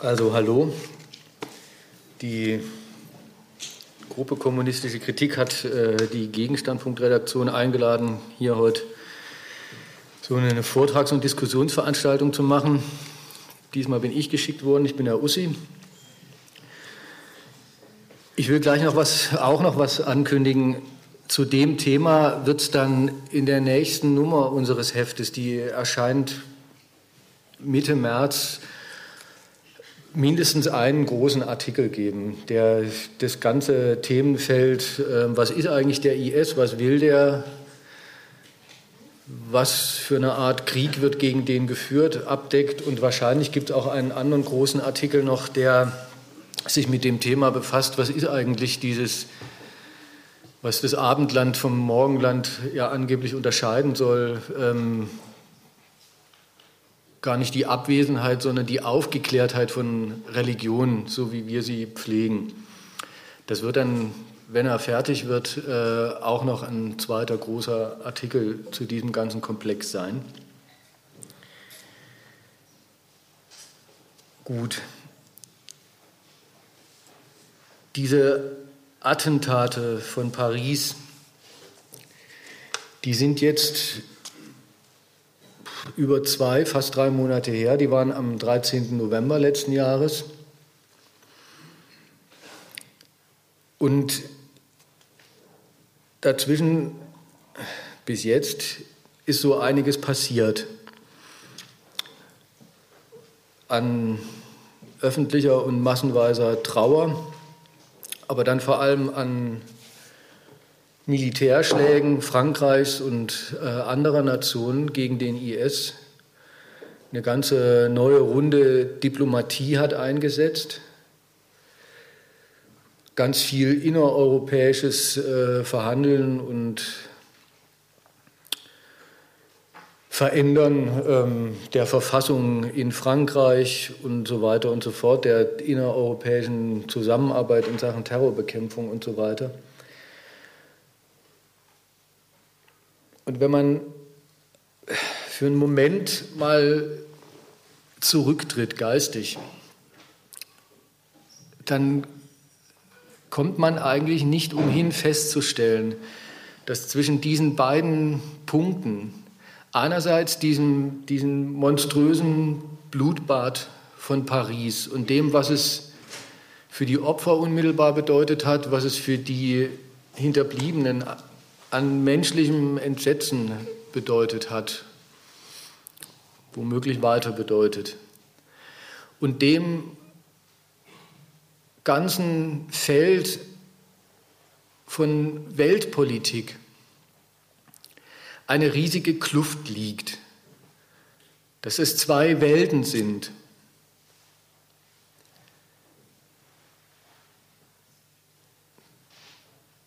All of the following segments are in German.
Also hallo. Die Gruppe Kommunistische Kritik hat äh, die Gegenstandpunktredaktion eingeladen, hier heute so eine Vortrags- und Diskussionsveranstaltung zu machen. Diesmal bin ich geschickt worden, ich bin Herr Ussi. Ich will gleich noch was, auch noch was ankündigen. Zu dem Thema wird es dann in der nächsten Nummer unseres Heftes, die erscheint Mitte März, mindestens einen großen Artikel geben, der das ganze Themenfeld, äh, was ist eigentlich der IS, was will der, was für eine Art Krieg wird gegen den geführt, abdeckt. Und wahrscheinlich gibt es auch einen anderen großen Artikel noch, der sich mit dem Thema befasst, was ist eigentlich dieses, was das Abendland vom Morgenland ja angeblich unterscheiden soll. Ähm, gar nicht die Abwesenheit, sondern die Aufgeklärtheit von Religion, so wie wir sie pflegen. Das wird dann, wenn er fertig wird, äh, auch noch ein zweiter großer Artikel zu diesem ganzen Komplex sein. Gut. Diese Attentate von Paris, die sind jetzt über zwei, fast drei Monate her. Die waren am 13. November letzten Jahres. Und dazwischen bis jetzt ist so einiges passiert an öffentlicher und massenweiser Trauer, aber dann vor allem an Militärschlägen Frankreichs und äh, anderer Nationen gegen den IS. Eine ganze neue Runde Diplomatie hat eingesetzt. Ganz viel innereuropäisches äh, Verhandeln und Verändern ähm, der Verfassung in Frankreich und so weiter und so fort, der innereuropäischen Zusammenarbeit in Sachen Terrorbekämpfung und so weiter. Und wenn man für einen Moment mal zurücktritt geistig, dann kommt man eigentlich nicht umhin festzustellen, dass zwischen diesen beiden Punkten, einerseits diesem, diesem monströsen Blutbad von Paris und dem, was es für die Opfer unmittelbar bedeutet hat, was es für die Hinterbliebenen an menschlichem Entsetzen bedeutet hat, womöglich weiter bedeutet. Und dem ganzen Feld von Weltpolitik eine riesige Kluft liegt, dass es zwei Welten sind.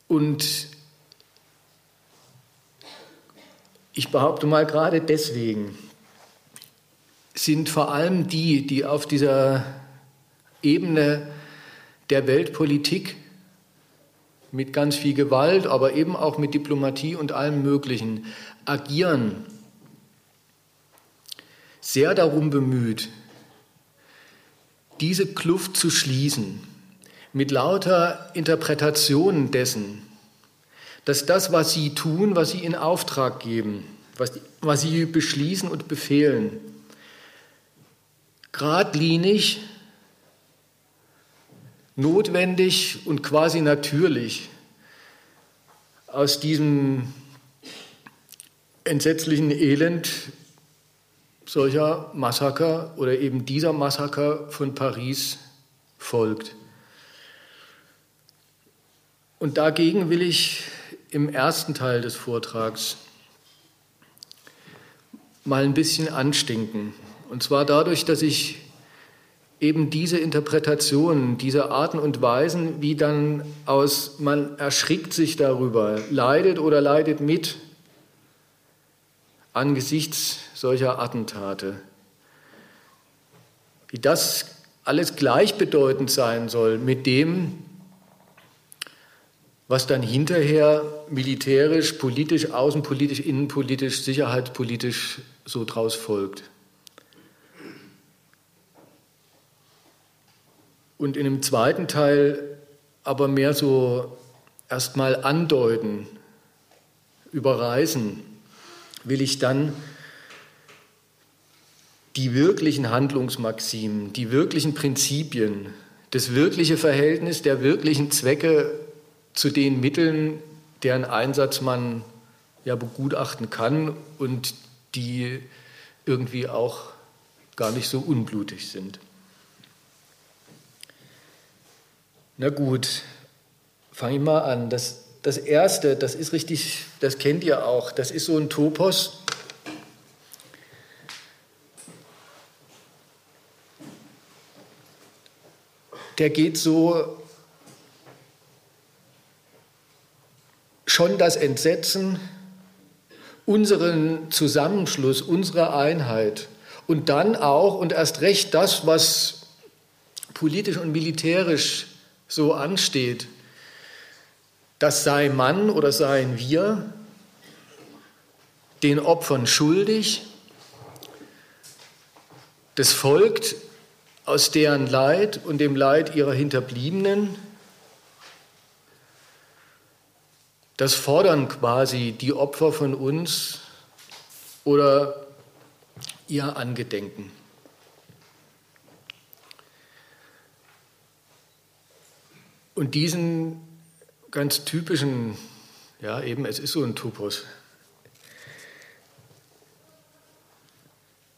Und Ich behaupte mal, gerade deswegen. Sind vor allem die, die auf dieser Ebene der Weltpolitik mit ganz viel Gewalt, aber eben auch mit Diplomatie und allem Möglichen agieren, sehr darum bemüht, diese Kluft zu schließen, mit lauter Interpretationen dessen, dass das, was sie tun, was sie in Auftrag geben, was, was sie beschließen und befehlen, geradlinig, notwendig und quasi natürlich aus diesem entsetzlichen Elend solcher Massaker oder eben dieser Massaker von Paris folgt. Und dagegen will ich im ersten Teil des Vortrags mal ein bisschen anstinken. Und zwar dadurch, dass ich eben diese Interpretationen, diese Arten und Weisen, wie dann aus, man erschrickt sich darüber, leidet oder leidet mit angesichts solcher Attentate, wie das alles gleichbedeutend sein soll mit dem, was dann hinterher militärisch, politisch, außenpolitisch, innenpolitisch, sicherheitspolitisch so draus folgt. und in einem zweiten Teil aber mehr so erstmal andeuten, überreißen, will ich dann die wirklichen Handlungsmaximen, die wirklichen Prinzipien, das wirkliche Verhältnis der wirklichen Zwecke zu den Mitteln, deren Einsatz man ja begutachten kann und die irgendwie auch gar nicht so unblutig sind. Na gut, fange ich mal an. Das, das erste, das ist richtig, das kennt ihr auch, das ist so ein Topos. Der geht so schon das Entsetzen, unseren Zusammenschluss, unsere Einheit und dann auch und erst recht das, was politisch und militärisch so ansteht, das sei Mann oder seien wir den Opfern schuldig. Das folgt aus deren Leid und dem Leid ihrer Hinterbliebenen. Das fordern quasi die Opfer von uns oder ihr Angedenken. Und diesen ganz typischen, ja eben, es ist so ein Topos,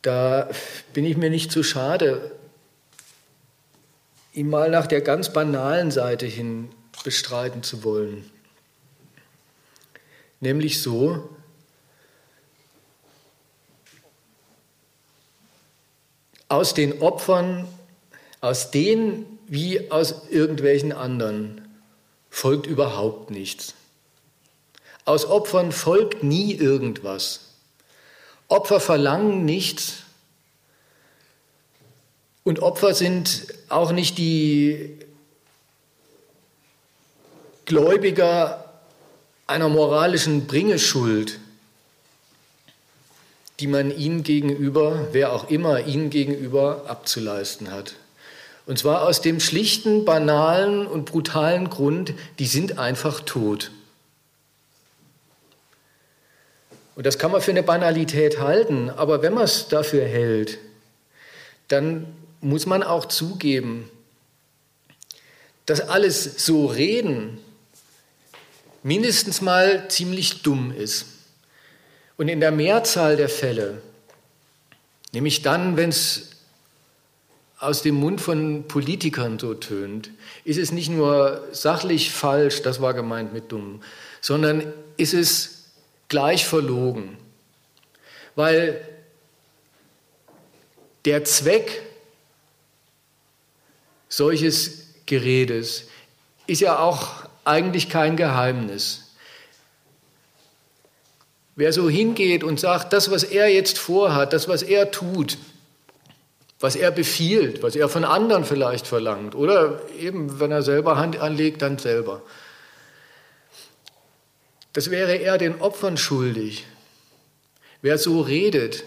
da bin ich mir nicht zu schade, ihn mal nach der ganz banalen Seite hin bestreiten zu wollen. Nämlich so, aus den Opfern, aus denen wie aus irgendwelchen anderen, folgt überhaupt nichts. Aus Opfern folgt nie irgendwas. Opfer verlangen nichts und Opfer sind auch nicht die Gläubiger einer moralischen Bringeschuld, die man ihnen gegenüber, wer auch immer ihnen gegenüber abzuleisten hat. Und zwar aus dem schlichten, banalen und brutalen Grund, die sind einfach tot. Und das kann man für eine Banalität halten, aber wenn man es dafür hält, dann muss man auch zugeben, dass alles so reden mindestens mal ziemlich dumm ist. Und in der Mehrzahl der Fälle, nämlich dann, wenn es aus dem Mund von Politikern so tönt, ist es nicht nur sachlich falsch, das war gemeint mit dumm, sondern ist es gleich verlogen. Weil der Zweck solches Geredes ist ja auch eigentlich kein Geheimnis. Wer so hingeht und sagt, das, was er jetzt vorhat, das, was er tut, was er befiehlt, was er von anderen vielleicht verlangt oder eben, wenn er selber Hand anlegt, dann selber. Das wäre er den Opfern schuldig. Wer so redet,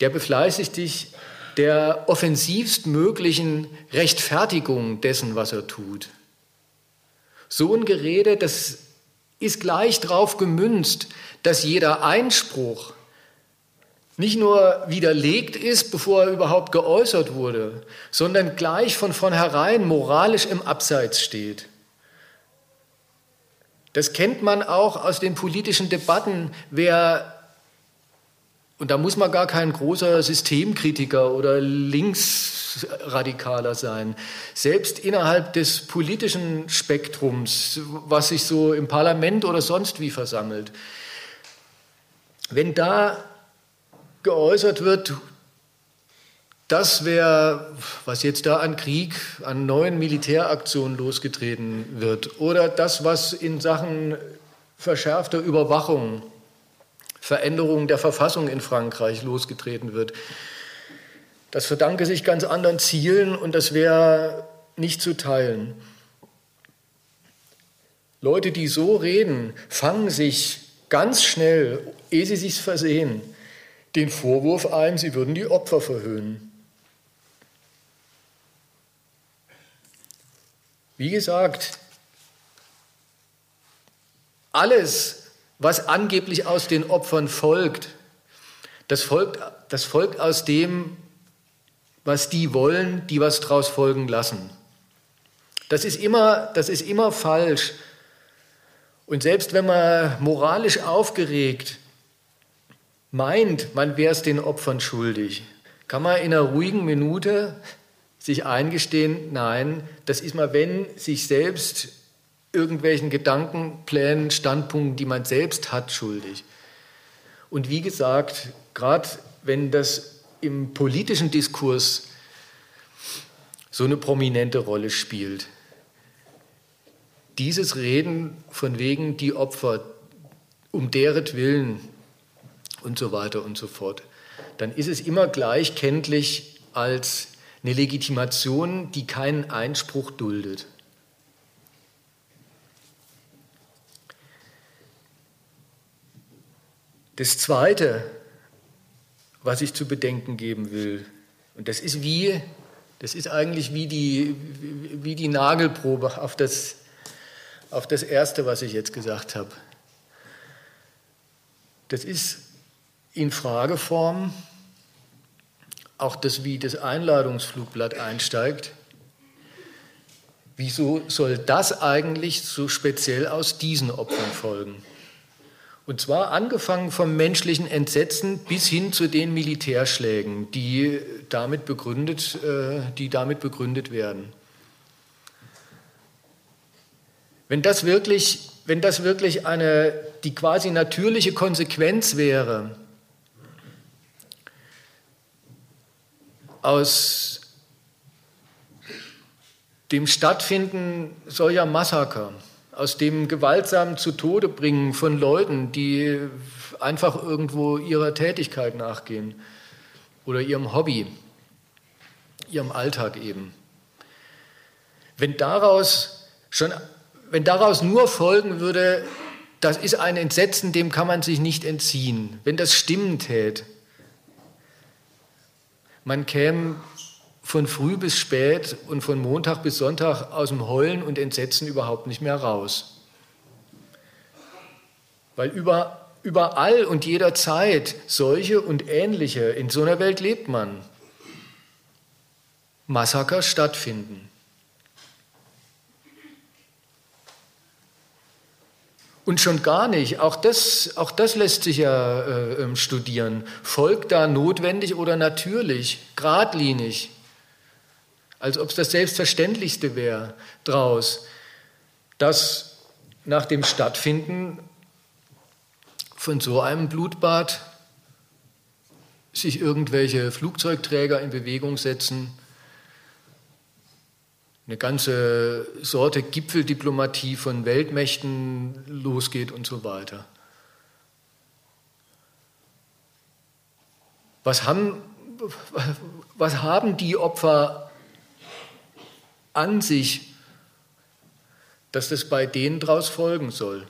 der befleißigt dich der offensivst möglichen Rechtfertigung dessen, was er tut. So ein Gerede, das ist gleich darauf gemünzt, dass jeder Einspruch, nicht nur widerlegt ist, bevor er überhaupt geäußert wurde, sondern gleich von vornherein moralisch im Abseits steht. Das kennt man auch aus den politischen Debatten. Wer, und da muss man gar kein großer Systemkritiker oder Linksradikaler sein, selbst innerhalb des politischen Spektrums, was sich so im Parlament oder sonst wie versammelt, wenn da geäußert wird, das wäre, was jetzt da an Krieg, an neuen Militäraktionen losgetreten wird, oder das, was in Sachen verschärfter Überwachung, Veränderung der Verfassung in Frankreich losgetreten wird. Das verdanke sich ganz anderen Zielen und das wäre nicht zu teilen. Leute, die so reden, fangen sich ganz schnell, ehe sie sich versehen, den Vorwurf ein, sie würden die Opfer verhöhnen. Wie gesagt, alles, was angeblich aus den Opfern folgt, das folgt, das folgt aus dem, was die wollen, die was daraus folgen lassen. Das ist immer, das ist immer falsch. Und selbst wenn man moralisch aufgeregt meint, man wäre es den Opfern schuldig, kann man in einer ruhigen Minute sich eingestehen, nein, das ist man, wenn sich selbst irgendwelchen Gedanken, Plänen, Standpunkten, die man selbst hat, schuldig. Und wie gesagt, gerade wenn das im politischen Diskurs so eine prominente Rolle spielt, dieses Reden von wegen die Opfer, um deren Willen und so weiter und so fort, dann ist es immer gleich kenntlich als eine Legitimation, die keinen Einspruch duldet. Das Zweite, was ich zu bedenken geben will, und das ist wie, das ist eigentlich wie die, wie die Nagelprobe auf das auf das Erste, was ich jetzt gesagt habe. Das ist in Frageform auch das, wie das Einladungsflugblatt einsteigt. Wieso soll das eigentlich so speziell aus diesen Opfern folgen? Und zwar angefangen vom menschlichen Entsetzen bis hin zu den Militärschlägen, die damit begründet, äh, die damit begründet werden. Wenn das wirklich, wenn das wirklich eine, die quasi natürliche Konsequenz wäre aus dem Stattfinden solcher Massaker, aus dem gewaltsamen zu Tode bringen von Leuten, die einfach irgendwo ihrer Tätigkeit nachgehen oder ihrem Hobby, ihrem Alltag eben. Wenn daraus schon wenn daraus nur folgen würde, das ist ein Entsetzen, dem kann man sich nicht entziehen, wenn das stimmen täte. Man käme von früh bis spät und von Montag bis Sonntag aus dem Heulen und Entsetzen überhaupt nicht mehr raus. Weil über, überall und jederzeit solche und ähnliche, in so einer Welt lebt man, Massaker stattfinden. Und schon gar nicht, auch das, auch das lässt sich ja äh, ähm, studieren. Folgt da notwendig oder natürlich, geradlinig, als ob es das Selbstverständlichste wäre draus, dass nach dem Stattfinden von so einem Blutbad sich irgendwelche Flugzeugträger in Bewegung setzen eine ganze Sorte Gipfeldiplomatie von Weltmächten losgeht und so weiter. Was haben, was haben die Opfer an sich, dass das bei denen daraus folgen soll?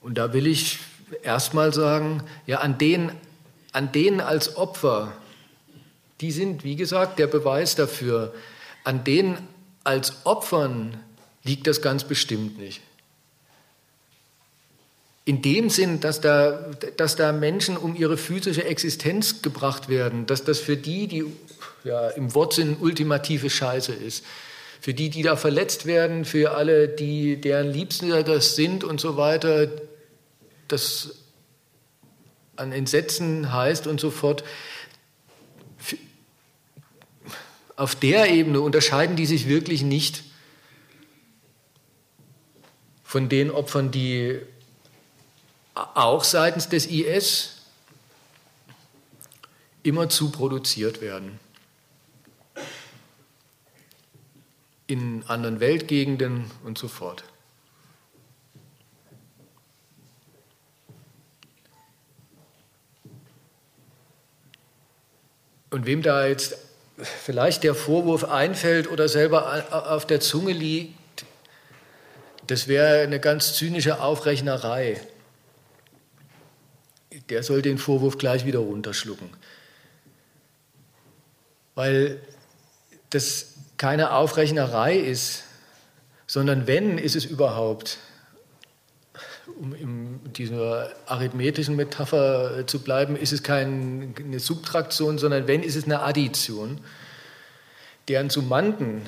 Und da will ich erstmal sagen, ja, an denen, an denen als Opfer die sind, wie gesagt, der Beweis dafür. An denen als Opfern liegt das ganz bestimmt nicht. In dem Sinn, dass da, dass da Menschen um ihre physische Existenz gebracht werden, dass das für die, die ja, im Wortsinn ultimative Scheiße ist, für die, die da verletzt werden, für alle, die, deren Liebsten das sind und so weiter, das an Entsetzen heißt und so fort, auf der Ebene unterscheiden die sich wirklich nicht von den Opfern, die auch seitens des IS immerzu produziert werden. In anderen Weltgegenden und so fort. Und wem da jetzt vielleicht der Vorwurf einfällt oder selber auf der Zunge liegt, das wäre eine ganz zynische Aufrechnerei. Der soll den Vorwurf gleich wieder runterschlucken. Weil das keine Aufrechnerei ist, sondern wenn, ist es überhaupt, um in dieser arithmetischen Metapher zu bleiben, ist es keine Subtraktion, sondern wenn, ist es eine Addition, deren Summanden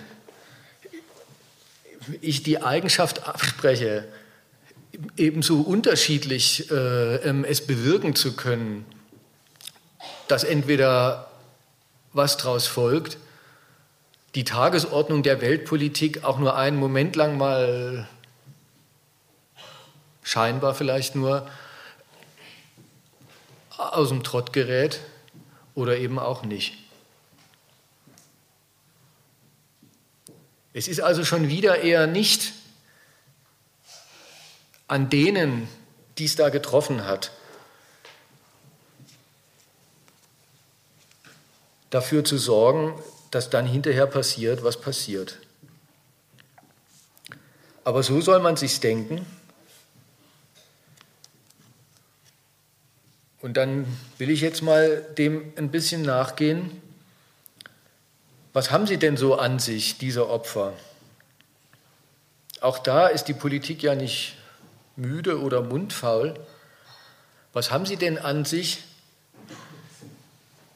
ich die Eigenschaft abspreche, ebenso unterschiedlich äh, ähm, es bewirken zu können, dass entweder was daraus folgt, die Tagesordnung der Weltpolitik auch nur einen Moment lang mal scheinbar vielleicht nur aus dem Trott gerät oder eben auch nicht. Es ist also schon wieder eher nicht an denen, die es da getroffen hat, dafür zu sorgen, dass dann hinterher passiert, was passiert. Aber so soll man sich denken. Und dann will ich jetzt mal dem ein bisschen nachgehen. Was haben sie denn so an sich, diese Opfer? Auch da ist die Politik ja nicht müde oder mundfaul. Was haben sie denn an sich,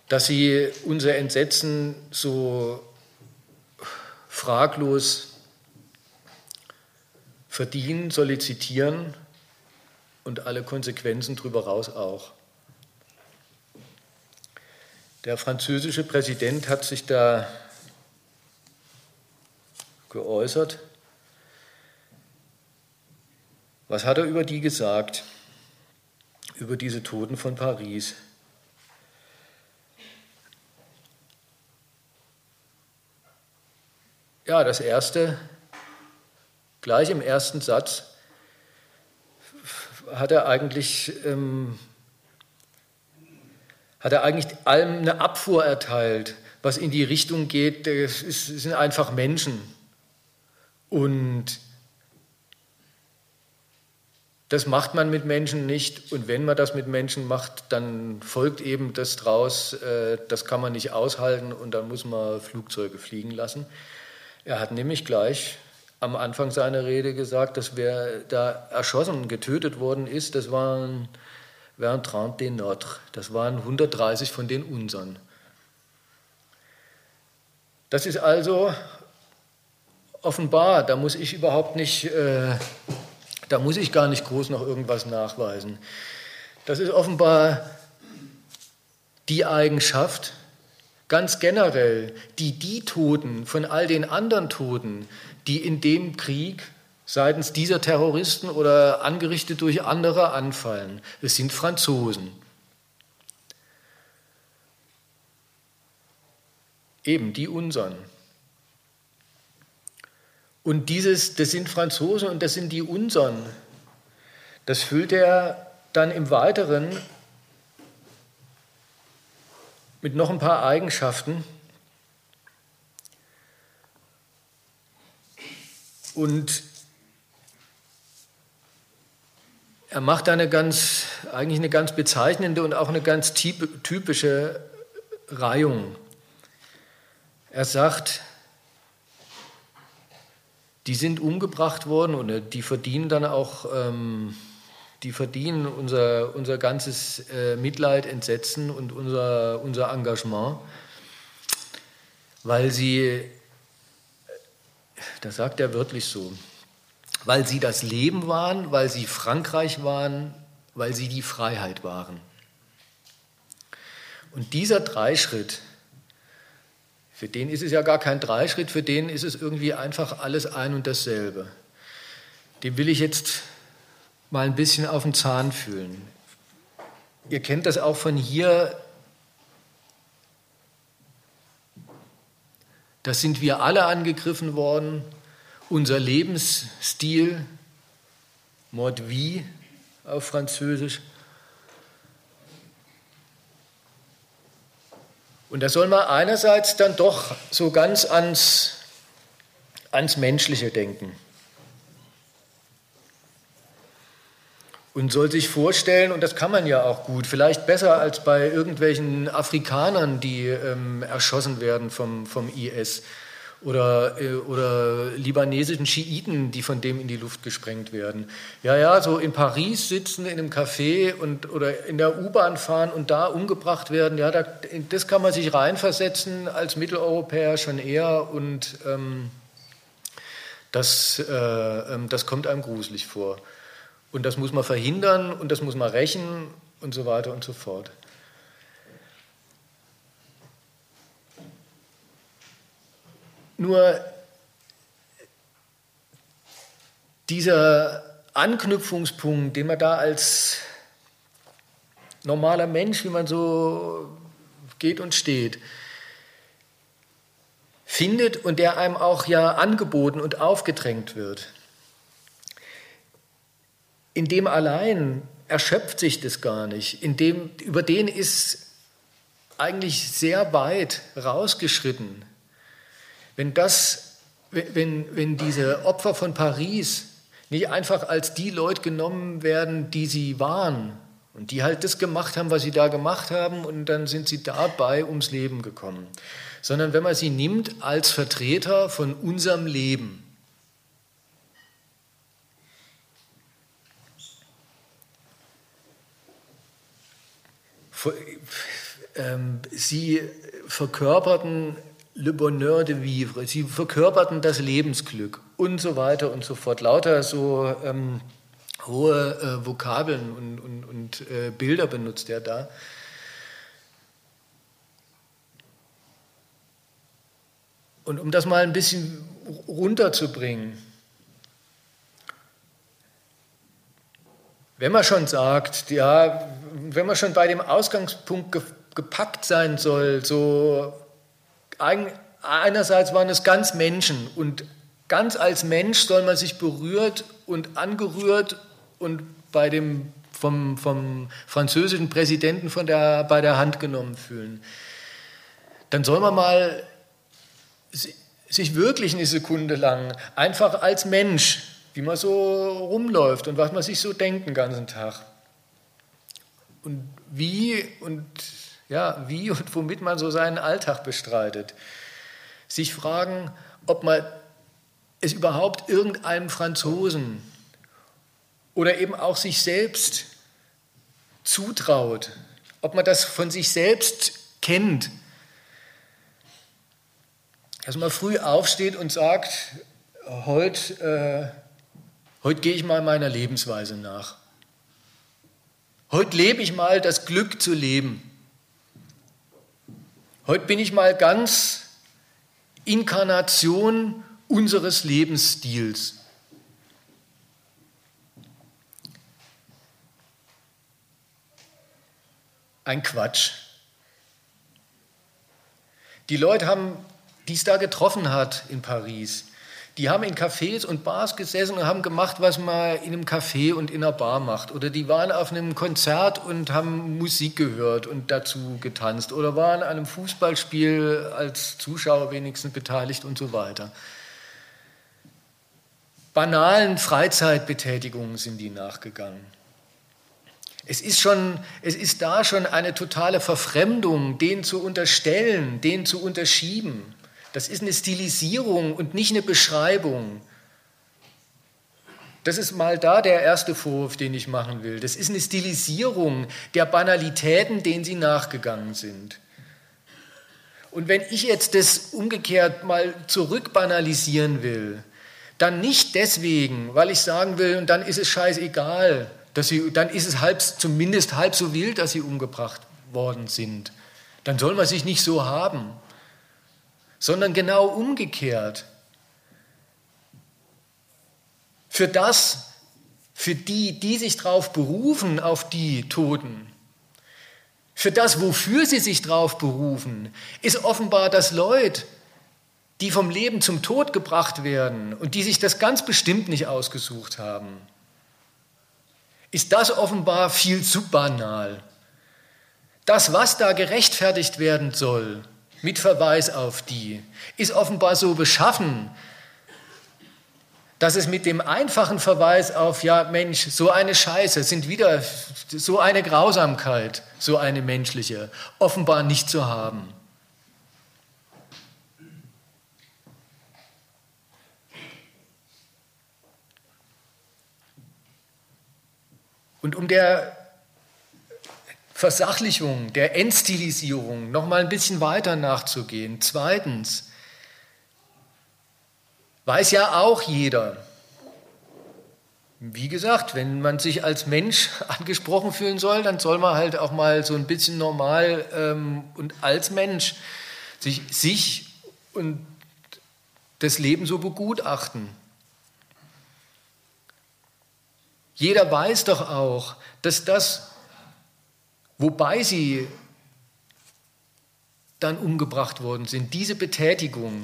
dass sie unser Entsetzen so fraglos verdienen, sollizitieren und alle Konsequenzen darüber raus auch? Der französische Präsident hat sich da geäußert. Was hat er über die gesagt? Über diese Toten von Paris? Ja, das erste, gleich im ersten Satz, hat er eigentlich, ähm, hat er eigentlich allem eine Abfuhr erteilt, was in die Richtung geht, es sind einfach Menschen. Und das macht man mit Menschen nicht und wenn man das mit Menschen macht, dann folgt eben das draus, äh, das kann man nicht aushalten und dann muss man Flugzeuge fliegen lassen. Er hat nämlich gleich am Anfang seiner Rede gesagt, dass wer da erschossen, getötet worden ist, das waren 30 des Nôtres, das waren 130 von den unseren. Das ist also offenbar, da muss ich überhaupt nicht äh, da muss ich gar nicht groß noch irgendwas nachweisen. Das ist offenbar die Eigenschaft, ganz generell, die die Toten von all den anderen Toten, die in dem Krieg seitens dieser Terroristen oder angerichtet durch andere anfallen, es sind Franzosen. Eben die unseren. Und dieses, das sind Franzosen und das sind die unseren, das füllt er dann im Weiteren mit noch ein paar Eigenschaften. Und er macht eine ganz, eigentlich eine ganz bezeichnende und auch eine ganz typische Reihung. Er sagt, die sind umgebracht worden und die verdienen dann auch, ähm, die verdienen unser, unser ganzes äh, Mitleid, Entsetzen und unser, unser Engagement, weil sie, das sagt er wörtlich so, weil sie das Leben waren, weil sie Frankreich waren, weil sie die Freiheit waren. Und dieser Dreischritt, für den ist es ja gar kein Dreischritt, für den ist es irgendwie einfach alles ein und dasselbe. Dem will ich jetzt mal ein bisschen auf den Zahn fühlen. Ihr kennt das auch von hier. Da sind wir alle angegriffen worden. Unser Lebensstil, mode vie auf Französisch, Und da soll man einerseits dann doch so ganz ans, ans Menschliche denken. Und soll sich vorstellen, und das kann man ja auch gut, vielleicht besser als bei irgendwelchen Afrikanern, die ähm, erschossen werden vom, vom IS oder, äh, oder libanesischen Schiiten, die von dem in die Luft gesprengt werden. Ja, ja, so in Paris sitzen, in einem Café und, oder in der U-Bahn fahren und da umgebracht werden, ja, da, das kann man sich reinversetzen als Mitteleuropäer schon eher und ähm, das, äh, ähm, das kommt einem gruselig vor. Und das muss man verhindern und das muss man rächen und so weiter und so fort. Nur dieser Anknüpfungspunkt, den man da als normaler Mensch, wie man so geht und steht, findet und der einem auch ja angeboten und aufgedrängt wird, in dem allein erschöpft sich das gar nicht. In dem, über den ist eigentlich sehr weit rausgeschritten. Wenn, das, wenn, wenn diese Opfer von Paris nicht einfach als die Leute genommen werden, die sie waren und die halt das gemacht haben, was sie da gemacht haben und dann sind sie dabei ums Leben gekommen, sondern wenn man sie nimmt als Vertreter von unserem Leben sie verkörperten le bonheur de vivre, sie verkörperten das Lebensglück und so weiter und so fort. Lauter so ähm, hohe äh, Vokabeln und, und, und äh, Bilder benutzt er da. Und um das mal ein bisschen runterzubringen, wenn man schon sagt, ja, wenn man schon bei dem Ausgangspunkt gepackt sein soll, so einerseits waren es ganz Menschen und ganz als Mensch soll man sich berührt und angerührt und bei dem vom, vom französischen Präsidenten von der, bei der Hand genommen fühlen. Dann soll man mal sich wirklich eine Sekunde lang einfach als Mensch, wie man so rumläuft und was man sich so denkt den ganzen Tag, und wie und ja, wie und womit man so seinen Alltag bestreitet. Sich fragen, ob man es überhaupt irgendeinem Franzosen oder eben auch sich selbst zutraut, ob man das von sich selbst kennt. Dass man früh aufsteht und sagt, heute, äh, heute gehe ich mal meiner Lebensweise nach. Heute lebe ich mal das Glück zu leben. Heute bin ich mal ganz Inkarnation unseres Lebensstils. Ein Quatsch. Die Leute haben, die es da getroffen hat in Paris, die haben in Cafés und Bars gesessen und haben gemacht, was man in einem Café und in einer Bar macht. Oder die waren auf einem Konzert und haben Musik gehört und dazu getanzt. Oder waren an einem Fußballspiel als Zuschauer wenigstens beteiligt und so weiter. Banalen Freizeitbetätigungen sind die nachgegangen. Es ist, schon, es ist da schon eine totale Verfremdung, den zu unterstellen, den zu unterschieben. Das ist eine Stilisierung und nicht eine Beschreibung. Das ist mal da der erste Vorwurf, den ich machen will. Das ist eine Stilisierung der Banalitäten, denen sie nachgegangen sind. Und wenn ich jetzt das umgekehrt mal zurückbanalisieren will, dann nicht deswegen, weil ich sagen will, und dann ist es scheißegal, dass sie, dann ist es halb, zumindest halb so wild, dass sie umgebracht worden sind. Dann soll man sich nicht so haben sondern genau umgekehrt. Für das, für die, die sich darauf berufen, auf die Toten, für das, wofür sie sich darauf berufen, ist offenbar das Leute, die vom Leben zum Tod gebracht werden und die sich das ganz bestimmt nicht ausgesucht haben, ist das offenbar viel zu banal. Das, was da gerechtfertigt werden soll, mit Verweis auf die, ist offenbar so beschaffen, dass es mit dem einfachen Verweis auf, ja Mensch, so eine Scheiße, sind wieder so eine Grausamkeit, so eine menschliche, offenbar nicht zu haben. Und um der Versachlichung, der Endstilisierung noch mal ein bisschen weiter nachzugehen. Zweitens, weiß ja auch jeder, wie gesagt, wenn man sich als Mensch angesprochen fühlen soll, dann soll man halt auch mal so ein bisschen normal ähm, und als Mensch sich, sich und das Leben so begutachten. Jeder weiß doch auch, dass das, wobei sie dann umgebracht worden sind, diese Betätigung,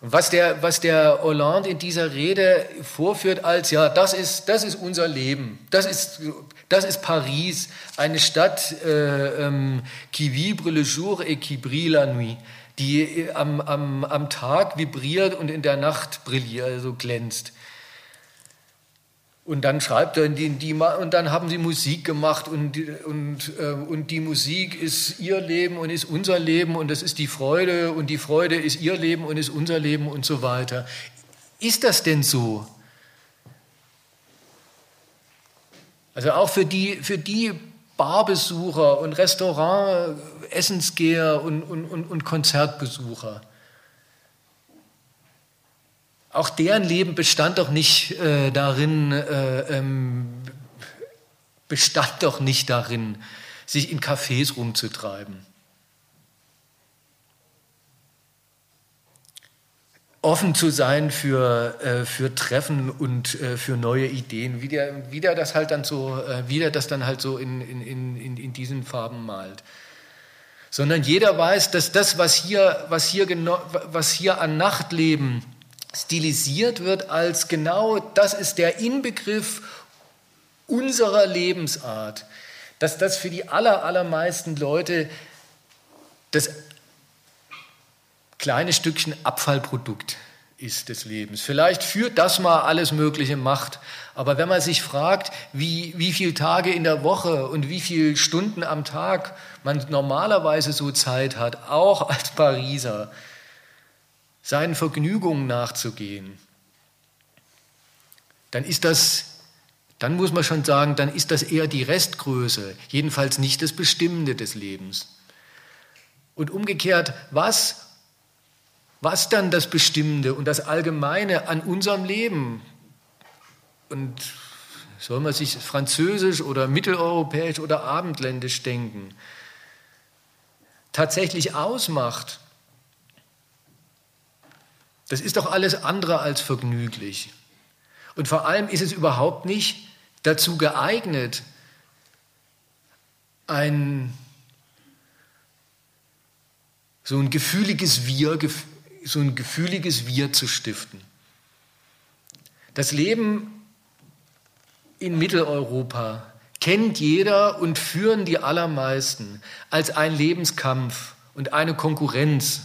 was der, was der Hollande in dieser Rede vorführt als, ja, das ist, das ist unser Leben, das ist, das ist Paris, eine Stadt äh, ähm, qui vibre le jour et qui brille la nuit, die am, am, am Tag vibriert und in der Nacht brilliert, also glänzt. Und dann schreibt er, die, die, und dann haben sie Musik gemacht und, und, äh, und die Musik ist ihr Leben und ist unser Leben und das ist die Freude und die Freude ist ihr Leben und ist unser Leben und so weiter. Ist das denn so? Also auch für die, für die Barbesucher und Restaurant-Essensgeher und, und, und, und Konzertbesucher. Auch deren Leben bestand doch nicht äh, darin, äh, ähm, bestand doch nicht darin, sich in Cafés rumzutreiben. Offen zu sein für, äh, für Treffen und äh, für neue Ideen, wie der, wie der das halt dann so, äh, wie der das dann halt so in, in, in, in diesen Farben malt sondern jeder weiß, dass das, was hier, was hier, was hier an Nachtleben stilisiert wird als genau das ist der Inbegriff unserer Lebensart, dass das für die aller, allermeisten Leute das kleine Stückchen Abfallprodukt ist des Lebens. Vielleicht führt das mal alles Mögliche Macht, aber wenn man sich fragt, wie, wie viele Tage in der Woche und wie viele Stunden am Tag man normalerweise so Zeit hat, auch als Pariser, seinen Vergnügungen nachzugehen, dann ist das, dann muss man schon sagen, dann ist das eher die Restgröße, jedenfalls nicht das Bestimmende des Lebens. Und umgekehrt, was, was dann das Bestimmende und das Allgemeine an unserem Leben und soll man sich französisch oder mitteleuropäisch oder abendländisch denken, tatsächlich ausmacht, das ist doch alles andere als vergnüglich. Und vor allem ist es überhaupt nicht dazu geeignet, ein so ein gefühliges Wir, so ein gefühliges Wir zu stiften. Das Leben in Mitteleuropa kennt jeder und führen die allermeisten als ein Lebenskampf und eine Konkurrenz.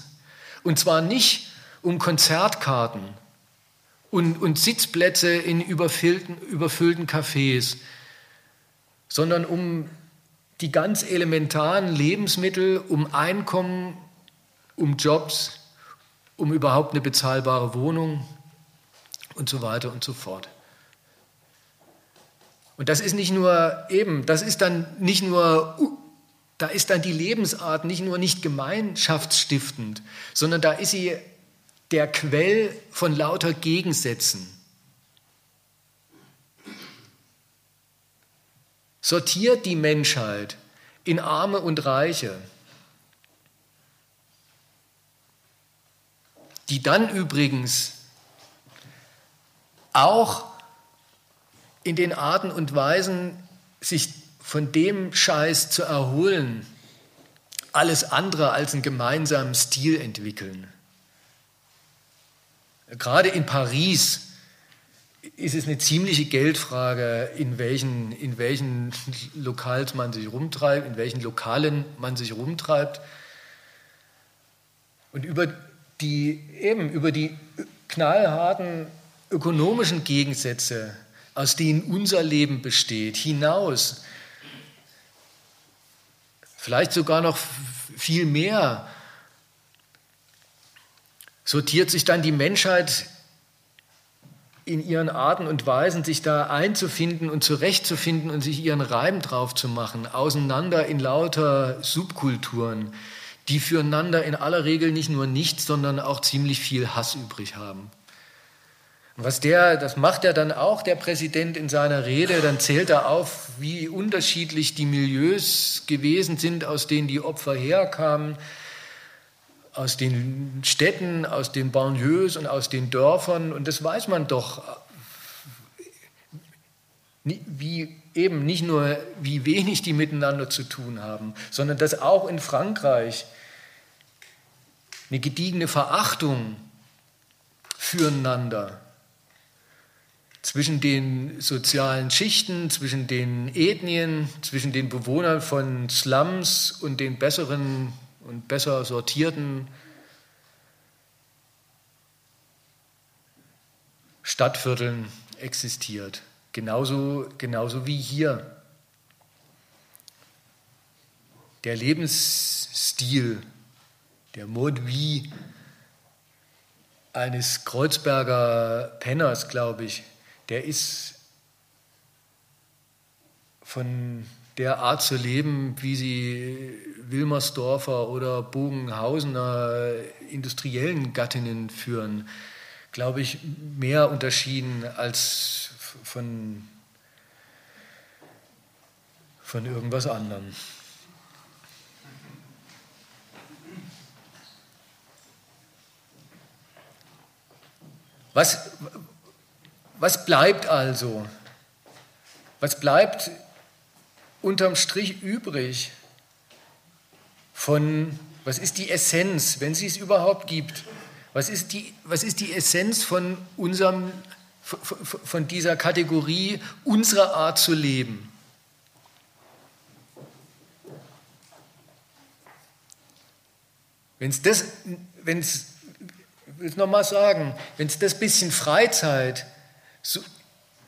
Und zwar nicht um Konzertkarten und, und Sitzplätze in überfüllten, überfüllten Cafés, sondern um die ganz elementaren Lebensmittel, um Einkommen, um Jobs, um überhaupt eine bezahlbare Wohnung und so weiter und so fort. Und das ist nicht nur eben, das ist dann nicht nur, da ist dann die Lebensart nicht nur nicht gemeinschaftsstiftend, sondern da ist sie der Quell von lauter Gegensätzen. Sortiert die Menschheit in Arme und Reiche, die dann übrigens auch in den Arten und Weisen, sich von dem Scheiß zu erholen, alles andere als einen gemeinsamen Stil entwickeln. Gerade in Paris ist es eine ziemliche Geldfrage, in welchen, in welchen Lokals man sich rumtreibt, in welchen Lokalen man sich rumtreibt. Und über die, eben über die knallharten ökonomischen Gegensätze, aus denen unser Leben besteht, hinaus, vielleicht sogar noch viel mehr, sortiert sich dann die Menschheit in ihren Arten und Weisen, sich da einzufinden und zurechtzufinden und sich ihren Reim drauf zu machen, auseinander in lauter Subkulturen, die füreinander in aller Regel nicht nur nichts, sondern auch ziemlich viel Hass übrig haben. Was der, das macht er dann auch, der Präsident in seiner Rede, dann zählt er auf, wie unterschiedlich die Milieus gewesen sind, aus denen die Opfer herkamen, aus den Städten, aus den Banlieues und aus den Dörfern. Und das weiß man doch, wie eben nicht nur, wie wenig die miteinander zu tun haben, sondern dass auch in Frankreich eine gediegene Verachtung füreinander zwischen den sozialen Schichten, zwischen den Ethnien, zwischen den Bewohnern von Slums und den besseren und besser sortierten Stadtvierteln existiert. Genauso, genauso wie hier. Der Lebensstil, der Mode vie eines Kreuzberger Penners, glaube ich, der ist von der Art zu leben, wie sie Wilmersdorfer oder Bogenhausener industriellen Gattinnen führen, glaube ich, mehr unterschieden als von, von irgendwas anderem. Was, was bleibt also? Was bleibt unterm Strich übrig von, was ist die Essenz, wenn sie es überhaupt gibt? Was ist die, was ist die Essenz von, unserem, von dieser Kategorie unserer Art zu leben? Wenn es das, wenn es, ich will es nochmal sagen, wenn es das bisschen Freizeit so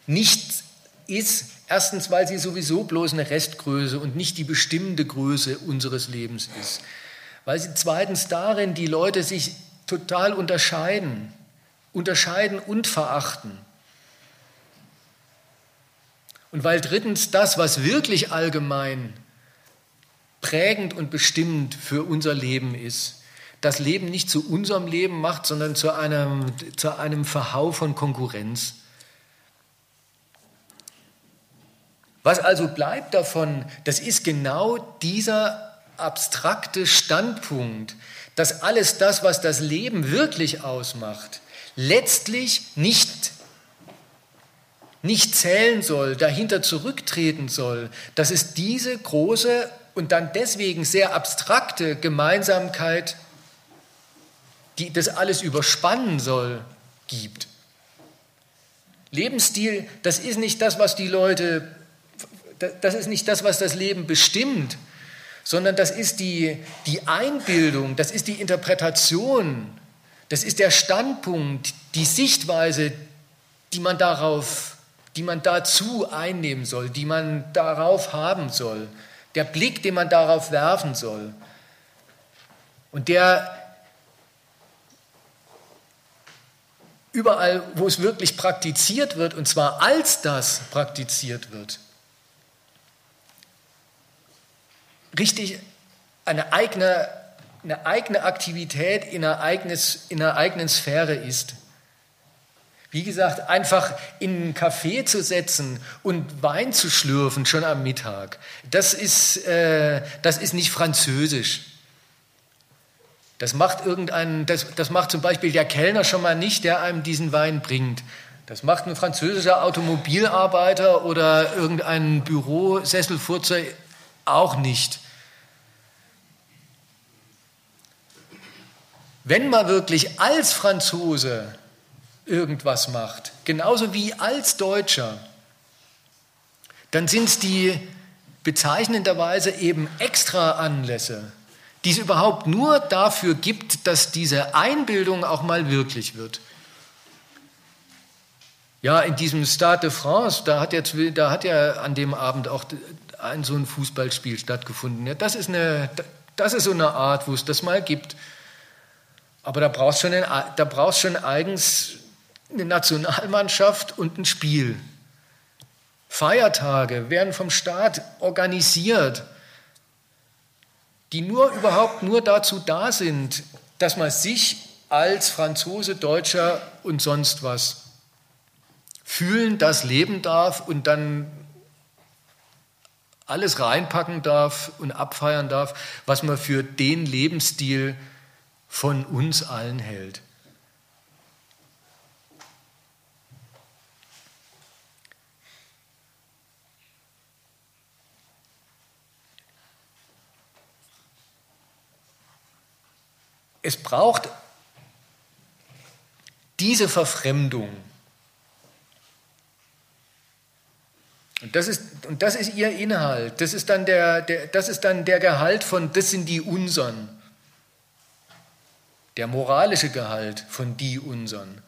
nicht ist, erstens, weil sie sowieso bloß eine Restgröße und nicht die bestimmende Größe unseres Lebens ist. Weil sie zweitens darin die Leute sich total unterscheiden, unterscheiden und verachten. Und weil drittens das, was wirklich allgemein prägend und bestimmend für unser Leben ist, das Leben nicht zu unserem Leben macht, sondern zu einem, zu einem Verhau von Konkurrenz. Was also bleibt davon, das ist genau dieser abstrakte Standpunkt, dass alles das, was das Leben wirklich ausmacht, letztlich nicht, nicht zählen soll, dahinter zurücktreten soll, dass es diese große und dann deswegen sehr abstrakte Gemeinsamkeit, die das alles überspannen soll, gibt. Lebensstil, das ist nicht das, was die Leute das ist nicht das, was das Leben bestimmt, sondern das ist die, die Einbildung, das ist die Interpretation, das ist der Standpunkt, die Sichtweise, die man darauf, die man dazu einnehmen soll, die man darauf haben soll, der Blick, den man darauf werfen soll. Und der überall, wo es wirklich praktiziert wird, und zwar als das praktiziert wird, richtig eine eigene, eine eigene Aktivität in einer, eigenes, in einer eigenen Sphäre ist. Wie gesagt, einfach in einen Café zu setzen und Wein zu schlürfen, schon am Mittag, das ist, äh, das ist nicht französisch. Das macht, irgendein, das, das macht zum Beispiel der Kellner schon mal nicht, der einem diesen Wein bringt. Das macht ein französischer Automobilarbeiter oder irgendein Bürosesselfurzer auch nicht. Wenn man wirklich als Franzose irgendwas macht, genauso wie als Deutscher, dann sind es die bezeichnenderweise eben extra Anlässe, die es überhaupt nur dafür gibt, dass diese Einbildung auch mal wirklich wird. Ja, in diesem Stade de France, da hat, jetzt, da hat ja an dem Abend auch ein so ein Fußballspiel stattgefunden. Ja, das, ist eine, das ist so eine Art, wo es das mal gibt. Aber da brauchst du schon, da brauchst schon eigens eine Nationalmannschaft und ein Spiel. Feiertage werden vom Staat organisiert, die nur überhaupt nur dazu da sind, dass man sich als Franzose, Deutscher und sonst was fühlen, das leben darf und dann alles reinpacken darf und abfeiern darf, was man für den Lebensstil von uns allen hält. Es braucht diese Verfremdung. Und das, ist, und das ist ihr Inhalt. Das ist, dann der, der, das ist dann der Gehalt von, das sind die unseren. Der moralische Gehalt von die unseren.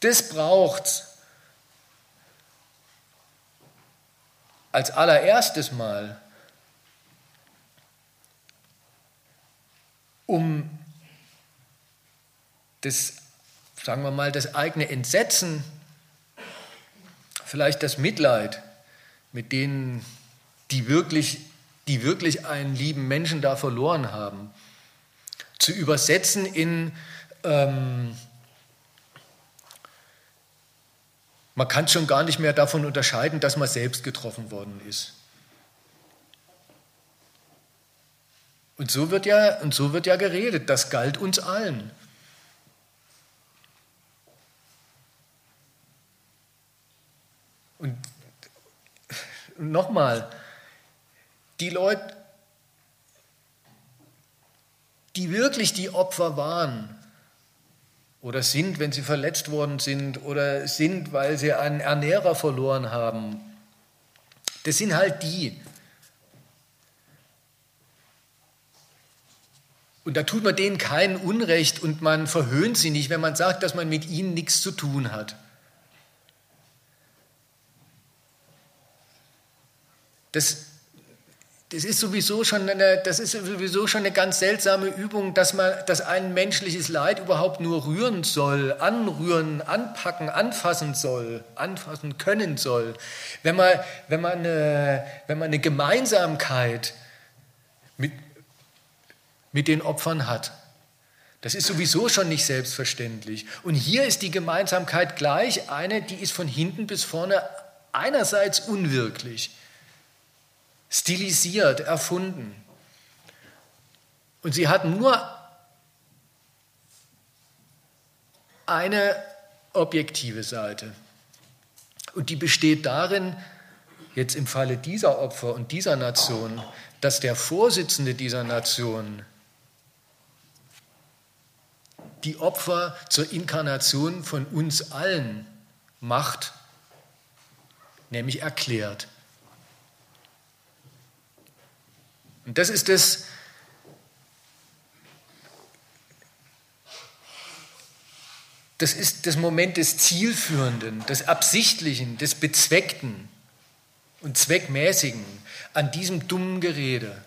Das braucht als allererstes Mal, um das, sagen wir mal, das eigene Entsetzen, vielleicht das Mitleid mit denen, die wirklich, die wirklich einen lieben Menschen da verloren haben, zu übersetzen in, ähm, man kann schon gar nicht mehr davon unterscheiden, dass man selbst getroffen worden ist. Und so wird ja, und so wird ja geredet, das galt uns allen. Und nochmal, die Leute, die wirklich die Opfer waren oder sind, wenn sie verletzt worden sind oder sind, weil sie einen Ernährer verloren haben, das sind halt die, Und da tut man denen kein Unrecht und man verhöhnt sie nicht, wenn man sagt, dass man mit ihnen nichts zu tun hat. Das, das, ist sowieso schon eine, das ist sowieso schon eine ganz seltsame Übung, dass, man, dass ein menschliches Leid überhaupt nur rühren soll, anrühren, anpacken, anfassen soll, anfassen können soll. Wenn man, wenn man, eine, wenn man eine Gemeinsamkeit mit, mit den Opfern hat. Das ist sowieso schon nicht selbstverständlich. Und hier ist die Gemeinsamkeit gleich eine, die ist von hinten bis vorne einerseits unwirklich, stilisiert, erfunden. Und sie hat nur eine objektive Seite. Und die besteht darin, jetzt im Falle dieser Opfer und dieser Nation, dass der Vorsitzende dieser Nation die Opfer zur Inkarnation von uns allen macht, nämlich erklärt. Und das ist das, das ist das Moment des Zielführenden, des Absichtlichen, des Bezweckten und Zweckmäßigen an diesem dummen Gerede.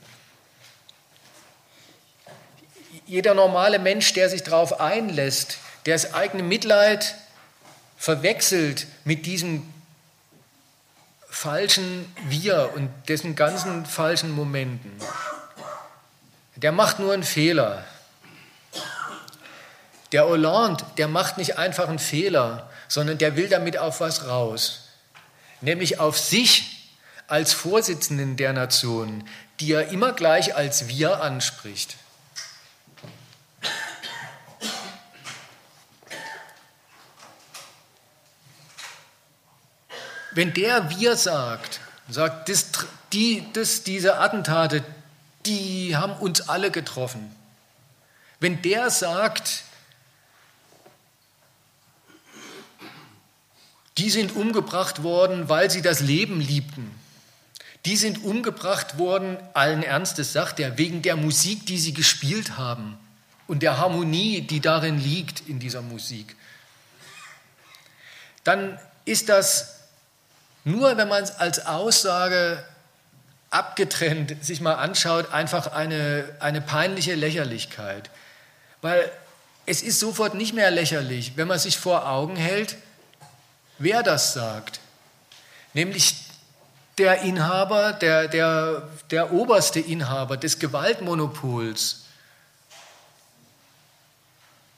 Jeder normale Mensch, der sich darauf einlässt, der das eigene Mitleid verwechselt mit diesem falschen Wir und dessen ganzen falschen Momenten, der macht nur einen Fehler. Der Hollande, der macht nicht einfach einen Fehler, sondern der will damit auf was raus, nämlich auf sich als Vorsitzenden der Nation, die er immer gleich als wir anspricht. Wenn der wir sagt, sagt, das, die, das, diese Attentate, die haben uns alle getroffen. Wenn der sagt, die sind umgebracht worden, weil sie das Leben liebten. Die sind umgebracht worden, allen Ernstes sagt er, wegen der Musik, die sie gespielt haben und der Harmonie, die darin liegt in dieser Musik. dann ist das nur, wenn man es als Aussage abgetrennt sich mal anschaut, einfach eine, eine peinliche Lächerlichkeit. Weil es ist sofort nicht mehr lächerlich, wenn man sich vor Augen hält, wer das sagt. Nämlich der Inhaber, der, der, der oberste Inhaber des Gewaltmonopols,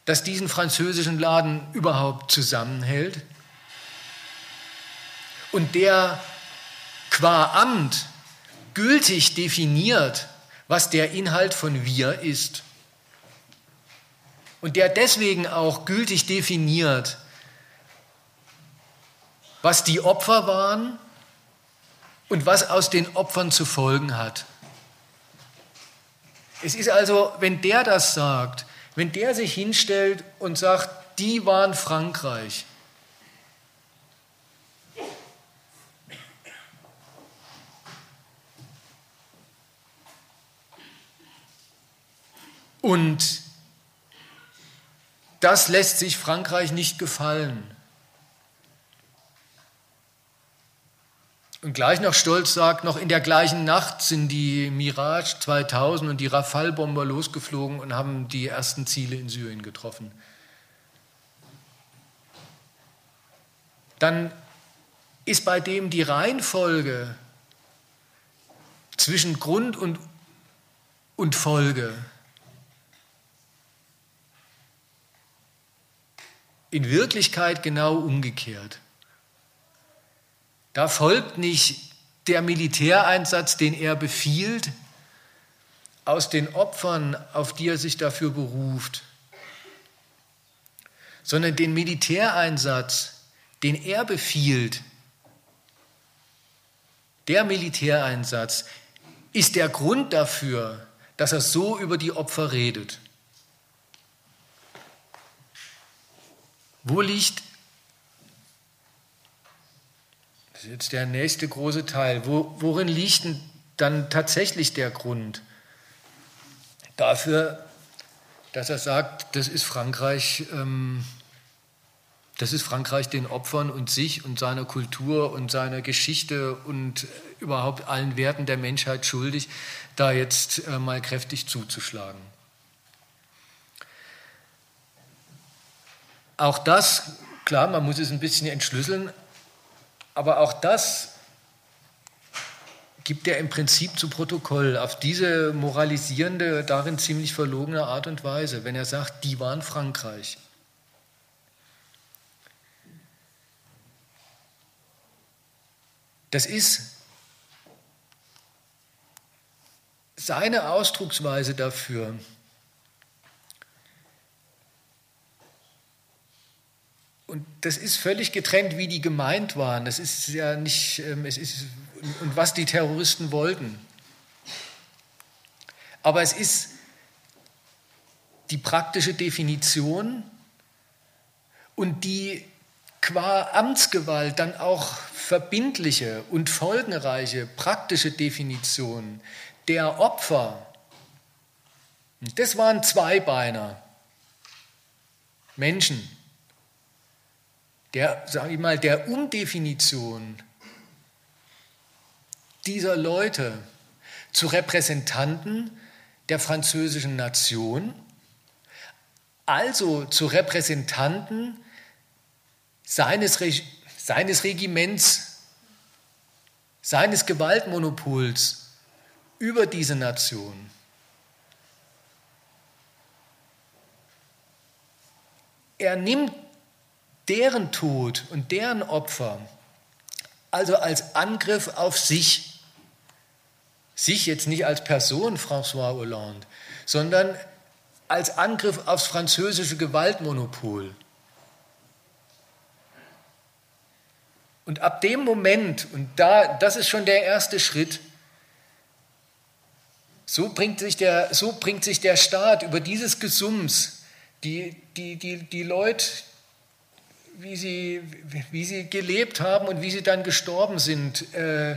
das diesen französischen Laden überhaupt zusammenhält und der qua Amt gültig definiert, was der Inhalt von wir ist. Und der deswegen auch gültig definiert, was die Opfer waren und was aus den Opfern zu folgen hat. Es ist also, wenn der das sagt, wenn der sich hinstellt und sagt, die waren Frankreich, Und das lässt sich Frankreich nicht gefallen. Und gleich noch stolz sagt, noch in der gleichen Nacht sind die Mirage 2000 und die Rafale-Bomber losgeflogen und haben die ersten Ziele in Syrien getroffen. Dann ist bei dem die Reihenfolge zwischen Grund und, und Folge in Wirklichkeit genau umgekehrt. Da folgt nicht der Militäreinsatz, den er befiehlt, aus den Opfern, auf die er sich dafür beruft, sondern den Militäreinsatz, den er befiehlt, der Militäreinsatz ist der Grund dafür, dass er so über die Opfer redet. Wo liegt, das ist jetzt der nächste große Teil, wo, worin liegt denn dann tatsächlich der Grund dafür, dass er sagt, das ist Frankreich, ähm, das ist Frankreich den Opfern und sich und seiner Kultur und seiner Geschichte und überhaupt allen Werten der Menschheit schuldig, da jetzt äh, mal kräftig zuzuschlagen. Auch das, klar, man muss es ein bisschen entschlüsseln, aber auch das gibt er im Prinzip zu Protokoll auf diese moralisierende, darin ziemlich verlogene Art und Weise, wenn er sagt, die waren Frankreich. Das ist seine Ausdrucksweise dafür, Und das ist völlig getrennt, wie die gemeint waren. Das ist ja nicht, ähm, es ist, und was die Terroristen wollten. Aber es ist die praktische Definition und die qua Amtsgewalt dann auch verbindliche und folgenreiche praktische Definition der Opfer. Das waren Zweibeiner, Menschen der, sage ich mal, der Umdefinition dieser Leute zu Repräsentanten der französischen Nation, also zu Repräsentanten seines, Reg seines Regiments, seines Gewaltmonopols über diese Nation. Er nimmt deren Tod und deren Opfer, also als Angriff auf sich, sich jetzt nicht als Person François Hollande, sondern als Angriff aufs französische Gewaltmonopol. Und ab dem Moment, und da, das ist schon der erste Schritt, so bringt sich der, so bringt sich der Staat über dieses Gesums, die, die, die, die Leute, wie sie, wie sie gelebt haben und wie sie dann gestorben sind, äh,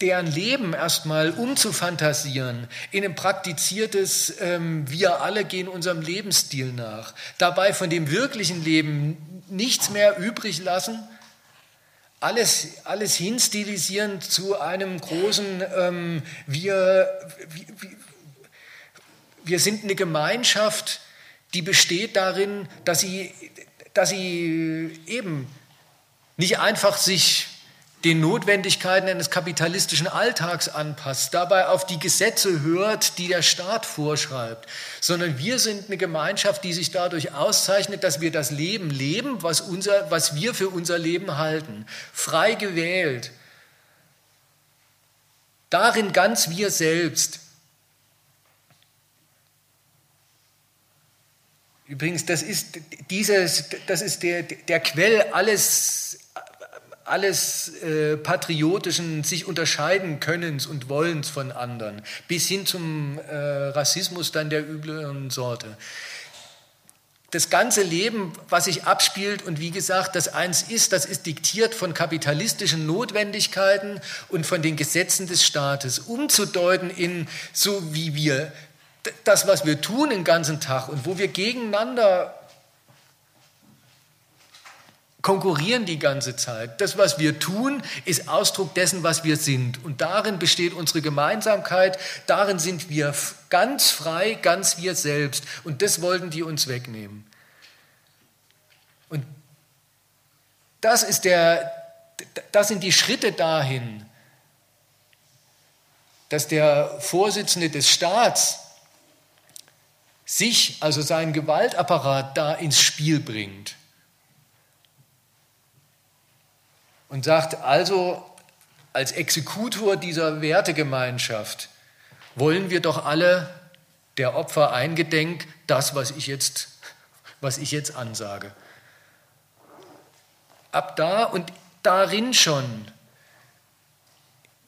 deren Leben erstmal umzufantasieren in ein praktiziertes, ähm, wir alle gehen unserem Lebensstil nach. Dabei von dem wirklichen Leben nichts mehr übrig lassen, alles, alles hinstilisieren zu einem großen, ähm, wir, wir, wir sind eine Gemeinschaft, die besteht darin, dass sie, dass sie eben nicht einfach sich den Notwendigkeiten eines kapitalistischen Alltags anpasst, dabei auf die Gesetze hört, die der Staat vorschreibt, sondern wir sind eine Gemeinschaft, die sich dadurch auszeichnet, dass wir das Leben leben, was, unser, was wir für unser Leben halten, frei gewählt, darin ganz wir selbst. Übrigens, das ist, dieses, das ist der, der Quell alles alles äh, patriotischen, sich unterscheiden Könnens und Wollens von anderen, bis hin zum äh, Rassismus dann der üblen Sorte. Das ganze Leben, was sich abspielt und wie gesagt, das eins ist, das ist diktiert von kapitalistischen Notwendigkeiten und von den Gesetzen des Staates, umzudeuten in so wie wir das, was wir tun den ganzen Tag und wo wir gegeneinander konkurrieren die ganze Zeit. Das, was wir tun, ist Ausdruck dessen, was wir sind. Und darin besteht unsere Gemeinsamkeit, darin sind wir ganz frei, ganz wir selbst. Und das wollten die uns wegnehmen. Und das, ist der, das sind die Schritte dahin, dass der Vorsitzende des Staats sich, also seinen Gewaltapparat, da ins Spiel bringt. und sagt also, als Exekutor dieser Wertegemeinschaft wollen wir doch alle der Opfer eingedenk das, was ich jetzt, was ich jetzt ansage. Ab da und darin schon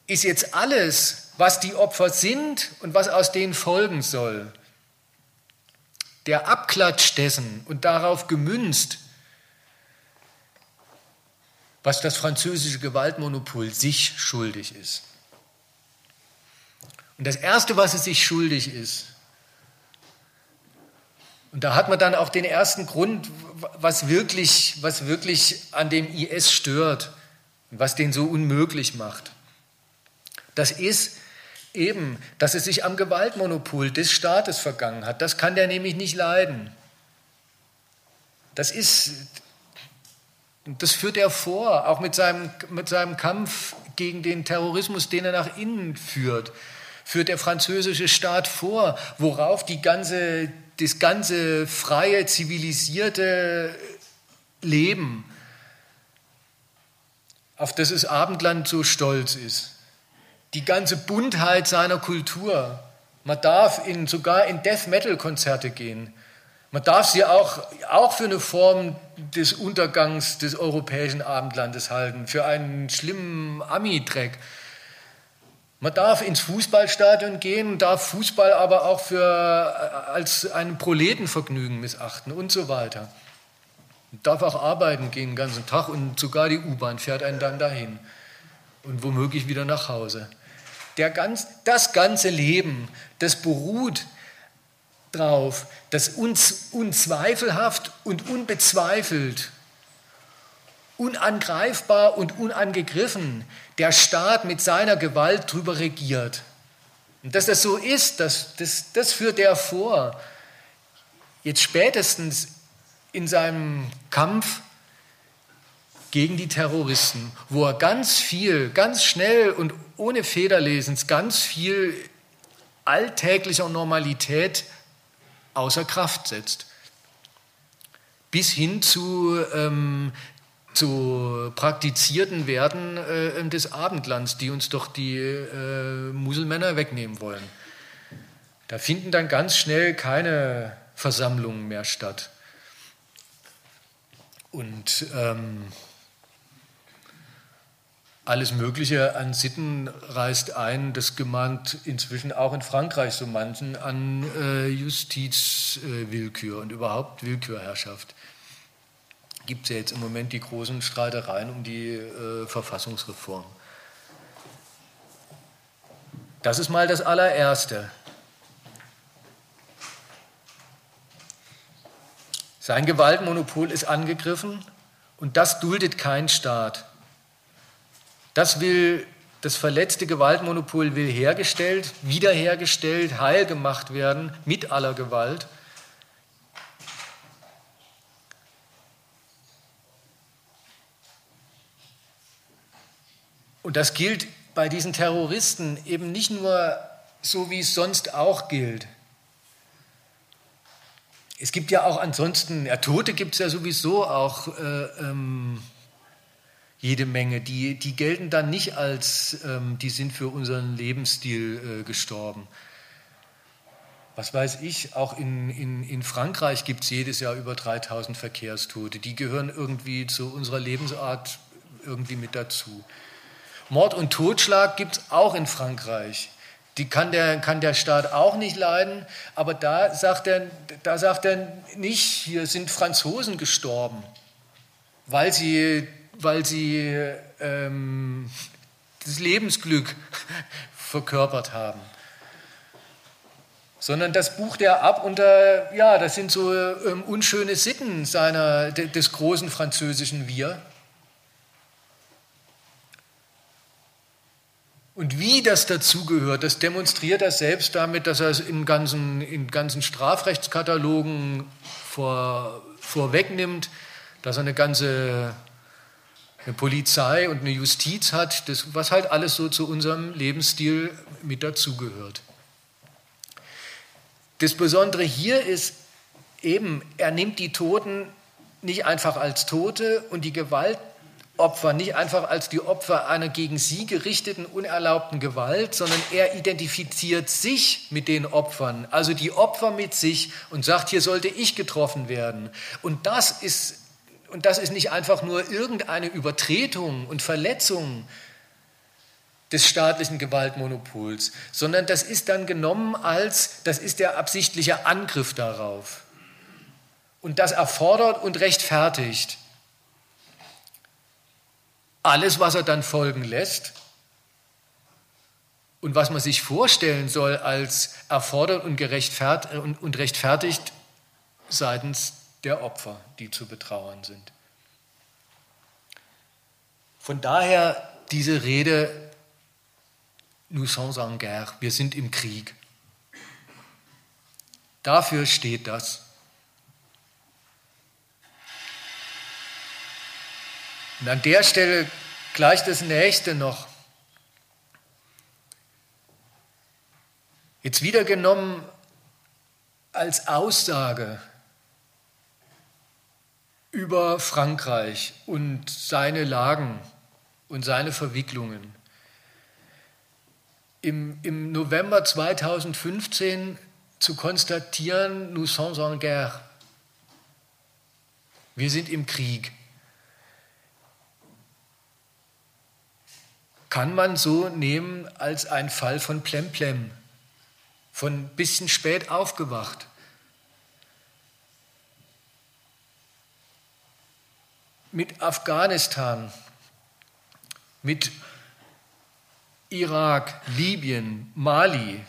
ist jetzt alles, was die Opfer sind und was aus denen folgen soll, der Abklatsch dessen und darauf gemünzt, was das französische Gewaltmonopol sich schuldig ist. Und das Erste, was es sich schuldig ist, und da hat man dann auch den ersten Grund, was wirklich, was wirklich an dem IS stört, was den so unmöglich macht. Das ist eben, dass es sich am Gewaltmonopol des Staates vergangen hat. Das kann der nämlich nicht leiden. Das ist, das führt er vor, auch mit seinem, mit seinem Kampf gegen den Terrorismus, den er nach innen führt, führt der französische Staat vor, worauf die ganze, das ganze freie, zivilisierte Leben, auf das das Abendland so stolz ist. Die ganze Buntheit seiner Kultur. Man darf in, sogar in Death-Metal-Konzerte gehen. Man darf sie auch, auch für eine Form des Untergangs des europäischen Abendlandes halten, für einen schlimmen Ami-Dreck. Man darf ins Fußballstadion gehen, darf Fußball aber auch für, äh, als ein Proletenvergnügen missachten und so weiter. Man darf auch arbeiten gehen den ganzen Tag und sogar die U-Bahn fährt einen dann dahin und womöglich wieder nach Hause. Der ganz, das ganze Leben, das beruht drauf, dass uns unzweifelhaft und unbezweifelt, unangreifbar und unangegriffen der Staat mit seiner Gewalt drüber regiert. Und dass das so ist, das, das, das führt er vor. Jetzt spätestens in seinem Kampf gegen die Terroristen, wo er ganz viel, ganz schnell und ohne Federlesens ganz viel alltäglicher Normalität außer Kraft setzt. Bis hin zu, ähm, zu praktizierten Werten äh, des Abendlands, die uns doch die äh, Muselmänner wegnehmen wollen. Da finden dann ganz schnell keine Versammlungen mehr statt. Und ähm, alles Mögliche an Sitten reißt ein. Das gemahnt inzwischen auch in Frankreich so manchen an äh, Justizwillkür äh, und überhaupt Willkürherrschaft. Gibt es ja jetzt im Moment die großen Streitereien um die äh, Verfassungsreform. Das ist mal das allererste. Sein Gewaltmonopol ist angegriffen und das duldet kein Staat. Das will das verletzte Gewaltmonopol will hergestellt, wiederhergestellt, heil gemacht werden mit aller Gewalt. Und das gilt bei diesen Terroristen eben nicht nur so, wie es sonst auch gilt. Es gibt ja auch ansonsten, ja, Tote gibt es ja sowieso auch äh, ähm, jede Menge. Die, die gelten dann nicht als, ähm, die sind für unseren Lebensstil äh, gestorben. Was weiß ich, auch in, in, in Frankreich gibt es jedes Jahr über 3000 Verkehrstote. Die gehören irgendwie zu unserer Lebensart irgendwie mit dazu. Mord und Totschlag gibt es auch in Frankreich. Die kann der, kann der Staat auch nicht leiden, aber da sagt, er, da sagt er nicht, hier sind Franzosen gestorben, weil sie, weil sie ähm, das Lebensglück verkörpert haben. Sondern das bucht er ab unter, ja, das sind so ähm, unschöne Sitten seiner, des großen französischen Wir. Und wie das dazugehört, das demonstriert er selbst damit, dass er es in ganzen, in ganzen Strafrechtskatalogen vor, vorwegnimmt, dass er eine ganze eine Polizei und eine Justiz hat, das, was halt alles so zu unserem Lebensstil mit dazugehört. Das Besondere hier ist eben, er nimmt die Toten nicht einfach als Tote und die Gewalt Opfer nicht einfach als die Opfer einer gegen sie gerichteten unerlaubten Gewalt, sondern er identifiziert sich mit den Opfern, also die Opfer mit sich und sagt, hier sollte ich getroffen werden. Und das ist, und das ist nicht einfach nur irgendeine Übertretung und Verletzung des staatlichen Gewaltmonopols, sondern das ist dann genommen als, das ist der absichtliche Angriff darauf. Und das erfordert und rechtfertigt alles, was er dann folgen lässt und was man sich vorstellen soll als erfordert und, und rechtfertigt seitens der Opfer, die zu betrauern sind. Von daher diese Rede, nous sommes en guerre, wir sind im Krieg. Dafür steht das. Und an der Stelle gleich das nächste noch. Jetzt wieder genommen als Aussage über Frankreich und seine Lagen und seine Verwicklungen. Im, Im November 2015 zu konstatieren, nous sommes en guerre. Wir sind im Krieg. kann man so nehmen als ein Fall von Plemplem, von bisschen spät aufgewacht. Mit Afghanistan, mit Irak, Libyen, Mali,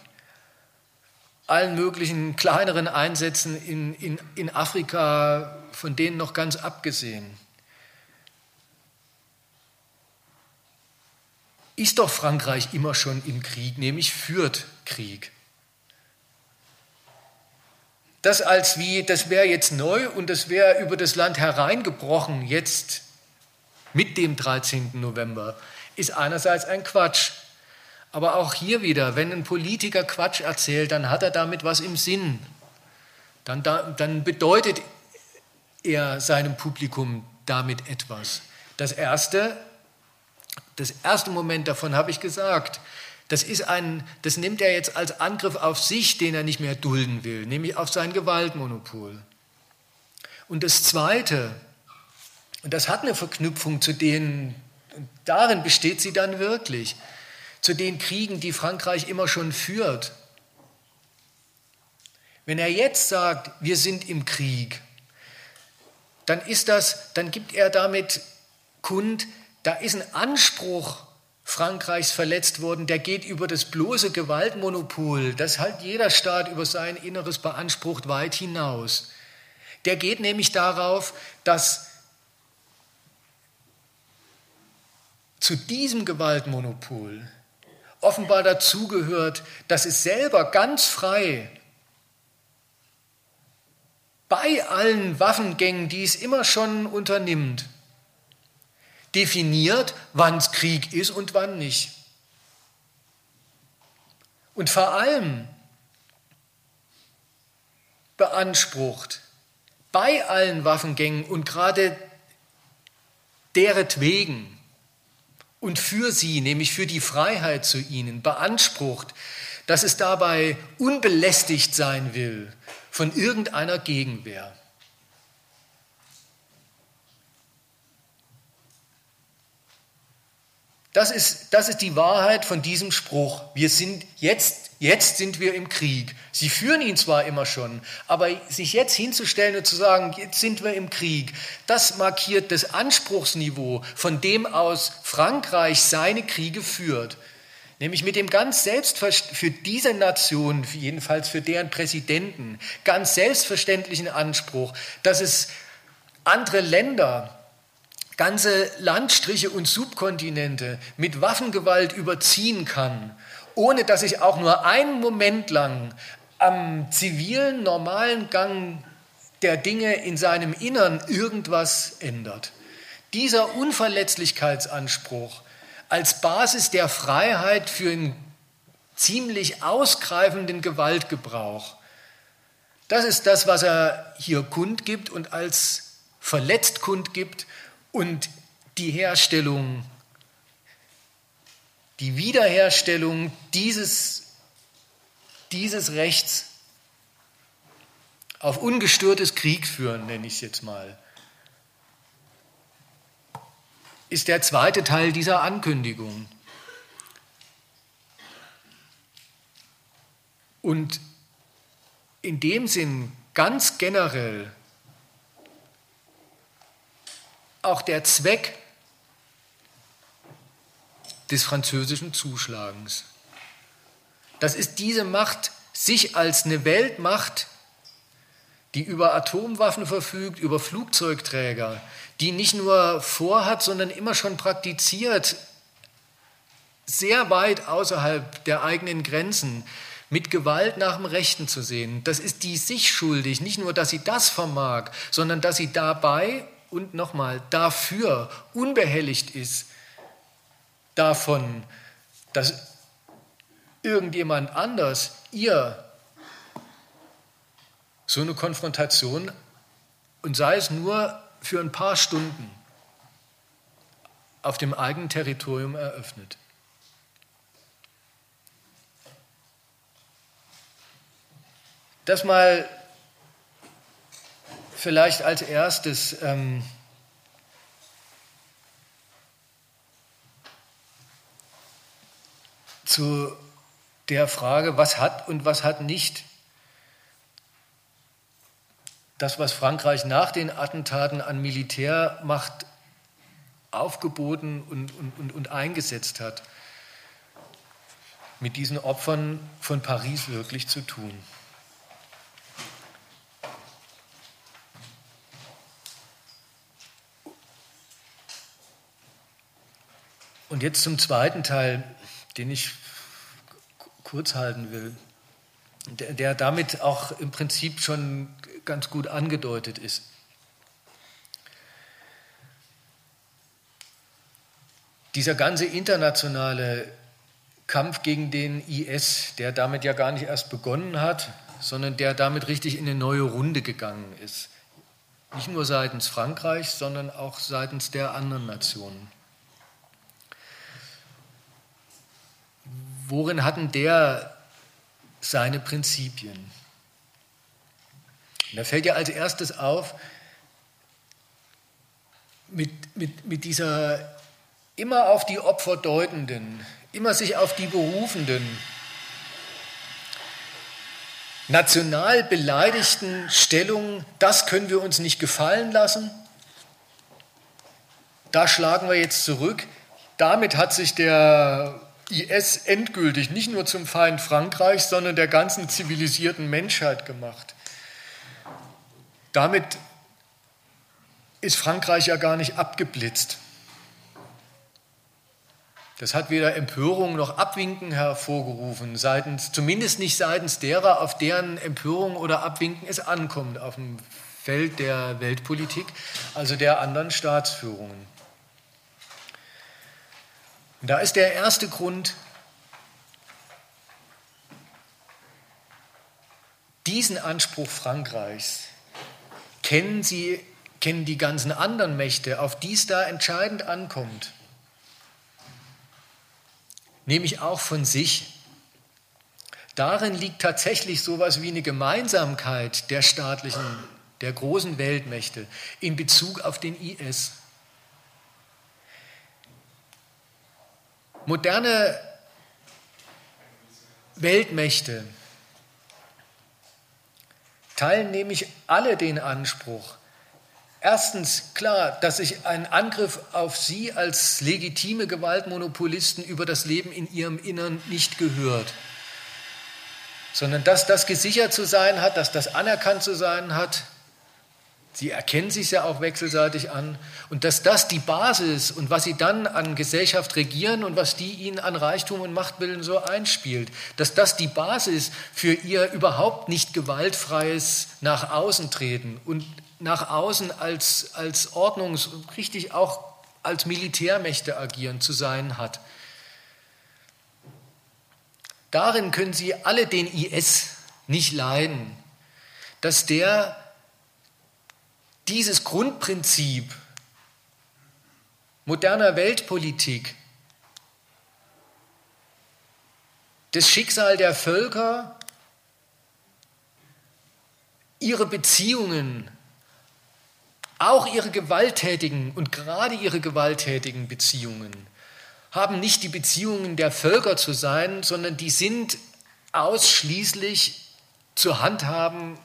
allen möglichen kleineren Einsätzen in, in, in Afrika, von denen noch ganz abgesehen. ist doch Frankreich immer schon im Krieg, nämlich führt Krieg. Das als wie, das wäre jetzt neu und das wäre über das Land hereingebrochen, jetzt mit dem 13. November, ist einerseits ein Quatsch. Aber auch hier wieder, wenn ein Politiker Quatsch erzählt, dann hat er damit was im Sinn. Dann, dann bedeutet er seinem Publikum damit etwas. Das Erste, das erste Moment davon habe ich gesagt. Das, ist ein, das nimmt er jetzt als Angriff auf sich, den er nicht mehr dulden will, nämlich auf sein Gewaltmonopol. Und das Zweite, und das hat eine Verknüpfung zu den, darin besteht sie dann wirklich, zu den Kriegen, die Frankreich immer schon führt. Wenn er jetzt sagt, wir sind im Krieg, dann ist das, dann gibt er damit kund, da ist ein Anspruch Frankreichs verletzt worden, der geht über das bloße Gewaltmonopol, das halt jeder Staat über sein Inneres beansprucht, weit hinaus. Der geht nämlich darauf, dass zu diesem Gewaltmonopol offenbar dazugehört, dass es selber ganz frei bei allen Waffengängen, die es immer schon unternimmt, definiert, wann es Krieg ist und wann nicht. Und vor allem beansprucht, bei allen Waffengängen und gerade deretwegen und für sie, nämlich für die Freiheit zu ihnen, beansprucht, dass es dabei unbelästigt sein will von irgendeiner Gegenwehr. Das ist, das ist die Wahrheit von diesem Spruch. Wir sind jetzt, jetzt sind wir im Krieg. Sie führen ihn zwar immer schon, aber sich jetzt hinzustellen und zu sagen, jetzt sind wir im Krieg, das markiert das Anspruchsniveau, von dem aus Frankreich seine Kriege führt. Nämlich mit dem ganz selbstverständlichen, für diese Nation, jedenfalls für deren Präsidenten, ganz selbstverständlichen Anspruch, dass es andere Länder ganze Landstriche und Subkontinente mit Waffengewalt überziehen kann, ohne dass sich auch nur einen Moment lang am zivilen, normalen Gang der Dinge in seinem Innern irgendwas ändert. Dieser Unverletzlichkeitsanspruch als Basis der Freiheit für einen ziemlich ausgreifenden Gewaltgebrauch, das ist das, was er hier kundgibt und als verletzt kundgibt und die Herstellung, die Wiederherstellung dieses, dieses Rechts auf ungestörtes Kriegführen, nenne ich es jetzt mal, ist der zweite Teil dieser Ankündigung. Und in dem Sinn ganz generell auch der Zweck des französischen Zuschlagens. Das ist diese Macht, sich als eine Weltmacht, die über Atomwaffen verfügt, über Flugzeugträger, die nicht nur vorhat, sondern immer schon praktiziert, sehr weit außerhalb der eigenen Grenzen, mit Gewalt nach dem Rechten zu sehen. Das ist die sich schuldig, nicht nur, dass sie das vermag, sondern dass sie dabei und nochmal dafür unbehelligt ist davon, dass irgendjemand anders ihr so eine Konfrontation und sei es nur für ein paar Stunden auf dem eigenen Territorium eröffnet. Das mal vielleicht als erstes ähm, zu der Frage, was hat und was hat nicht das, was Frankreich nach den Attentaten an Militärmacht aufgeboten und, und, und, eingesetzt hat, mit diesen Opfern von Paris wirklich zu tun. Und jetzt zum zweiten Teil, den ich kurz halten will, der, der damit auch im Prinzip schon ganz gut angedeutet ist. Dieser ganze internationale Kampf gegen den IS, der damit ja gar nicht erst begonnen hat, sondern der damit richtig in eine neue Runde gegangen ist. Nicht nur seitens Frankreichs, sondern auch seitens der anderen Nationen. Worin hatten der seine Prinzipien? Und da fällt ja als erstes auf, mit, mit, mit dieser immer auf die Opfer deutenden, immer sich auf die berufenden, national beleidigten Stellung, das können wir uns nicht gefallen lassen. Da schlagen wir jetzt zurück. Damit hat sich der IS endgültig nicht nur zum Feind Frankreichs, sondern der ganzen zivilisierten Menschheit gemacht. Damit ist Frankreich ja gar nicht abgeblitzt. Das hat weder Empörung noch Abwinken hervorgerufen, seitens, zumindest nicht seitens derer, auf deren Empörung oder Abwinken es ankommt auf dem Feld der Weltpolitik, also der anderen Staatsführungen. Und da ist der erste Grund, diesen Anspruch Frankreichs kennen sie, kennen die ganzen anderen Mächte, auf die es da entscheidend ankommt nämlich auch von sich. Darin liegt tatsächlich so etwas wie eine Gemeinsamkeit der staatlichen, der großen Weltmächte in Bezug auf den IS. Moderne Weltmächte teilen nämlich alle den Anspruch, Erstens klar, dass sich ein Angriff auf Sie als legitime Gewaltmonopolisten über das Leben in Ihrem Innern nicht gehört, sondern dass das gesichert zu sein hat, dass das anerkannt zu sein hat. Sie erkennen sich ja auch wechselseitig an und dass das die Basis und was Sie dann an Gesellschaft regieren und was die Ihnen an Reichtum und Machtbilden so einspielt, dass das die Basis für Ihr überhaupt nicht gewaltfreies nach außen treten und nach außen als, als Ordnungs- und richtig auch als Militärmächte agieren zu sein hat. Darin können Sie alle den IS nicht leiden, dass der dieses Grundprinzip moderner Weltpolitik, das Schicksal der Völker, ihre Beziehungen auch ihre gewalttätigen und gerade ihre gewalttätigen Beziehungen haben nicht die Beziehungen der Völker zu sein, sondern die sind ausschließlich zu handhaben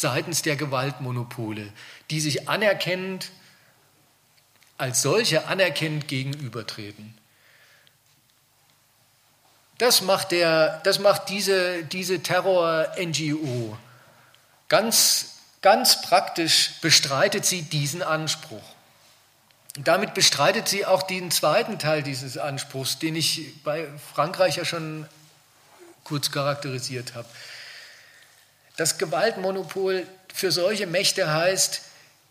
seitens der Gewaltmonopole, die sich anerkennend als solche anerkennend gegenübertreten. Das macht, der, das macht diese, diese Terror-NGO ganz Ganz praktisch bestreitet sie diesen Anspruch. Damit bestreitet sie auch den zweiten Teil dieses Anspruchs, den ich bei Frankreich ja schon kurz charakterisiert habe. Das Gewaltmonopol für solche Mächte heißt,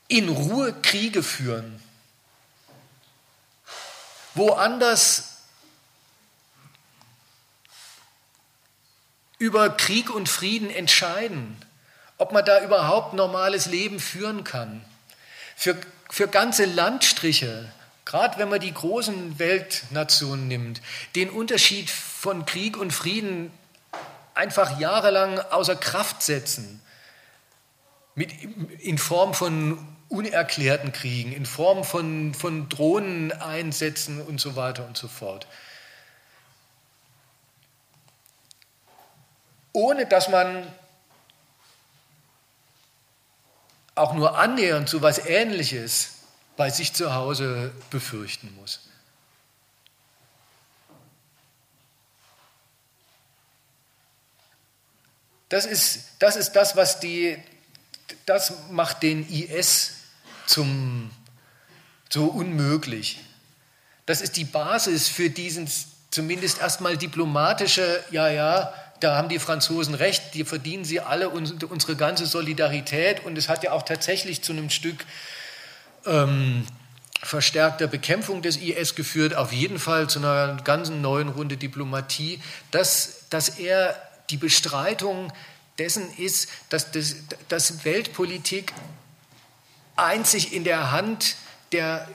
in Ruhe Kriege führen. Woanders über Krieg und Frieden entscheiden ob man da überhaupt normales Leben führen kann. Für, für ganze Landstriche, gerade wenn man die großen Weltnationen nimmt, den Unterschied von Krieg und Frieden einfach jahrelang außer Kraft setzen, mit, in Form von unerklärten Kriegen, in Form von, von Drohneneinsätzen und so weiter und so fort. Ohne dass man auch nur annähernd zu was Ähnliches bei sich zu Hause befürchten muss. Das ist, das ist das, was die, das macht den IS zum, so unmöglich. Das ist die Basis für diesen zumindest erstmal diplomatische, ja, ja, da haben die Franzosen recht, die verdienen sie alle unsere ganze Solidarität und es hat ja auch tatsächlich zu einem Stück ähm, verstärkter Bekämpfung des IS geführt, auf jeden Fall zu einer ganzen neuen Runde Diplomatie, dass, dass er die Bestreitung dessen ist, dass, das, dass Weltpolitik einzig in der Hand der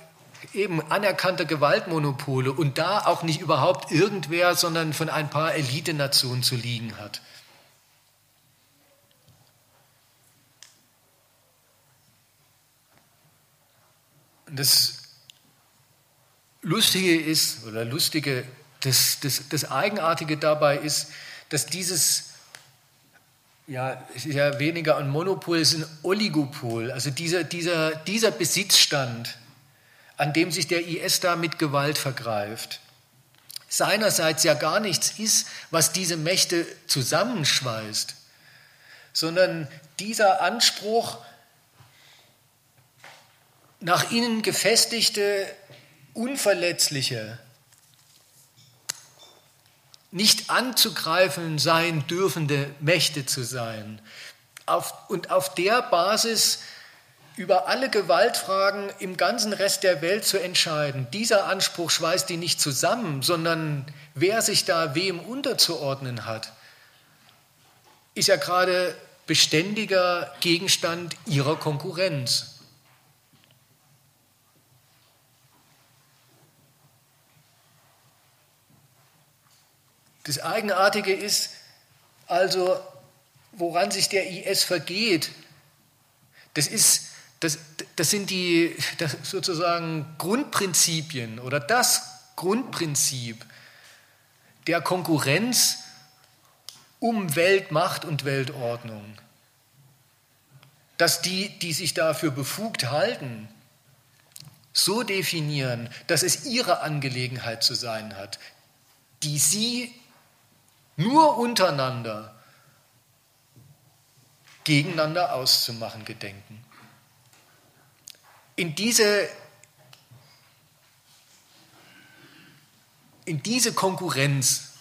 eben anerkannte Gewaltmonopole und da auch nicht überhaupt irgendwer, sondern von ein paar Elitenationen zu liegen hat. Das Lustige ist, oder Lustige, das, das, das Eigenartige dabei ist, dass dieses, ja, ja weniger ein Monopol, ist ein Oligopol, also dieser, dieser, dieser Besitzstand, an dem sich der IS da mit Gewalt vergreift, seinerseits ja gar nichts ist, was diese Mächte zusammenschweißt, sondern dieser Anspruch nach innen gefestigte, unverletzliche, nicht anzugreifen sein dürfende Mächte zu sein. Auf, und auf der Basis über alle Gewaltfragen im ganzen Rest der Welt zu entscheiden. Dieser Anspruch schweißt die nicht zusammen, sondern wer sich da wem unterzuordnen hat, ist ja gerade beständiger Gegenstand ihrer Konkurrenz. Das Eigenartige ist also, woran sich der IS vergeht, das, ist, das, das sind die das sozusagen Grundprinzipien oder das Grundprinzip der Konkurrenz um Weltmacht und Weltordnung. Dass die, die sich dafür befugt halten, so definieren, dass es ihre Angelegenheit zu sein hat, die sie nur untereinander gegeneinander auszumachen gedenken. In diese, in diese Konkurrenz,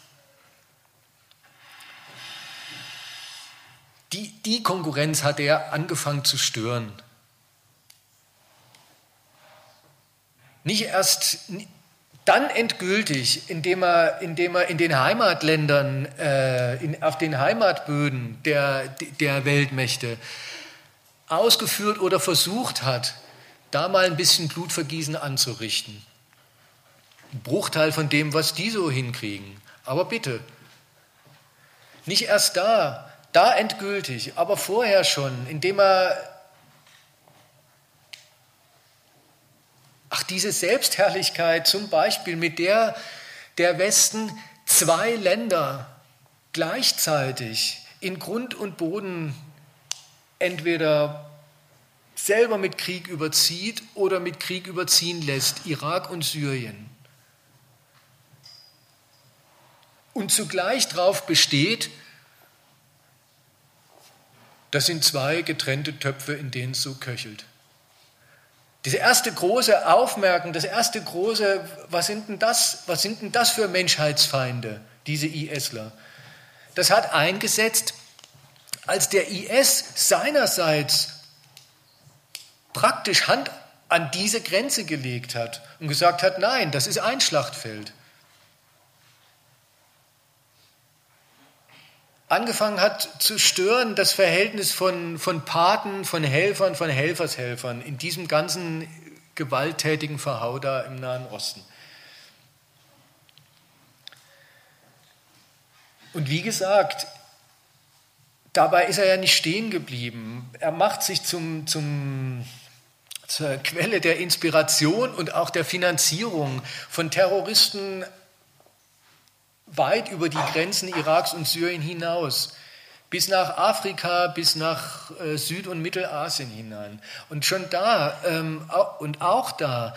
die, die Konkurrenz hat er angefangen zu stören. Nicht erst, dann endgültig, indem er, indem er in den Heimatländern, äh, in, auf den Heimatböden der, der Weltmächte ausgeführt oder versucht hat, da mal ein bisschen Blutvergießen anzurichten. Ein Bruchteil von dem, was die so hinkriegen. Aber bitte, nicht erst da, da endgültig, aber vorher schon, indem er Ach, diese Selbstherrlichkeit zum Beispiel, mit der der Westen zwei Länder gleichzeitig in Grund und Boden entweder selber mit Krieg überzieht oder mit Krieg überziehen lässt, Irak und Syrien. Und zugleich darauf besteht, das sind zwei getrennte Töpfe, in denen es so köchelt. Diese erste große Aufmerken, das erste große, was sind denn das, was sind denn das für Menschheitsfeinde, diese ISler? Das hat eingesetzt, als der IS seinerseits praktisch Hand an diese Grenze gelegt hat und gesagt hat, nein, das ist ein Schlachtfeld. Angefangen hat zu stören, das Verhältnis von, von Paten, von Helfern, von Helfershelfern in diesem ganzen gewalttätigen Verhau da im Nahen Osten. Und wie gesagt, dabei ist er ja nicht stehen geblieben. Er macht sich zum, zum, zur Quelle der Inspiration und auch der Finanzierung von Terroristen weit über die Grenzen Iraks und Syrien hinaus, bis nach Afrika, bis nach äh, Süd- und Mittelasien hinein. Und schon da ähm, und auch da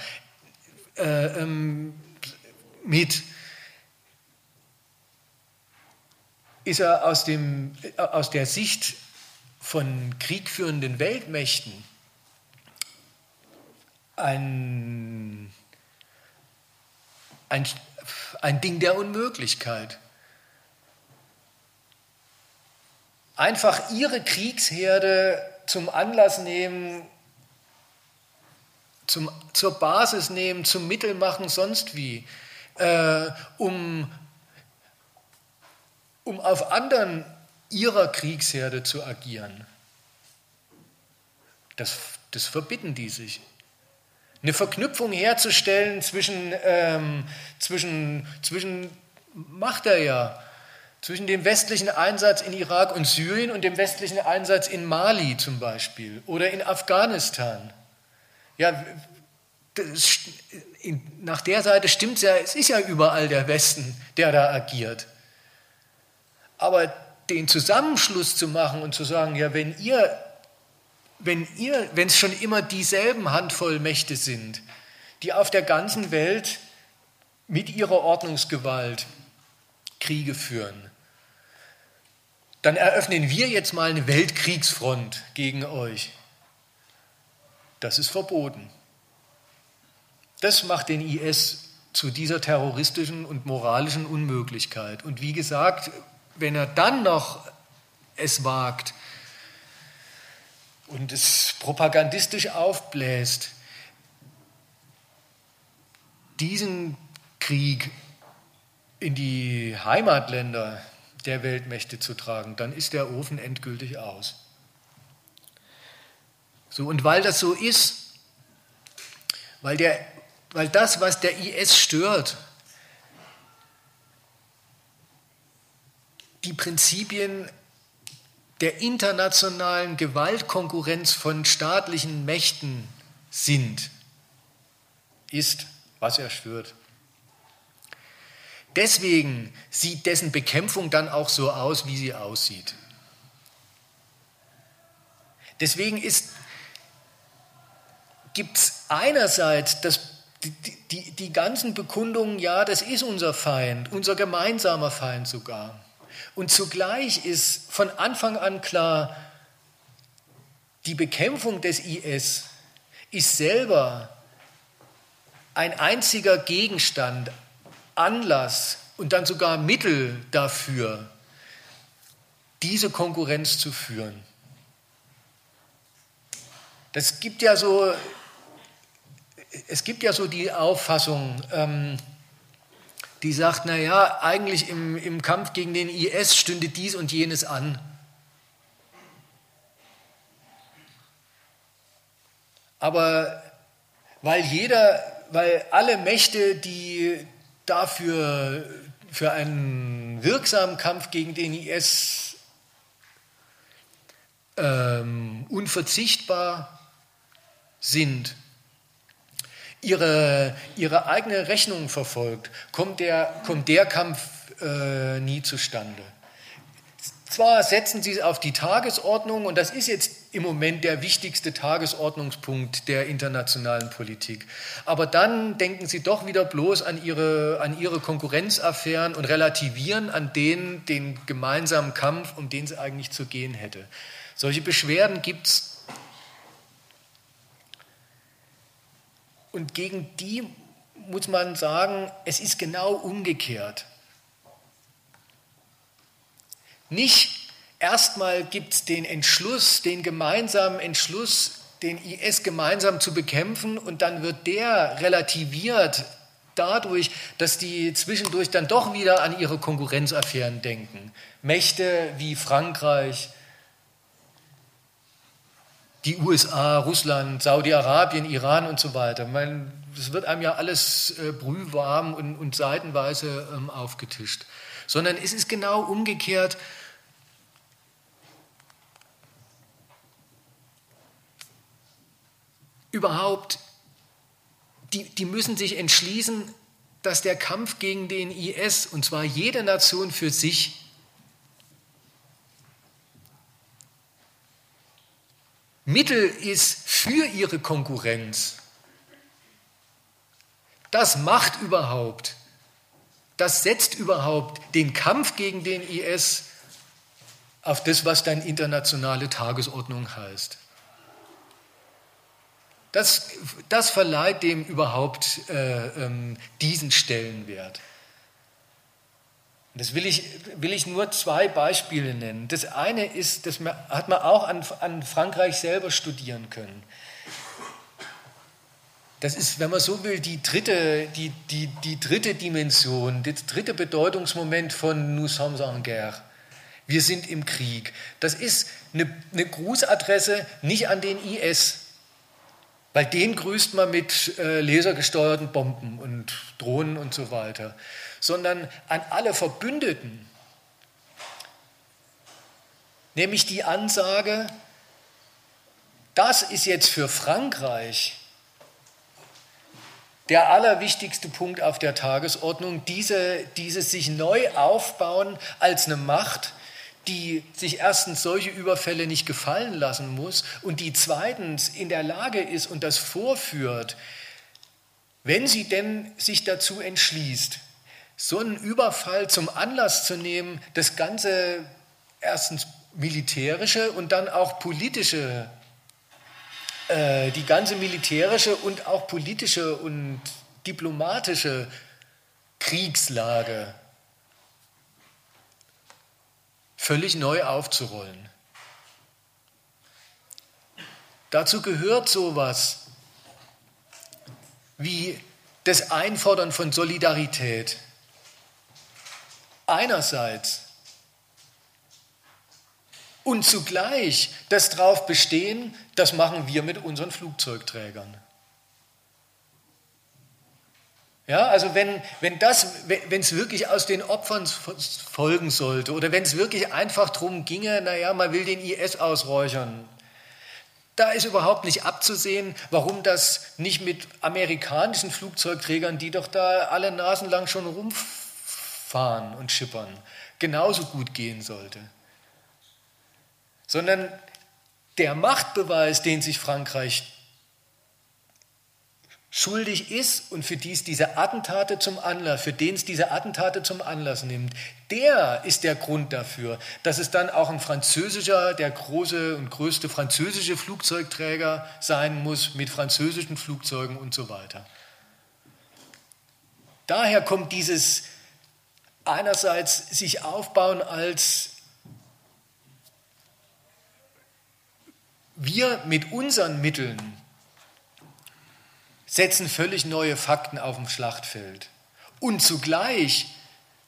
äh, ähm, mit ist er aus, dem, äh, aus der Sicht von kriegführenden Weltmächten ein, ein ein Ding der Unmöglichkeit. Einfach ihre Kriegsherde zum Anlass nehmen, zum, zur Basis nehmen, zum Mittel machen, sonst wie, äh, um, um auf anderen ihrer Kriegsherde zu agieren. Das, das verbitten die sich eine Verknüpfung herzustellen zwischen, ähm, zwischen, zwischen, macht er ja, zwischen dem westlichen Einsatz in Irak und Syrien und dem westlichen Einsatz in Mali zum Beispiel oder in Afghanistan. Ja, das, nach der Seite stimmt es ja, es ist ja überall der Westen, der da agiert. Aber den Zusammenschluss zu machen und zu sagen, ja, wenn ihr wenn ihr, wenn es schon immer dieselben Handvoll Mächte sind, die auf der ganzen Welt mit ihrer Ordnungsgewalt Kriege führen, dann eröffnen wir jetzt mal eine Weltkriegsfront gegen euch. Das ist verboten. Das macht den IS zu dieser terroristischen und moralischen Unmöglichkeit. Und wie gesagt, wenn er dann noch es wagt und es propagandistisch aufbläst, diesen Krieg in die Heimatländer der Weltmächte zu tragen, dann ist der Ofen endgültig aus. So, und weil das so ist, weil, der, weil das, was der IS stört, die Prinzipien der internationalen Gewaltkonkurrenz von staatlichen Mächten sind, ist, was er stört. Deswegen sieht dessen Bekämpfung dann auch so aus, wie sie aussieht. Deswegen gibt es einerseits das, die, die, die ganzen Bekundungen, ja, das ist unser Feind, unser gemeinsamer Feind sogar. Und zugleich ist von Anfang an klar, die Bekämpfung des IS ist selber ein einziger Gegenstand, Anlass und dann sogar Mittel dafür, diese Konkurrenz zu führen. Das gibt ja so, es gibt ja so die Auffassung, ähm, die sagt, naja, eigentlich im, im Kampf gegen den IS stünde dies und jenes an. Aber weil jeder, weil alle Mächte, die dafür für einen wirksamen Kampf gegen den IS ähm, unverzichtbar sind, ihre, ihre eigene Rechnung verfolgt, kommt der, kommt der Kampf äh, nie zustande. Zwar setzen sie es auf die Tagesordnung, und das ist jetzt im Moment der wichtigste Tagesordnungspunkt der internationalen Politik, aber dann denken sie doch wieder bloß an ihre, an ihre Konkurrenzaffären und relativieren an den, den gemeinsamen Kampf, um den es eigentlich zu gehen hätte. Solche Beschwerden gibt es. Und gegen die muss man sagen, es ist genau umgekehrt. Nicht erstmal gibt es den Entschluss, den gemeinsamen Entschluss, den IS gemeinsam zu bekämpfen und dann wird der relativiert dadurch, dass die zwischendurch dann doch wieder an ihre Konkurrenzaffären denken. Mächte wie Frankreich, die USA, Russland, Saudi-Arabien, Iran und so weiter. Es wird einem ja alles äh, brühwarm und, und seitenweise ähm, aufgetischt. Sondern es ist genau umgekehrt. überhaupt, die, die müssen sich entschließen, dass der Kampf gegen den IS, und zwar jede Nation für sich, Mittel ist für ihre Konkurrenz. Das macht überhaupt, das setzt überhaupt den Kampf gegen den IS auf das, was dann internationale Tagesordnung heißt. Das, das verleiht dem überhaupt äh, ähm, diesen Stellenwert. Das will ich, will ich nur zwei Beispiele nennen. Das eine ist, das hat man auch an, an Frankreich selber studieren können. Das ist, wenn man so will, die dritte, die, die, die dritte Dimension, das dritte Bedeutungsmoment von Nous sommes en guerre. Wir sind im Krieg. Das ist eine, eine Grußadresse nicht an den IS, weil den grüßt man mit äh, lasergesteuerten Bomben und Drohnen und so weiter, sondern an alle Verbündeten. Nämlich die Ansage, das ist jetzt für Frankreich der allerwichtigste Punkt auf der Tagesordnung, diese, dieses sich neu aufbauen als eine Macht, die sich erstens solche Überfälle nicht gefallen lassen muss und die zweitens in der Lage ist und das vorführt, wenn sie denn sich dazu entschließt, so einen Überfall zum Anlass zu nehmen, das Ganze erstens militärische und dann auch politische, äh, die ganze militärische und auch politische und diplomatische Kriegslage völlig neu aufzurollen. Dazu gehört sowas wie das Einfordern von Solidarität. Einerseits und zugleich das darauf bestehen, das machen wir mit unseren Flugzeugträgern. Ja, also wenn, wenn wenn es wirklich aus den Opfern folgen sollte oder wenn es wirklich einfach darum ginge, naja, man will den IS ausräuchern, da ist überhaupt nicht abzusehen, warum das nicht mit amerikanischen Flugzeugträgern, die doch da alle Nasen lang schon rumfahren und schippern, genauso gut gehen sollte. Sondern der Machtbeweis, den sich Frankreich schuldig ist und für dies diese Attentate zum Anlass, für den es diese Attentate zum Anlass nimmt, der ist der Grund dafür, dass es dann auch ein französischer, der große und größte französische Flugzeugträger sein muss mit französischen Flugzeugen und so weiter. Daher kommt dieses einerseits sich aufbauen als wir mit unseren Mitteln setzen völlig neue Fakten auf dem Schlachtfeld. Und zugleich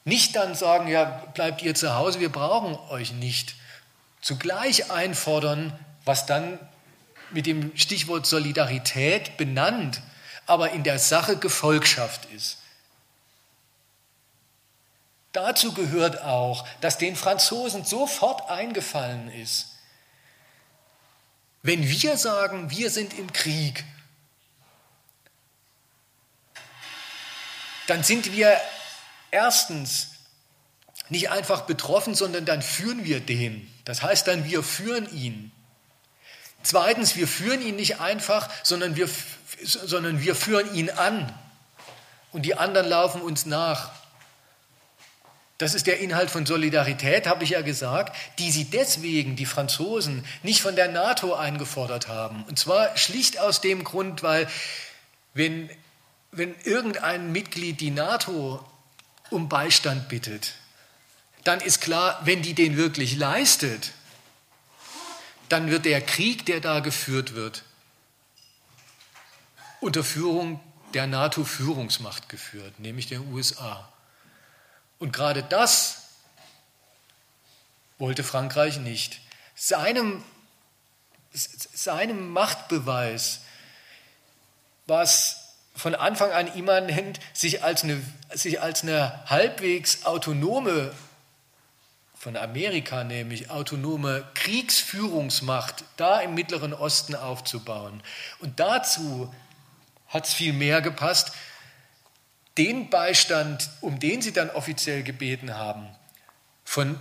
nicht dann sagen, ja, bleibt ihr zu Hause, wir brauchen euch nicht. Zugleich einfordern, was dann mit dem Stichwort Solidarität benannt, aber in der Sache Gefolgschaft ist. Dazu gehört auch, dass den Franzosen sofort eingefallen ist, wenn wir sagen, wir sind im Krieg, dann sind wir erstens nicht einfach betroffen, sondern dann führen wir den. Das heißt dann, wir führen ihn. Zweitens, wir führen ihn nicht einfach, sondern wir, sondern wir führen ihn an. Und die anderen laufen uns nach. Das ist der Inhalt von Solidarität, habe ich ja gesagt, die sie deswegen, die Franzosen, nicht von der NATO eingefordert haben. Und zwar schlicht aus dem Grund, weil wenn wenn irgendein Mitglied die NATO um Beistand bittet, dann ist klar, wenn die den wirklich leistet, dann wird der Krieg, der da geführt wird, unter Führung der NATO-Führungsmacht geführt, nämlich der USA. Und gerade das wollte Frankreich nicht. Seinem, seinem Machtbeweis, was von Anfang an immanent, sich als eine, sich als eine halbwegs autonome, von Amerika nämlich, autonome Kriegsführungsmacht da im Mittleren Osten aufzubauen. Und dazu hat es viel mehr gepasst, den Beistand, um den sie dann offiziell gebeten haben, von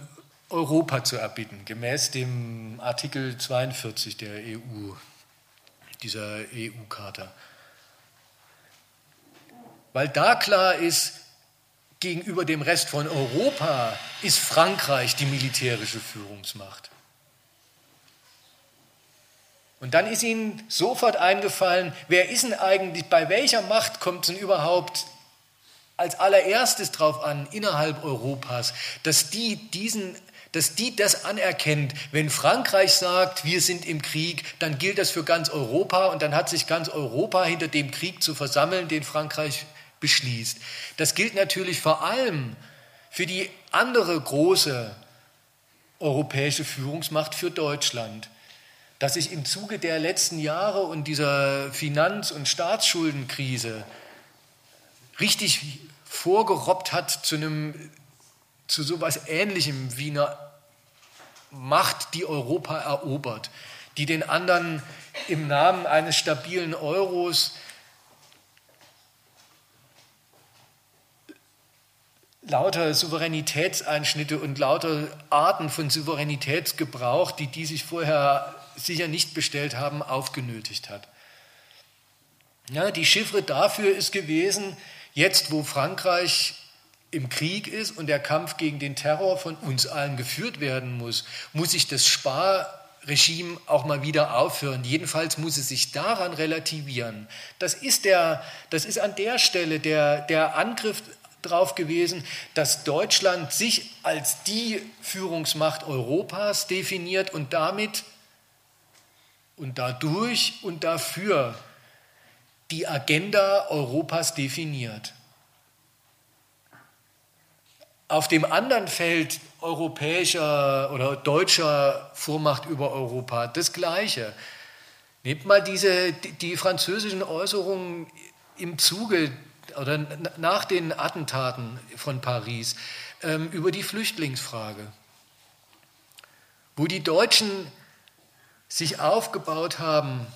Europa zu erbitten, gemäß dem Artikel 42 der EU, dieser EU-Charta. Weil da klar ist, gegenüber dem Rest von Europa ist Frankreich die militärische Führungsmacht. Und dann ist ihnen sofort eingefallen, wer ist denn eigentlich, bei welcher Macht kommt es denn überhaupt als allererstes darauf an, innerhalb Europas, dass die diesen dass die das anerkennt. Wenn Frankreich sagt, wir sind im Krieg, dann gilt das für ganz Europa und dann hat sich ganz Europa hinter dem Krieg zu versammeln, den Frankreich beschließt. Das gilt natürlich vor allem für die andere große europäische Führungsmacht für Deutschland, dass sich im Zuge der letzten Jahre und dieser Finanz- und Staatsschuldenkrise richtig vorgerobbt hat zu einem zu sowas ähnlichem wie einer Macht, die Europa erobert, die den anderen im Namen eines stabilen Euros lauter Souveränitätseinschnitte und lauter Arten von Souveränitätsgebrauch, die die sich vorher sicher nicht bestellt haben, aufgenötigt hat. Ja, die Chiffre dafür ist gewesen, jetzt wo Frankreich im Krieg ist und der Kampf gegen den Terror von uns allen geführt werden muss, muss sich das Sparregime auch mal wieder aufhören. Jedenfalls muss es sich daran relativieren. Das ist, der, das ist an der Stelle der, der Angriff drauf gewesen, dass Deutschland sich als die Führungsmacht Europas definiert und damit und dadurch und dafür die Agenda Europas definiert. Auf dem anderen Feld europäischer oder deutscher Vormacht über Europa das Gleiche. Nehmt mal diese, die französischen Äußerungen im Zuge oder nach den Attentaten von Paris ähm, über die Flüchtlingsfrage, wo die Deutschen sich aufgebaut haben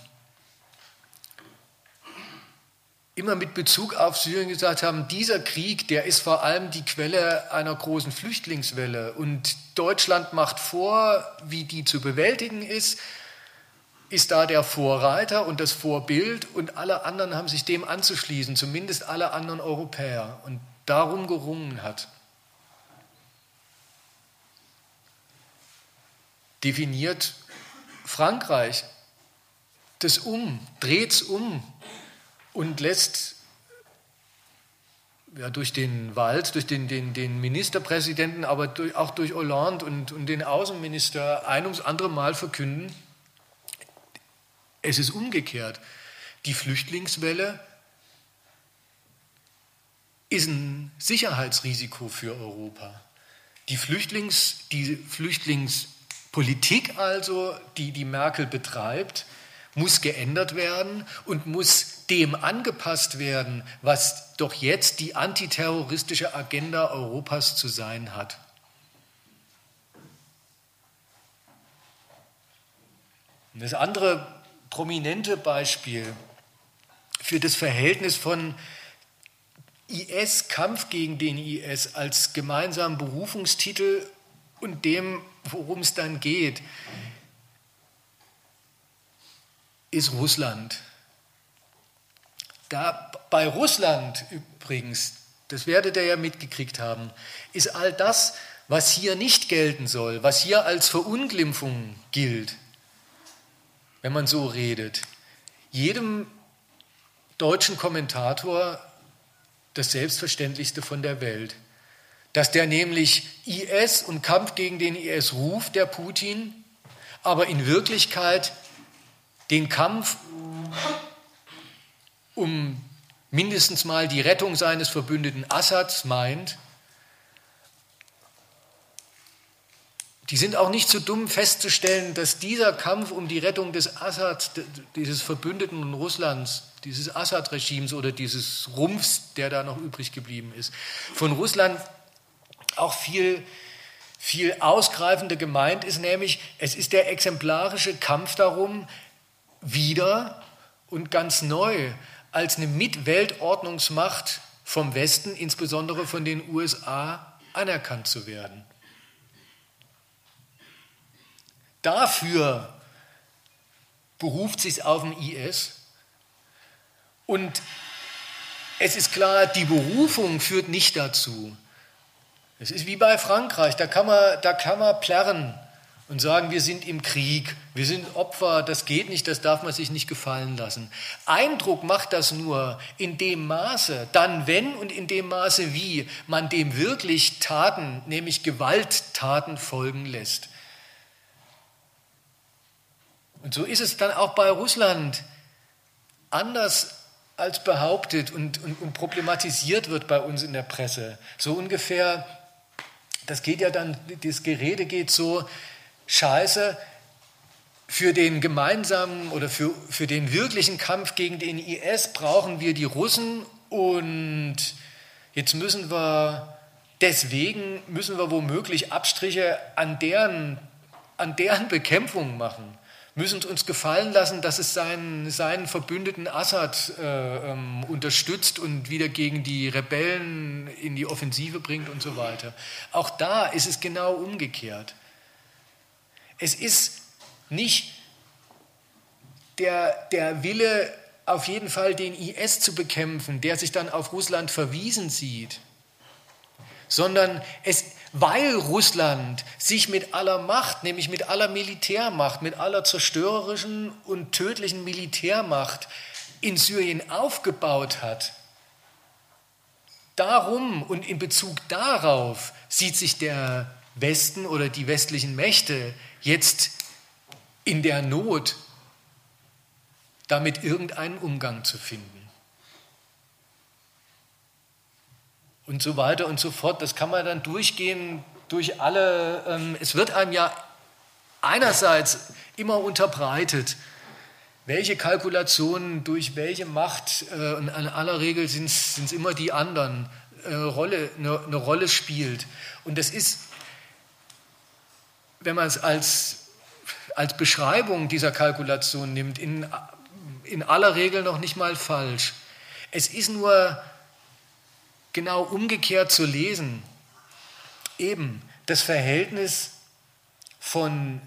immer mit Bezug auf Syrien gesagt haben, dieser Krieg, der ist vor allem die Quelle einer großen Flüchtlingswelle. Und Deutschland macht vor, wie die zu bewältigen ist, ist da der Vorreiter und das Vorbild. Und alle anderen haben sich dem anzuschließen, zumindest alle anderen Europäer. Und darum gerungen hat. Definiert Frankreich das um, dreht es um und lässt ja, durch den Wald, durch den, den, den Ministerpräsidenten, aber durch, auch durch Hollande und, und den Außenminister ein ums andere Mal verkünden, es ist umgekehrt. Die Flüchtlingswelle ist ein Sicherheitsrisiko für Europa. Die, Flüchtlings, die Flüchtlingspolitik also, die die Merkel betreibt, muss geändert werden und muss dem angepasst werden, was doch jetzt die antiterroristische Agenda Europas zu sein hat. Und das andere prominente Beispiel für das Verhältnis von IS, Kampf gegen den IS als gemeinsamen Berufungstitel und dem, worum es dann geht, ist Russland. Da, bei Russland übrigens, das werdet ihr ja mitgekriegt haben, ist all das, was hier nicht gelten soll, was hier als Verunglimpfung gilt, wenn man so redet, jedem deutschen Kommentator das Selbstverständlichste von der Welt. Dass der nämlich IS und Kampf gegen den IS ruft, der Putin, aber in Wirklichkeit den Kampf um mindestens mal die Rettung seines Verbündeten Assads meint, die sind auch nicht so dumm festzustellen, dass dieser Kampf um die Rettung des Assad, dieses Verbündeten Russlands, dieses Assad-Regimes oder dieses Rumpfs, der da noch übrig geblieben ist, von Russland auch viel, viel ausgreifender gemeint ist, nämlich es ist der exemplarische Kampf darum, wieder und ganz neu als eine Mitweltordnungsmacht vom Westen, insbesondere von den USA, anerkannt zu werden. Dafür beruft sich auf den IS. Und es ist klar, die Berufung führt nicht dazu. Es ist wie bei Frankreich, da kann man, da kann man plärren und sagen, wir sind im Krieg, wir sind Opfer, das geht nicht, das darf man sich nicht gefallen lassen. Eindruck macht das nur in dem Maße, dann wenn und in dem Maße wie man dem wirklich Taten, nämlich Gewalttaten folgen lässt. Und so ist es dann auch bei Russland anders als behauptet und, und, und problematisiert wird bei uns in der Presse. So ungefähr, das geht ja dann, das Gerede geht so, Scheiße, für den gemeinsamen oder für, für den wirklichen Kampf gegen den IS brauchen wir die Russen und jetzt müssen wir, deswegen müssen wir womöglich Abstriche an deren, an deren Bekämpfung machen müssen uns gefallen lassen, dass es seinen, seinen Verbündeten Assad äh, ähm, unterstützt und wieder gegen die Rebellen in die Offensive bringt und so weiter. Auch da ist es genau umgekehrt. Es ist nicht der, der Wille, auf jeden Fall den IS zu bekämpfen, der sich dann auf Russland verwiesen sieht. sondern es, weil Russland sich mit aller Macht, nämlich mit aller Militärmacht, mit aller zerstörerischen und tödlichen Militärmacht in Syrien aufgebaut hat, darum und in Bezug darauf sieht sich der Westen oder die westlichen Mächte jetzt in der Not, damit irgendeinen Umgang zu finden. Und so weiter und so fort. Das kann man dann durchgehen durch alle. Ähm, es wird einem ja einerseits immer unterbreitet, welche Kalkulationen durch welche Macht, äh, in aller Regel sind es immer die anderen, äh, Rolle, eine, eine Rolle spielt. Und das ist, wenn man es als, als Beschreibung dieser Kalkulation nimmt, in, in aller Regel noch nicht mal falsch. Es ist nur genau umgekehrt zu lesen. Eben das Verhältnis von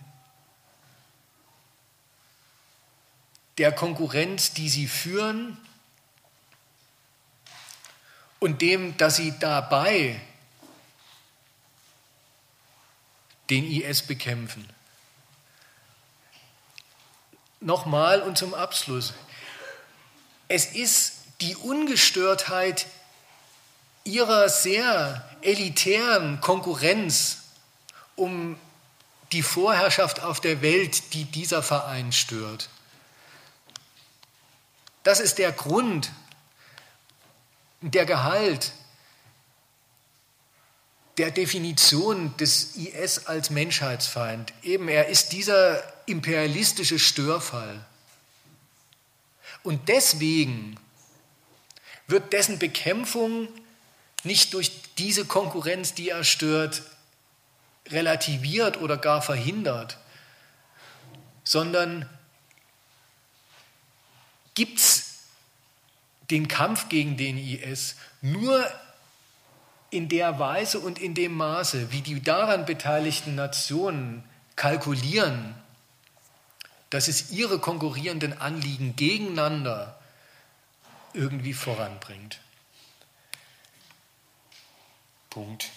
der Konkurrenz, die sie führen, und dem, dass sie dabei den IS bekämpfen. Nochmal und zum Abschluss. Es ist die Ungestörtheit ihrer sehr elitären Konkurrenz um die Vorherrschaft auf der Welt, die dieser Verein stört. Das ist der Grund, der Gehalt der Definition des IS als Menschheitsfeind. Eben, er ist dieser imperialistische Störfall. Und deswegen wird dessen Bekämpfung nicht durch diese Konkurrenz, die er stört, relativiert oder gar verhindert, sondern gibt es den Kampf gegen den IS nur in der Weise und in dem Maße, wie die daran beteiligten Nationen kalkulieren, dass es ihre konkurrierenden Anliegen gegeneinander irgendwie voranbringt. Punkt.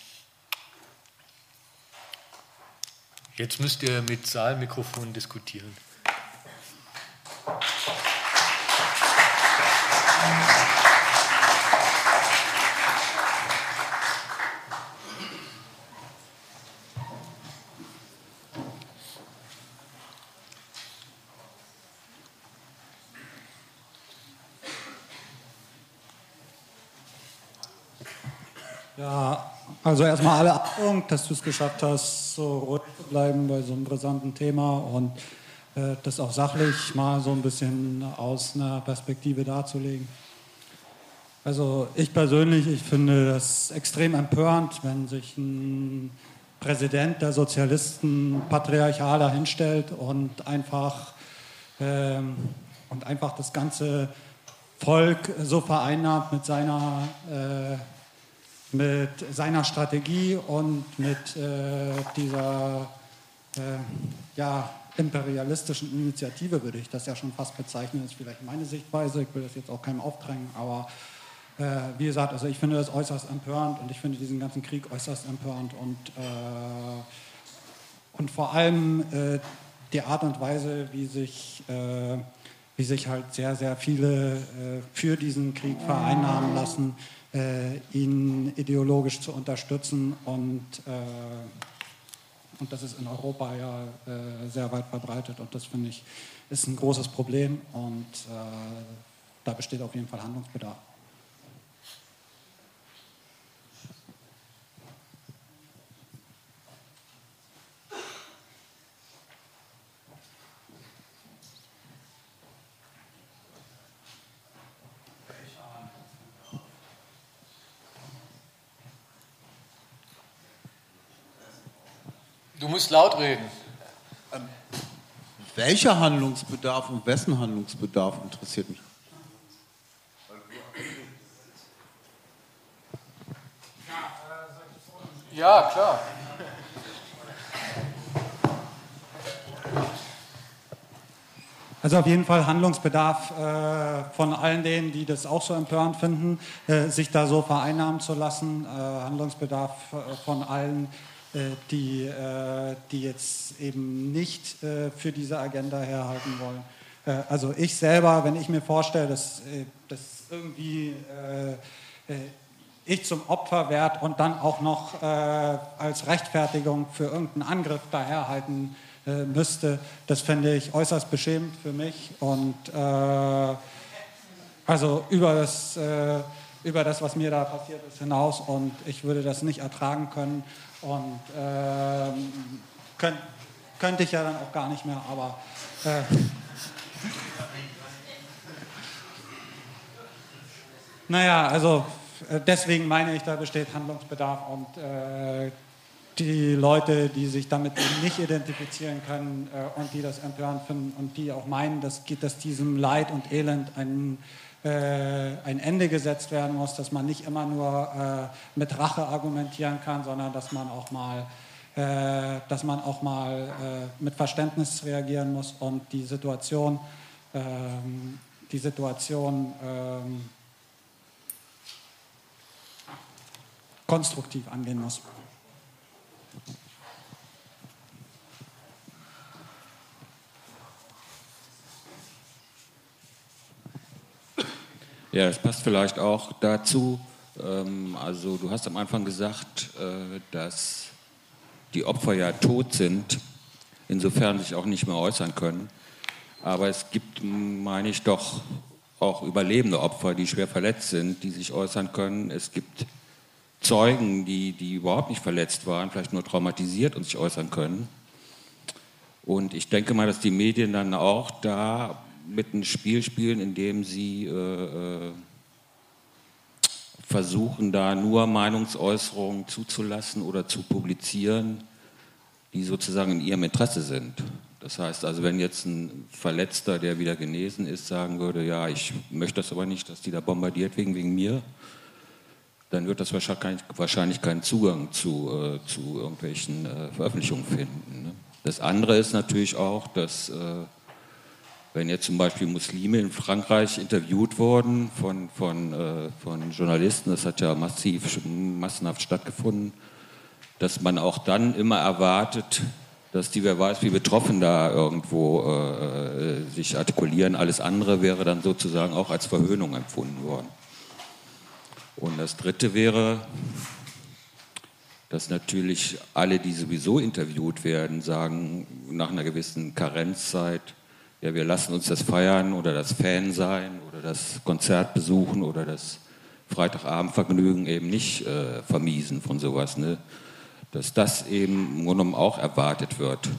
Jetzt müsst ihr mit Saalmikrofon diskutieren. Ja, also erstmal alle Achtung, dass du es geschafft hast, so ruhig zu bleiben bei so einem brisanten Thema und äh, das auch sachlich mal so ein bisschen aus einer Perspektive darzulegen. Also ich persönlich, ich finde das extrem empörend, wenn sich ein Präsident der Sozialisten patriarchal dahinstellt und einfach, ähm, und einfach das ganze Volk so vereinnahmt mit seiner äh, mit seiner Strategie und mit äh, dieser äh, ja, imperialistischen Initiative, würde ich das ja schon fast bezeichnen, das ist vielleicht meine Sichtweise, ich will das jetzt auch keinem aufdrängen, aber äh, wie gesagt, also ich finde das äußerst empörend und ich finde diesen ganzen Krieg äußerst empörend und, äh, und vor allem äh, die Art und Weise, wie sich, äh, wie sich halt sehr, sehr viele für diesen Krieg vereinnahmen lassen, äh, ihn ideologisch zu unterstützen. Und, äh, und das ist in Europa ja äh, sehr weit verbreitet. Und das finde ich ist ein großes Problem. Und äh, da besteht auf jeden Fall Handlungsbedarf. Du musst laut reden. Ähm, welcher Handlungsbedarf und wessen Handlungsbedarf interessiert mich? Ja, klar. Also auf jeden Fall Handlungsbedarf äh, von allen denen, die das auch so empörend finden, äh, sich da so vereinnahmen zu lassen. Äh, Handlungsbedarf äh, von allen, die, äh, die jetzt eben nicht für diese Agenda herhalten wollen. also ich selber, wenn ich mir vorstelle, dass, dass irgendwie ich zum Opfer werde und dann auch noch als Rechtfertigung für irgendeinen Angriff daherhalten äh, müsste. Das fände ich äußerst beschämend für mich und äh, also über das, äh, über das, was mir da passiert ist, hinaus und ich würde das nicht ertragen können und ähm, könnt, könnte ich ja dann auch gar nicht mehr, aber äh, naja, also äh, deswegen meine ich, da besteht Handlungsbedarf und äh, die Leute, die sich damit nicht identifizieren können äh, und die das empörend finden und die auch meinen, dass, dass diesem Leid und Elend ein, ein Ende gesetzt werden muss, dass man nicht immer nur äh, mit Rache argumentieren kann, sondern dass man auch mal, äh, dass man auch mal äh, mit Verständnis reagieren muss und die Situation, ähm, die Situation ähm, konstruktiv angehen muss. Ja, es passt vielleicht auch dazu. Ähm, also du hast am Anfang gesagt, äh, dass die Opfer ja tot sind, insofern sich auch nicht mehr äußern können. Aber es gibt, meine ich, doch auch überlebende Opfer, die schwer verletzt sind, die sich äußern können. Es gibt Zeugen, die, die überhaupt nicht verletzt waren, vielleicht nur traumatisiert und sich äußern können. Und ich denke mal, dass die Medien dann auch da mit ein Spiel spielen, in dem sie äh, äh, versuchen, da nur Meinungsäußerungen zuzulassen oder zu publizieren, die sozusagen in ihrem Interesse sind. Das heißt also, wenn jetzt ein Verletzter, der wieder genesen ist, sagen würde, ja, ich möchte das aber nicht, dass die da bombardiert wegen, wegen mir, dann wird das wahrscheinlich, wahrscheinlich keinen Zugang zu, äh, zu irgendwelchen äh, Veröffentlichungen finden. Ne? Das andere ist natürlich auch, dass äh, wenn jetzt zum Beispiel Muslime in Frankreich interviewt wurden von, von, äh, von Journalisten, das hat ja massiv, massenhaft stattgefunden, dass man auch dann immer erwartet, dass die, wer weiß, wie betroffen da irgendwo äh, äh, sich artikulieren. Alles andere wäre dann sozusagen auch als Verhöhnung empfunden worden. Und das Dritte wäre, dass natürlich alle, die sowieso interviewt werden, sagen nach einer gewissen Karenzzeit, ja, wir lassen uns das Feiern oder das Fan sein oder das Konzert besuchen oder das Freitagabendvergnügen eben nicht äh, vermiesen von sowas. Ne? Dass das eben im Grunde genommen auch erwartet wird.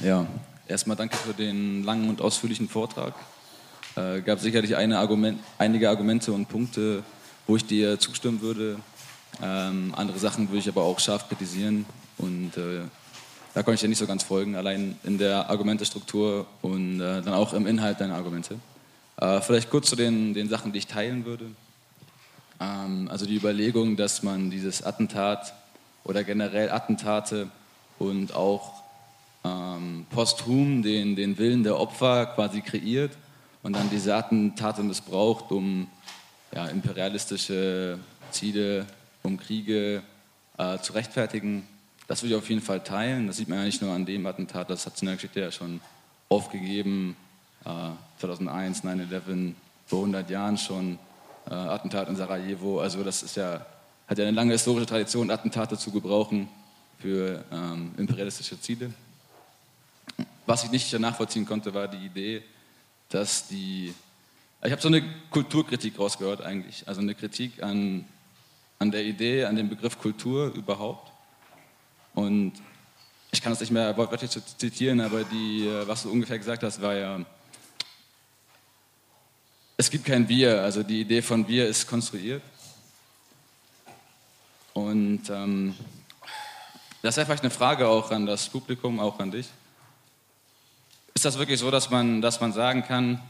Ja, erstmal danke für den langen und ausführlichen Vortrag. Äh, gab sicherlich Argument, einige Argumente und Punkte, wo ich dir zustimmen würde. Ähm, andere Sachen würde ich aber auch scharf kritisieren und äh, da konnte ich dir nicht so ganz folgen, allein in der Argumentestruktur und äh, dann auch im Inhalt deiner Argumente. Äh, vielleicht kurz zu den, den Sachen, die ich teilen würde. Ähm, also die Überlegung, dass man dieses Attentat oder generell Attentate und auch ähm, posthum den, den Willen der Opfer quasi kreiert und dann diese Attentate missbraucht, um ja, imperialistische Ziele, um Kriege äh, zu rechtfertigen. Das würde ich auf jeden Fall teilen. Das sieht man ja nicht nur an dem Attentat, das hat es in der Geschichte ja schon aufgegeben. Äh, 2001, 9-11, vor 100 Jahren schon, äh, Attentat in Sarajevo. Also das ist ja, hat ja eine lange historische Tradition, Attentate zu gebrauchen für ähm, imperialistische Ziele. Was ich nicht nachvollziehen konnte, war die Idee, dass die. Ich habe so eine Kulturkritik rausgehört eigentlich, also eine Kritik an, an der Idee, an dem Begriff Kultur überhaupt. Und ich kann das nicht mehr wortwörtlich zitieren, aber die, was du ungefähr gesagt hast, war ja, es gibt kein Wir, also die Idee von Wir ist konstruiert. Und ähm, das wäre vielleicht eine Frage auch an das Publikum, auch an dich. Ist das wirklich so, dass man, dass man sagen kann,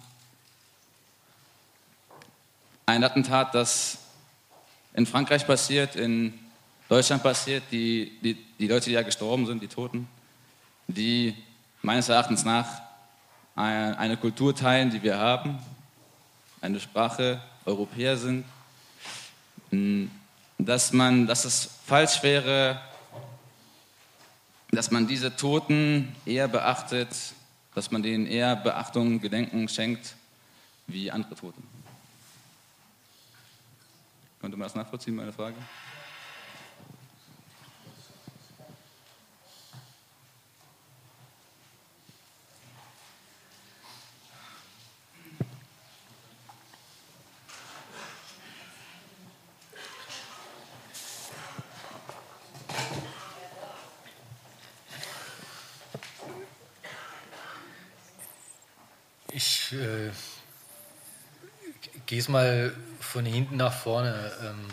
ein Attentat, das in Frankreich passiert, in Deutschland passiert, die, die, die Leute, die ja gestorben sind, die Toten, die meines Erachtens nach eine Kultur teilen, die wir haben, eine Sprache, Europäer sind, dass, man, dass es falsch wäre, dass man diese Toten eher beachtet, dass man denen eher Beachtung, Gedenken schenkt wie andere Toten. Konnte man das nachvollziehen, meine Frage? Ich äh, es mal von hinten nach vorne ähm,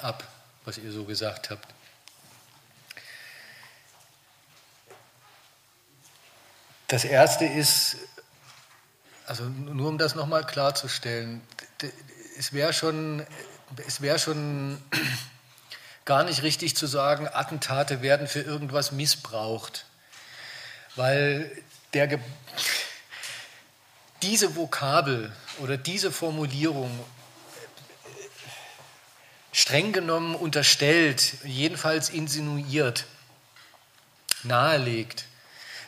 ab, was ihr so gesagt habt. Das erste ist, also nur um das nochmal klarzustellen, es wäre schon, es wäre schon gar nicht richtig zu sagen, Attentate werden für irgendwas missbraucht, weil der, diese Vokabel oder diese Formulierung streng genommen unterstellt, jedenfalls insinuiert, nahelegt,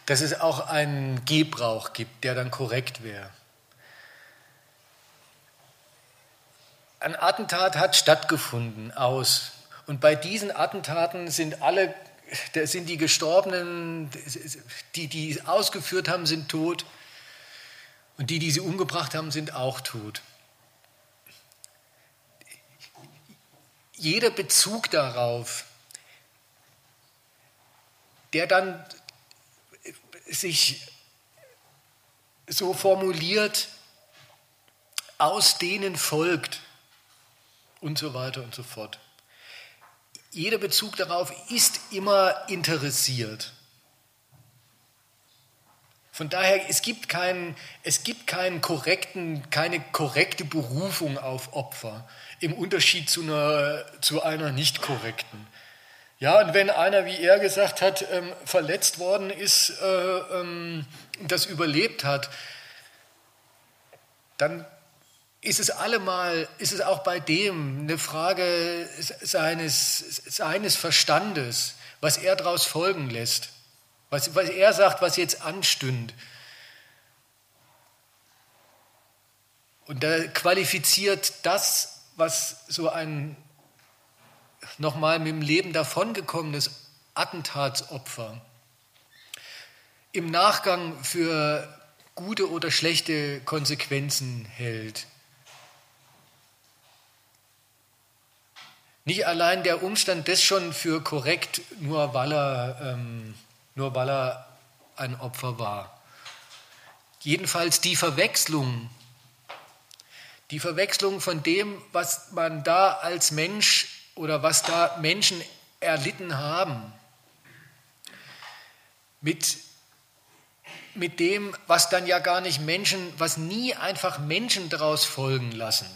dass es auch einen Gebrauch gibt, der dann korrekt wäre. Ein Attentat hat stattgefunden aus. Und bei diesen Attentaten sind alle, sind die Gestorbenen, die, die ausgeführt haben, sind tot. Und die, die sie umgebracht haben, sind auch tot. Jeder Bezug darauf, der dann sich so formuliert, aus denen folgt und so weiter und so fort. Jeder Bezug darauf ist immer interessiert. Von daher, es gibt, keinen, es gibt keinen korrekten, keine korrekte Berufung auf Opfer im Unterschied zu einer, zu einer nicht korrekten. Ja, und wenn einer, wie er gesagt hat, ähm, verletzt worden ist, äh, ähm, das überlebt hat, dann ist es allemal, ist es auch bei dem eine Frage seines, seines Verstandes, was er daraus folgen lässt. Was, was er sagt, was jetzt anstünde. Und da qualifiziert das, was so ein nochmal mit dem Leben davongekommenes Attentatsopfer im Nachgang für gute oder schlechte Konsequenzen hält. Nicht allein der Umstand das schon für korrekt, nur weil er ähm, nur weil er ein Opfer war. Jedenfalls die Verwechslung, die Verwechslung von dem, was man da als Mensch oder was da Menschen erlitten haben, mit, mit dem, was dann ja gar nicht Menschen, was nie einfach Menschen daraus folgen lassen,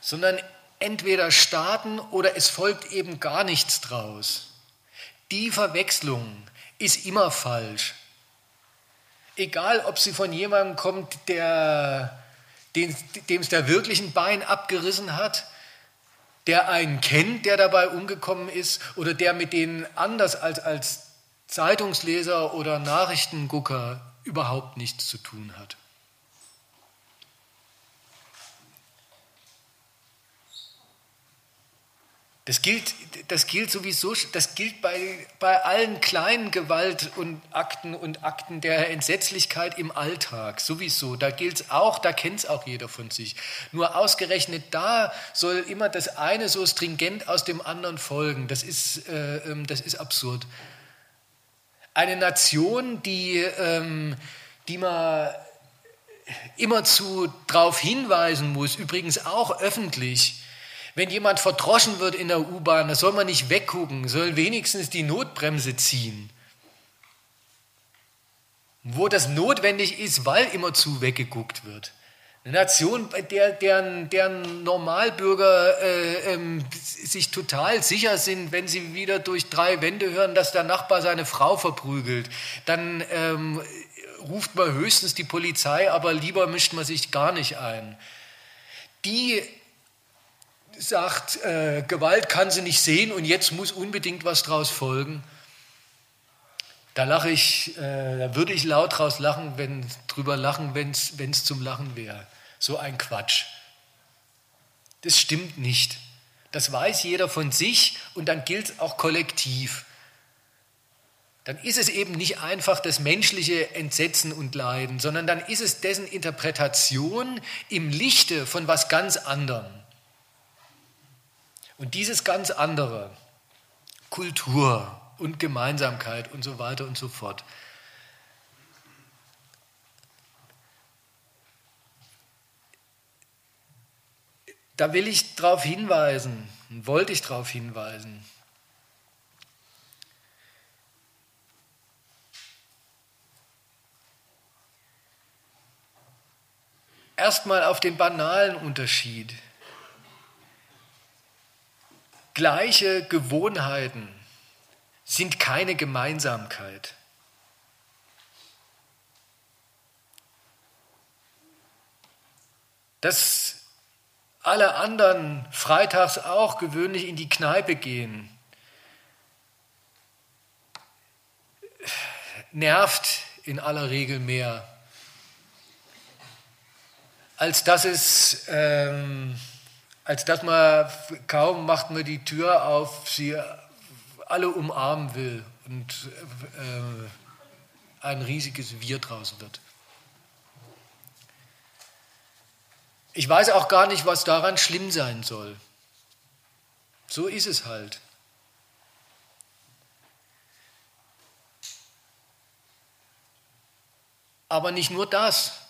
sondern entweder Staaten oder es folgt eben gar nichts draus. Die Verwechslung, ist immer falsch. Egal, ob sie von jemandem kommt, der, dem es der wirklichen Bein abgerissen hat, der einen kennt, der dabei umgekommen ist, oder der mit denen anders als als Zeitungsleser oder Nachrichtengucker überhaupt nichts zu tun hat. Das gilt, das gilt sowieso, das gilt bei, bei allen kleinen Gewalt- und Akten und Akten der Entsetzlichkeit im Alltag, sowieso. Da gilt es auch, da kennt es auch jeder von sich. Nur ausgerechnet da soll immer das eine so stringent aus dem anderen folgen. Das ist, äh, ähm, das ist absurd. Eine Nation, die, ähm, die man immerzu darauf hinweisen muss, übrigens auch öffentlich, wenn jemand verdroschen wird in der U-Bahn, da soll man nicht weggucken, soll wenigstens die Notbremse ziehen. Wo das notwendig ist, weil immerzu weggeguckt wird. Eine Nation, der deren, deren Normalbürger äh, ähm, sich total sicher sind, wenn sie wieder durch drei Wände hören, dass der Nachbar seine Frau verprügelt. Dann ähm, ruft man höchstens die Polizei, aber lieber mischt man sich gar nicht ein. Die sagt, äh, Gewalt kann sie nicht sehen und jetzt muss unbedingt was draus folgen. Da lache ich, äh, da würde ich laut draus lachen, wenn drüber lachen, wenn es zum Lachen wäre. So ein Quatsch. Das stimmt nicht. Das weiß jeder von sich und dann gilt es auch kollektiv. Dann ist es eben nicht einfach das menschliche Entsetzen und Leiden, sondern dann ist es dessen Interpretation im Lichte von was ganz anderem. Und dieses ganz andere, Kultur, und Gemeinsamkeit und so weiter und so fort. Da will ich darauf hinweisen, wollte ich darauf hinweisen. Erstmal auf den banalen Unterschied. Gleiche Gewohnheiten sind keine Gemeinsamkeit. Dass alle anderen freitags auch gewöhnlich in die Kneipe gehen, nervt in aller Regel mehr, als dass es, ähm, als dass man kaum macht man die Tür auf, sie alle umarmen will und äh, ein riesiges Wir draus wird. Ich weiß auch gar nicht, was daran schlimm sein soll. So ist es halt. Aber nicht nur das.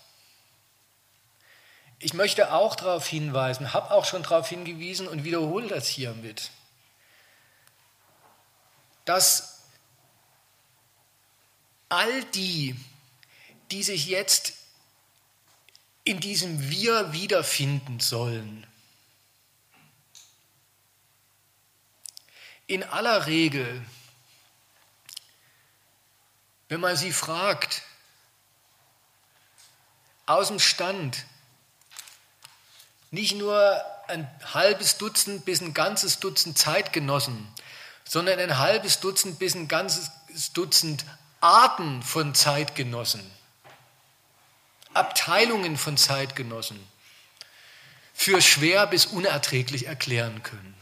Ich möchte auch darauf hinweisen, habe auch schon darauf hingewiesen und wiederhole das hiermit dass all die, die sich jetzt in diesem Wir wiederfinden sollen, in aller Regel, wenn man sie fragt, aus dem Stand, nicht nur ein halbes Dutzend bis ein ganzes Dutzend Zeitgenossen, sondern ein halbes Dutzend bis ein ganzes Dutzend Arten von Zeitgenossen, Abteilungen von Zeitgenossen für schwer bis unerträglich erklären können.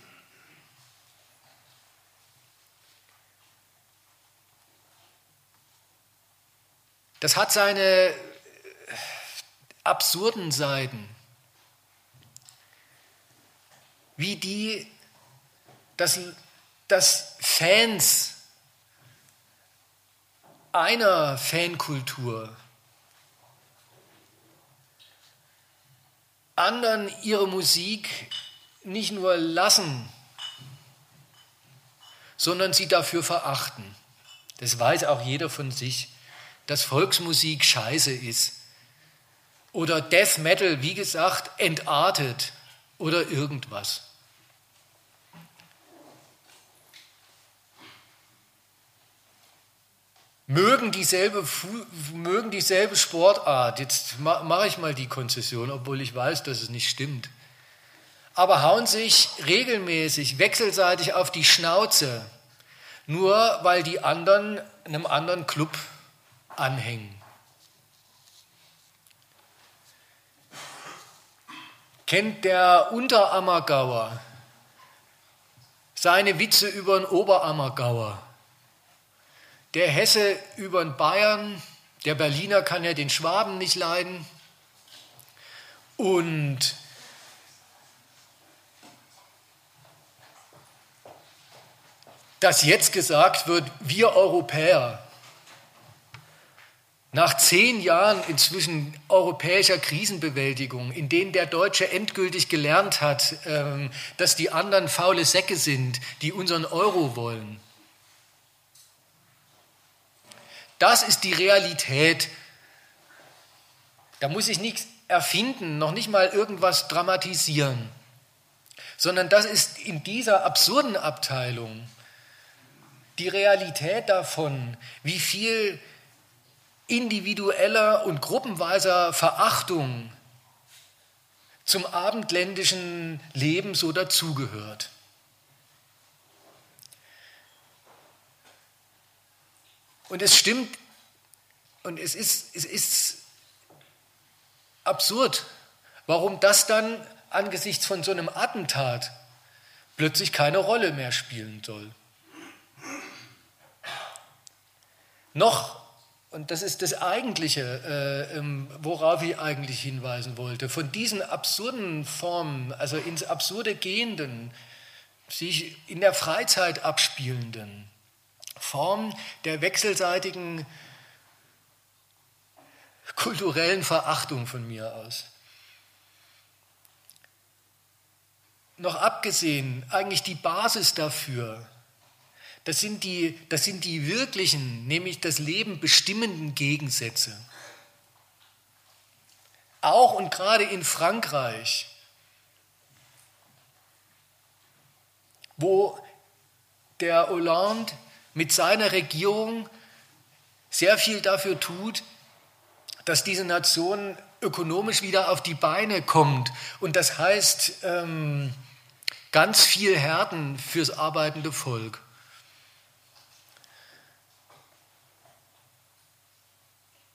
Das hat seine absurden Seiten, wie die, dass dass Fans einer Fankultur anderen ihre Musik nicht nur lassen, sondern sie dafür verachten. Das weiß auch jeder von sich, dass Volksmusik scheiße ist. Oder Death Metal, wie gesagt, entartet oder irgendwas. Mögen dieselbe, mögen dieselbe Sportart. Jetzt mache ich mal die Konzession, obwohl ich weiß, dass es nicht stimmt. Aber hauen sich regelmäßig, wechselseitig auf die Schnauze, nur weil die anderen einem anderen Club anhängen. Kennt der Unterammergauer seine Witze über den Oberammergauer? Der Hesse über den Bayern, der Berliner kann ja den Schwaben nicht leiden. Und dass jetzt gesagt wird, wir Europäer, nach zehn Jahren inzwischen europäischer Krisenbewältigung, in denen der Deutsche endgültig gelernt hat, ähm, dass die anderen faule Säcke sind, die unseren Euro wollen, Das ist die Realität Da muss ich nichts erfinden, noch nicht mal irgendwas dramatisieren, sondern das ist in dieser absurden Abteilung die Realität davon, wie viel individueller und gruppenweiser Verachtung zum abendländischen Leben so dazugehört. Und es stimmt, und es ist, es ist absurd, warum das dann angesichts von so einem Attentat plötzlich keine Rolle mehr spielen soll. Noch, und das ist das Eigentliche, äh, ähm, worauf ich eigentlich hinweisen wollte, von diesen absurden Formen, also ins Absurde gehenden, sich in der Freizeit abspielenden Form der wechselseitigen kulturellen Verachtung von mir aus. Noch abgesehen, eigentlich die Basis dafür, das sind die, das sind die wirklichen, nämlich das Leben bestimmenden Gegensätze. Auch und gerade in Frankreich, wo der Hollande mit seiner Regierung sehr viel dafür tut, dass diese Nation ökonomisch wieder auf die Beine kommt. Und das heißt ähm, ganz viel Härten fürs arbeitende Volk.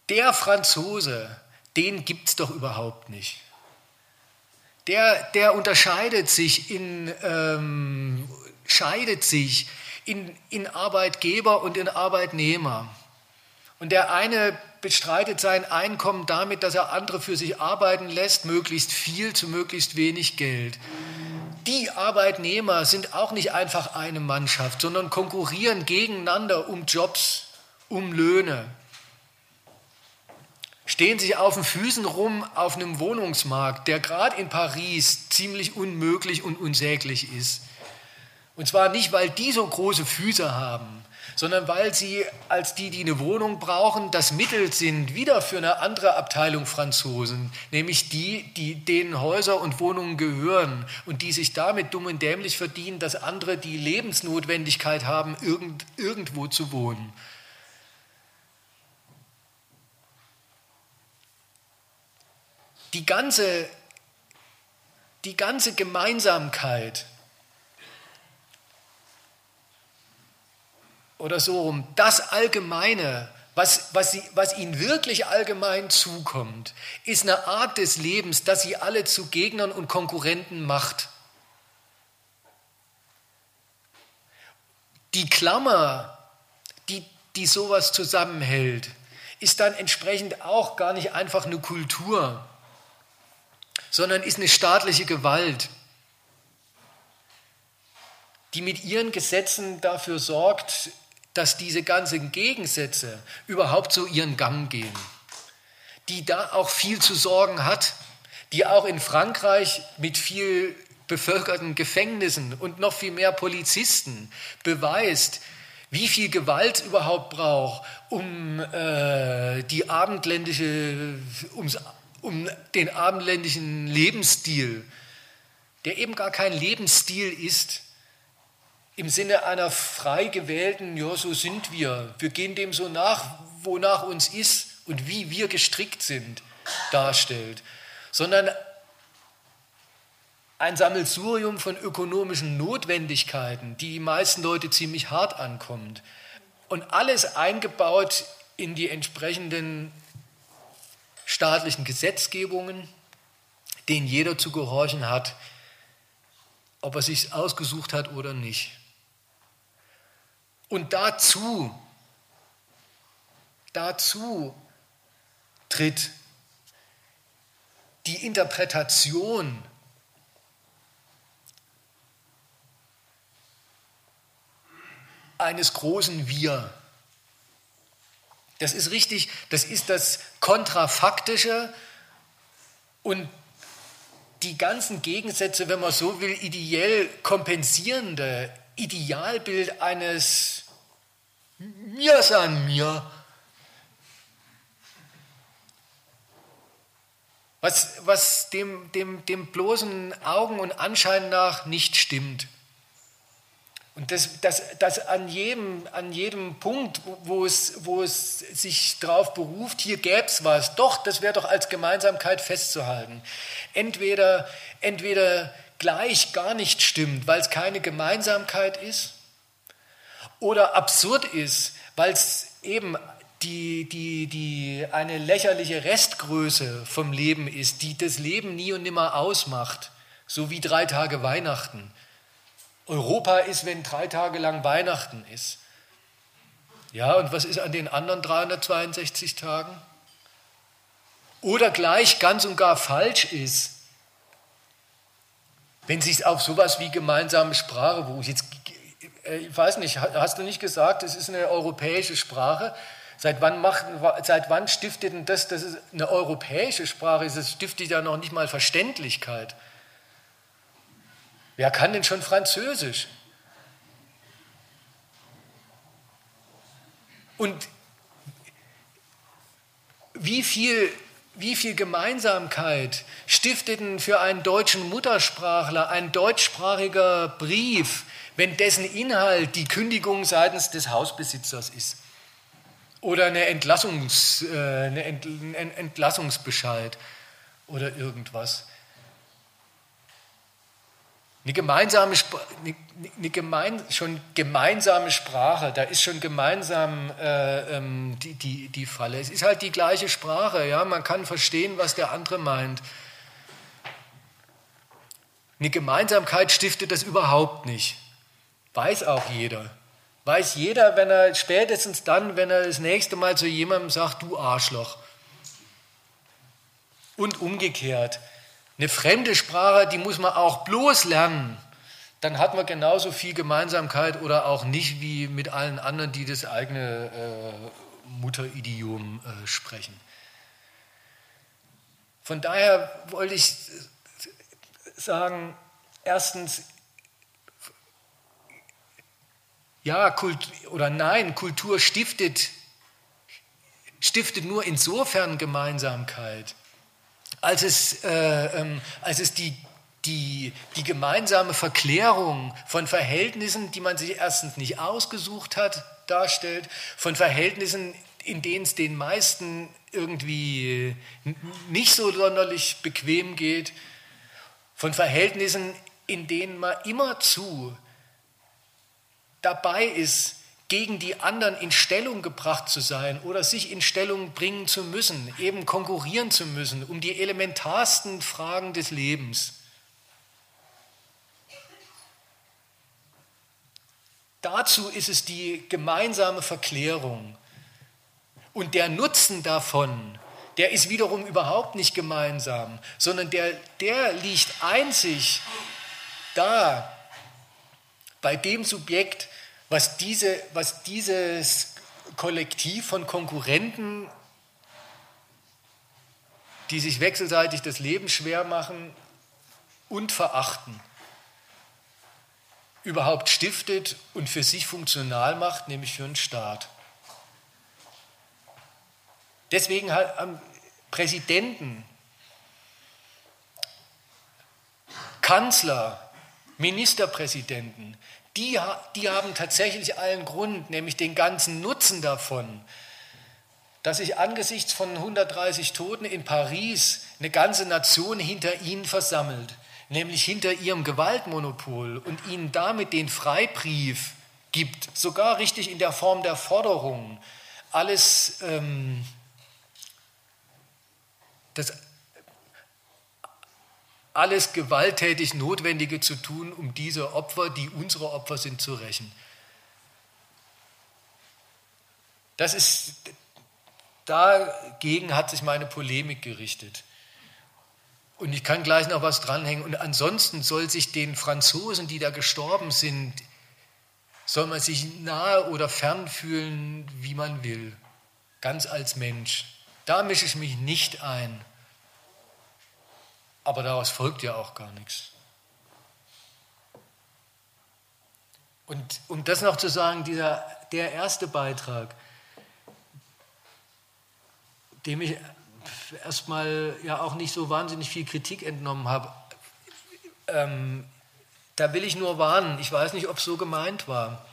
Der Franzose, den gibt es doch überhaupt nicht. Der, der unterscheidet sich in, ähm, scheidet sich in, in Arbeitgeber und in Arbeitnehmer. Und der eine bestreitet sein Einkommen damit, dass er andere für sich arbeiten lässt, möglichst viel zu möglichst wenig Geld. Die Arbeitnehmer sind auch nicht einfach eine Mannschaft, sondern konkurrieren gegeneinander um Jobs, um Löhne stehen sich auf den Füßen rum auf einem Wohnungsmarkt, der gerade in Paris ziemlich unmöglich und unsäglich ist. Und zwar nicht, weil die so große Füße haben, sondern weil sie als die, die eine Wohnung brauchen, das Mittel sind wieder für eine andere Abteilung Franzosen, nämlich die, die denen Häuser und Wohnungen gehören und die sich damit dumm und dämlich verdienen, dass andere die Lebensnotwendigkeit haben, irgend, irgendwo zu wohnen. die ganze, die ganze Gemeinsamkeit oder so rum, das Allgemeine, was, was, sie, was ihnen wirklich allgemein zukommt, ist eine Art des Lebens, das sie alle zu Gegnern und Konkurrenten macht. Die Klammer, die, die sowas zusammenhält, ist dann entsprechend auch gar nicht einfach eine Kultur, sondern ist eine staatliche Gewalt, die mit ihren Gesetzen dafür sorgt, dass diese ganzen Gegensätze überhaupt so ihren Gang gehen, die da auch viel zu sorgen hat, die auch in Frankreich mit viel bevölkerten Gefängnissen und noch viel mehr Polizisten beweist, wie viel Gewalt überhaupt braucht, um äh, die abendländische, ums um den abendländischen Lebensstil, der eben gar kein Lebensstil ist, im Sinne einer frei gewählten, ja, so sind wir, wir gehen dem so nach, wonach uns ist und wie wir gestrickt sind, darstellt, sondern ein Sammelsurium von ökonomischen Notwendigkeiten, die die meisten Leute ziemlich hart ankommt. Und alles eingebaut in die entsprechenden staatlichen Gesetzgebungen, denen jeder zu gehorchen hat, ob er sich ausgesucht hat oder nicht. Und dazu, dazu tritt die Interpretation eines großen Wir. Das ist richtig, das ist das Kontrafaktische und die ganzen Gegensätze, wenn man so will, ideell kompensierende Idealbild eines Mir san mir. was, was dem, dem, dem bloßen Augen und Anschein nach nicht stimmt. Und das, das, das an, jedem, an jedem Punkt, wo es, wo es sich darauf beruft, hier gäbe es was, doch, das wäre doch als Gemeinsamkeit festzuhalten. Entweder, entweder gleich gar nicht stimmt, weil es keine Gemeinsamkeit ist, oder absurd ist, weil es eben die, die, die eine lächerliche Restgröße vom Leben ist, die das Leben nie und nimmer ausmacht, so wie drei Tage Weihnachten. Europa ist, wenn drei Tage lang Weihnachten ist. Ja, und was ist an den anderen 362 Tagen? Oder gleich ganz und gar falsch ist, wenn sich auf sowas wie gemeinsame Sprache beruft. Jetzt, äh, ich weiß nicht, hast du nicht gesagt, es ist eine europäische Sprache? Seit wann, macht, seit wann stiftet denn das, dass es eine europäische Sprache ist? Das stiftet ja noch nicht mal Verständlichkeit. Wer kann denn schon Französisch? Und wie viel, wie viel Gemeinsamkeit stifteten für einen deutschen Muttersprachler ein deutschsprachiger Brief, wenn dessen Inhalt die Kündigung seitens des Hausbesitzers ist? Oder eine Entlassungs, äh, eine ein Entlassungsbescheid oder irgendwas? Eine gemeinsame, eine, eine gemein, schon gemeinsame Sprache, da ist schon gemeinsam äh, ähm, die, die, die Falle. Es ist halt die gleiche Sprache, ja, man kann verstehen, was der andere meint. Eine Gemeinsamkeit stiftet das überhaupt nicht. Weiß auch jeder. Weiß jeder, wenn er spätestens dann, wenn er das nächste Mal zu jemandem sagt, du Arschloch. Und umgekehrt. Eine fremde Sprache, die muss man auch bloß lernen. Dann hat man genauso viel Gemeinsamkeit oder auch nicht wie mit allen anderen, die das eigene äh, Mutteridiom äh, sprechen. Von daher wollte ich sagen, erstens, ja, Kult, oder nein, Kultur stiftet, stiftet nur insofern Gemeinsamkeit, als es, äh, ähm, als es die, die, die gemeinsame Verklärung von Verhältnissen, die man sich erstens nicht ausgesucht hat, darstellt, von Verhältnissen, in denen es den meisten irgendwie nicht so sonderlich bequem geht, von Verhältnissen, in denen man immerzu dabei ist, gegen die anderen in Stellung gebracht zu sein oder sich in Stellung bringen zu müssen, eben konkurrieren zu müssen um die elementarsten Fragen des Lebens. Dazu ist es die gemeinsame Verklärung. Und der Nutzen davon, der ist wiederum überhaupt nicht gemeinsam, sondern der, der liegt einzig da bei dem Subjekt, was, diese, was dieses Kollektiv von Konkurrenten, die sich wechselseitig das Leben schwer machen und verachten, überhaupt stiftet und für sich funktional macht, nämlich für einen Staat. Deswegen haben Präsidenten, Kanzler, Ministerpräsidenten, die, die haben tatsächlich allen Grund, nämlich den ganzen Nutzen davon, dass sich angesichts von 130 Toten in Paris eine ganze Nation hinter ihnen versammelt, nämlich hinter ihrem Gewaltmonopol und ihnen damit den Freibrief gibt, sogar richtig in der Form der Forderung, alles ähm, das alles gewalttätig Notwendige zu tun, um diese Opfer, die unsere Opfer sind, zu rächen. Das ist, dagegen hat sich meine Polemik gerichtet. Und ich kann gleich noch was dranhängen. Und ansonsten soll sich den Franzosen, die da gestorben sind, soll man sich nahe oder fern fühlen, wie man will, ganz als Mensch. Da mische ich mich nicht ein. Aber daraus folgt ja auch gar nichts. Und um das noch zu sagen, dieser, der erste Beitrag, dem ich erstmal ja auch nicht so wahnsinnig viel Kritik entnommen habe. Ähm, da will ich nur warnen. Ich weiß nicht, ob es so gemeint war.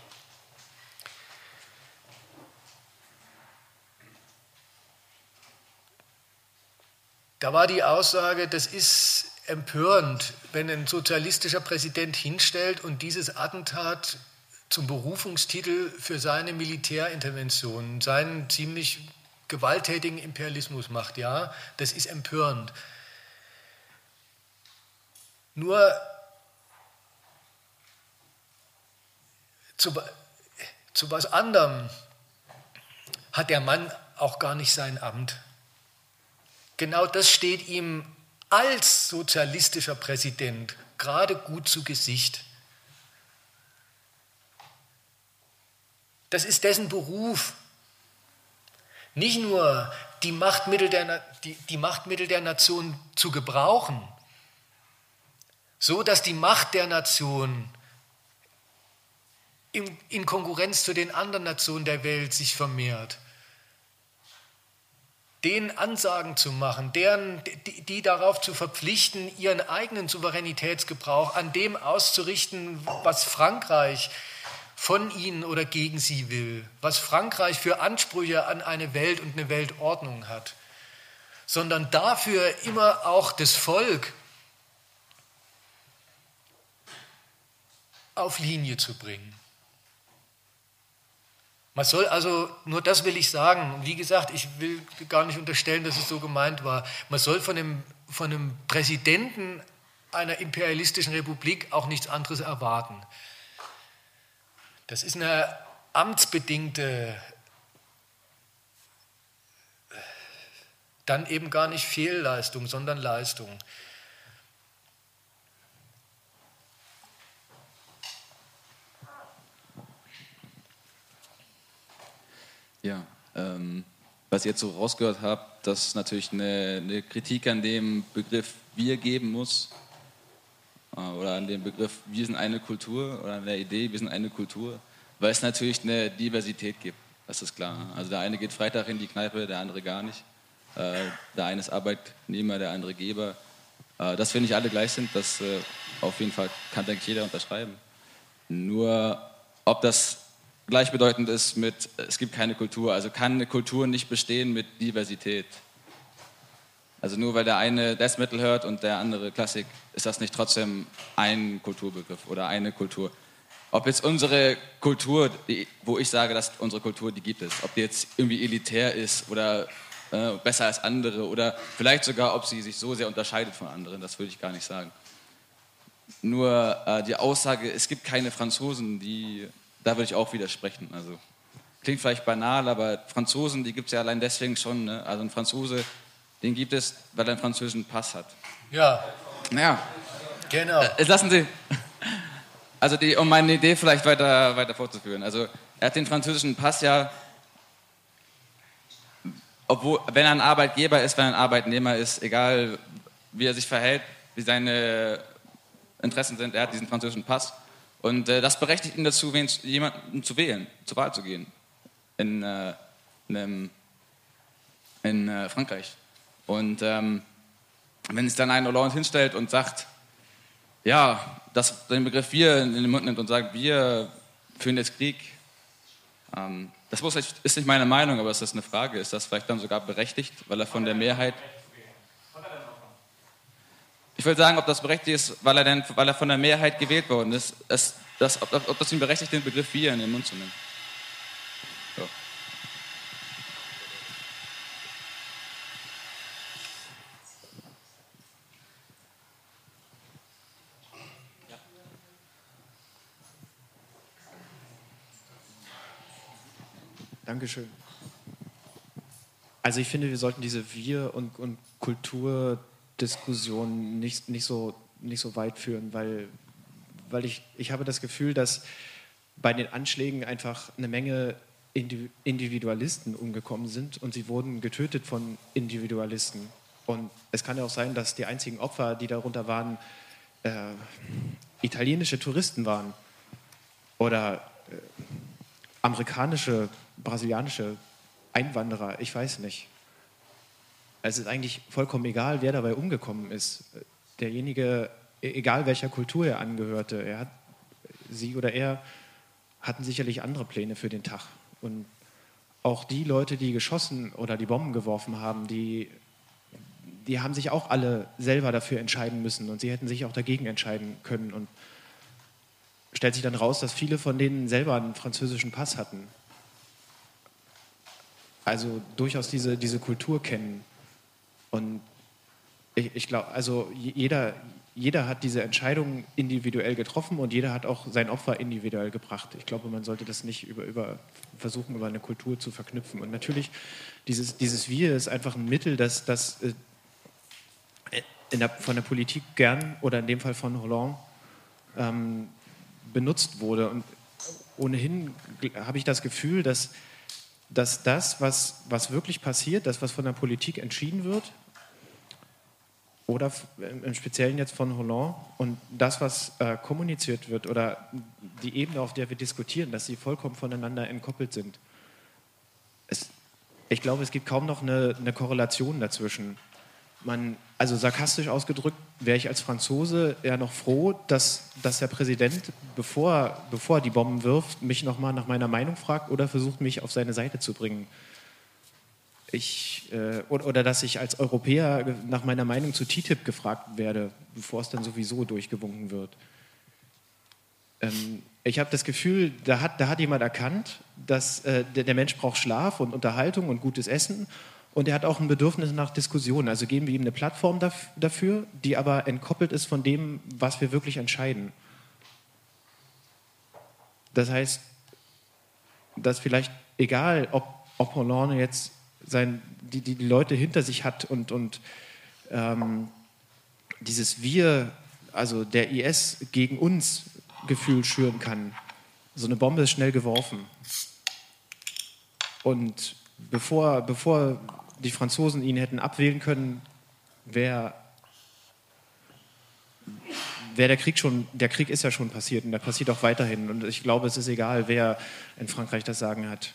Da war die Aussage, das ist empörend, wenn ein sozialistischer Präsident hinstellt und dieses Attentat zum Berufungstitel für seine Militärintervention, seinen ziemlich gewalttätigen Imperialismus macht. Ja, das ist empörend. Nur zu, zu was anderem hat der Mann auch gar nicht sein Amt. Genau das steht ihm als sozialistischer Präsident gerade gut zu Gesicht. Das ist dessen Beruf. Nicht nur die Machtmittel der, die, die Machtmittel der Nation zu gebrauchen, so dass die Macht der Nation in, in Konkurrenz zu den anderen Nationen der Welt sich vermehrt, denen Ansagen zu machen, deren, die, die, darauf zu verpflichten, ihren eigenen Souveränitätsgebrauch an dem auszurichten, was Frankreich von ihnen oder gegen sie will, was Frankreich für Ansprüche an eine Welt und eine Weltordnung hat, sondern dafür immer auch das Volk auf Linie zu bringen. Man soll also, nur das will ich sagen, wie gesagt, ich will gar nicht unterstellen, dass es so gemeint war, man soll von dem, von dem Präsidenten einer imperialistischen Republik auch nichts anderes erwarten. Das ist eine amtsbedingte, dann eben gar nicht Fehlleistung, sondern Leistung. Ja, ähm, was ich jetzt so rausgehört habe, dass natürlich eine, eine, Kritik an dem Begriff wir geben muss äh, oder an dem Begriff wir sind eine Kultur oder an der Idee wir sind eine Kultur, weil es natürlich eine Diversität gibt, das ist klar. Also der eine geht Freitag in die Kneipe, der andere gar nicht. Äh, der eine ist Arbeitnehmer, der andere Geber. Äh, dass wir nicht alle gleich sind, das äh, auf jeden Fall kann, denke ich, jeder unterschreiben. Nur ob das gleichbedeutend ist mit, es gibt keine Kultur. Also kann eine Kultur nicht bestehen mit Diversität. Also nur weil der eine Death Metal hört und der andere Klassik, ist das nicht trotzdem ein Kulturbegriff oder eine Kultur. Ob jetzt unsere Kultur, die, wo ich sage, dass unsere Kultur, die gibt es, ob die jetzt irgendwie elitär ist oder äh, besser als andere oder vielleicht sogar, ob sie sich so sehr unterscheidet von anderen, das würde ich gar nicht sagen. Nur äh, die Aussage, es gibt keine Franzosen, die da würde ich auch widersprechen. Also klingt vielleicht banal, aber Franzosen, die gibt es ja allein deswegen schon. Ne? Also ein Franzose, den gibt es, weil er einen französischen Pass hat. Ja. Ja. Genau. Äh, lassen Sie. Also die, um meine Idee vielleicht weiter, weiter fortzuführen. Also er hat den französischen Pass ja, obwohl, wenn er ein Arbeitgeber ist, wenn er ein Arbeitnehmer ist, egal wie er sich verhält, wie seine Interessen sind, er hat diesen französischen Pass. Und äh, das berechtigt ihn dazu, wen, jemanden zu wählen, zur Wahl zu gehen in, äh, in, in äh, Frankreich. Und ähm, wenn es dann ein Hollande hinstellt und sagt, ja, das, den Begriff wir in den Mund nimmt und sagt, wir führen jetzt Krieg, ähm, das ist nicht meine Meinung, aber es ist eine Frage, ist das vielleicht dann sogar berechtigt, weil er von der Mehrheit ich will sagen, ob das berechtigt ist, weil er, denn, weil er von der Mehrheit gewählt worden ist, es, das, ob, ob, das ihn berechtigt, den Begriff wir in den Mund zu nehmen. So. Dankeschön. Also ich finde, wir sollten diese Wir- und, und Kultur Diskussion nicht, nicht, so, nicht so weit führen, weil, weil ich, ich habe das Gefühl, dass bei den Anschlägen einfach eine Menge Individualisten umgekommen sind und sie wurden getötet von Individualisten. Und es kann ja auch sein, dass die einzigen Opfer, die darunter waren, äh, italienische Touristen waren oder äh, amerikanische, brasilianische Einwanderer, ich weiß nicht. Es ist eigentlich vollkommen egal, wer dabei umgekommen ist. Derjenige, e-, egal welcher Kultur er angehörte, er hat, sie oder er hatten sicherlich andere Pläne für den Tag. Und auch die Leute, die geschossen oder die Bomben geworfen haben, die, die haben sich auch alle selber dafür entscheiden müssen und sie hätten sich auch dagegen entscheiden können. Und stellt sich dann raus, dass viele von denen selber einen französischen Pass hatten. Also durchaus diese, diese Kultur kennen. Und ich, ich glaube, also jeder, jeder hat diese Entscheidung individuell getroffen und jeder hat auch sein Opfer individuell gebracht. Ich glaube, man sollte das nicht über, über versuchen, über eine Kultur zu verknüpfen. Und natürlich, dieses, dieses Wir ist einfach ein Mittel, das, das äh, der, von der Politik gern oder in dem Fall von Hollande ähm, benutzt wurde. Und ohnehin habe ich das Gefühl, dass, dass das, was, was wirklich passiert, das, was von der Politik entschieden wird, oder im Speziellen jetzt von Hollande und das, was äh, kommuniziert wird oder die Ebene, auf der wir diskutieren, dass sie vollkommen voneinander entkoppelt sind. Es, ich glaube, es gibt kaum noch eine, eine Korrelation dazwischen. Man, also sarkastisch ausgedrückt, wäre ich als Franzose ja noch froh, dass, dass der Präsident, bevor, bevor er die Bomben wirft, mich nochmal nach meiner Meinung fragt oder versucht, mich auf seine Seite zu bringen ich, äh, oder, dass ich als Europäer nach meiner Meinung zu TTIP gefragt werde, bevor es dann sowieso durchgewunken wird. Ähm, ich habe das Gefühl, da hat, da hat jemand erkannt, dass äh, der, der, Mensch braucht Schlaf und Unterhaltung und gutes Essen und er hat auch ein Bedürfnis nach Diskussion. Also geben wir ihm eine Plattform dafür, die aber entkoppelt ist von dem, was wir wirklich entscheiden. Das heißt, dass vielleicht egal, ob, ob Hollande jetzt sein, die, die, Leute hinter sich hat und, und ähm, dieses Wir, also der IS gegen uns Gefühl schüren kann. So eine Bombe ist schnell geworfen. Und bevor, bevor die Franzosen ihn hätten abwählen können, wäre wär der Krieg schon, der Krieg ist ja schon passiert und der passiert auch weiterhin. Und ich glaube, es ist egal, wer in Frankreich das Sagen hat.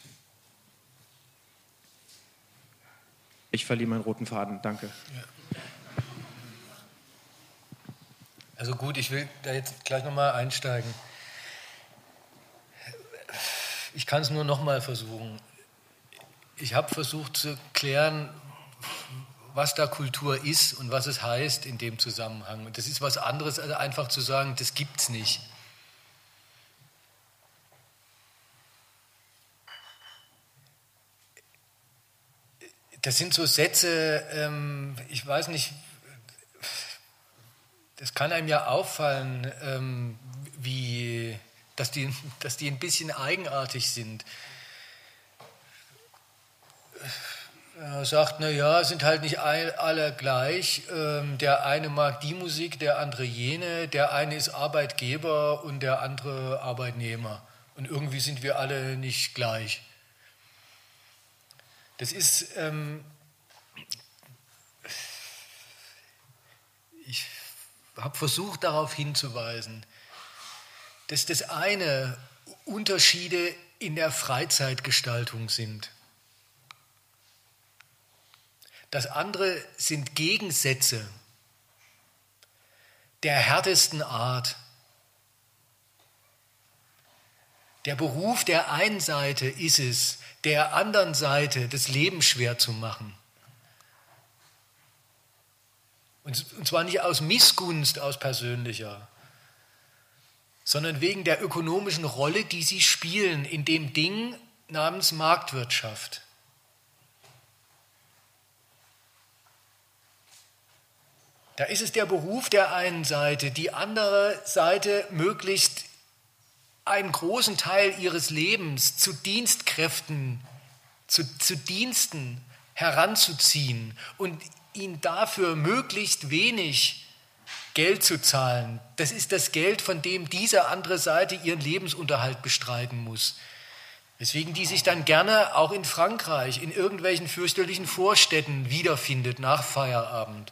Ich verliere meinen roten Faden. Danke. Also gut, ich will da jetzt gleich nochmal einsteigen. Ich kann es nur nochmal versuchen. Ich habe versucht zu klären, was da Kultur ist und was es heißt in dem Zusammenhang. Und das ist was anderes, als einfach zu sagen, das gibt es nicht. Das sind so Sätze, ähm, ich weiß nicht, das kann einem ja auffallen, ähm, wie, dass, die, dass die ein bisschen eigenartig sind. Er sagt, naja, sind halt nicht alle gleich. Ähm, der eine mag die Musik, der andere jene. Der eine ist Arbeitgeber und der andere Arbeitnehmer. Und irgendwie sind wir alle nicht gleich. Das ist, ähm, ich habe versucht darauf hinzuweisen, dass das eine Unterschiede in der Freizeitgestaltung sind. Das andere sind Gegensätze der härtesten Art. Der Beruf der einen Seite ist es, der anderen Seite das Leben schwer zu machen. Und zwar nicht aus Missgunst, aus persönlicher, sondern wegen der ökonomischen Rolle, die sie spielen in dem Ding namens Marktwirtschaft. Da ist es der Beruf der einen Seite, die andere Seite möglichst einen großen Teil ihres Lebens zu Dienstkräften, zu, zu Diensten heranzuziehen und ihnen dafür möglichst wenig Geld zu zahlen. Das ist das Geld, von dem diese andere Seite ihren Lebensunterhalt bestreiten muss. Weswegen die sich dann gerne auch in Frankreich, in irgendwelchen fürchterlichen Vorstädten wiederfindet nach Feierabend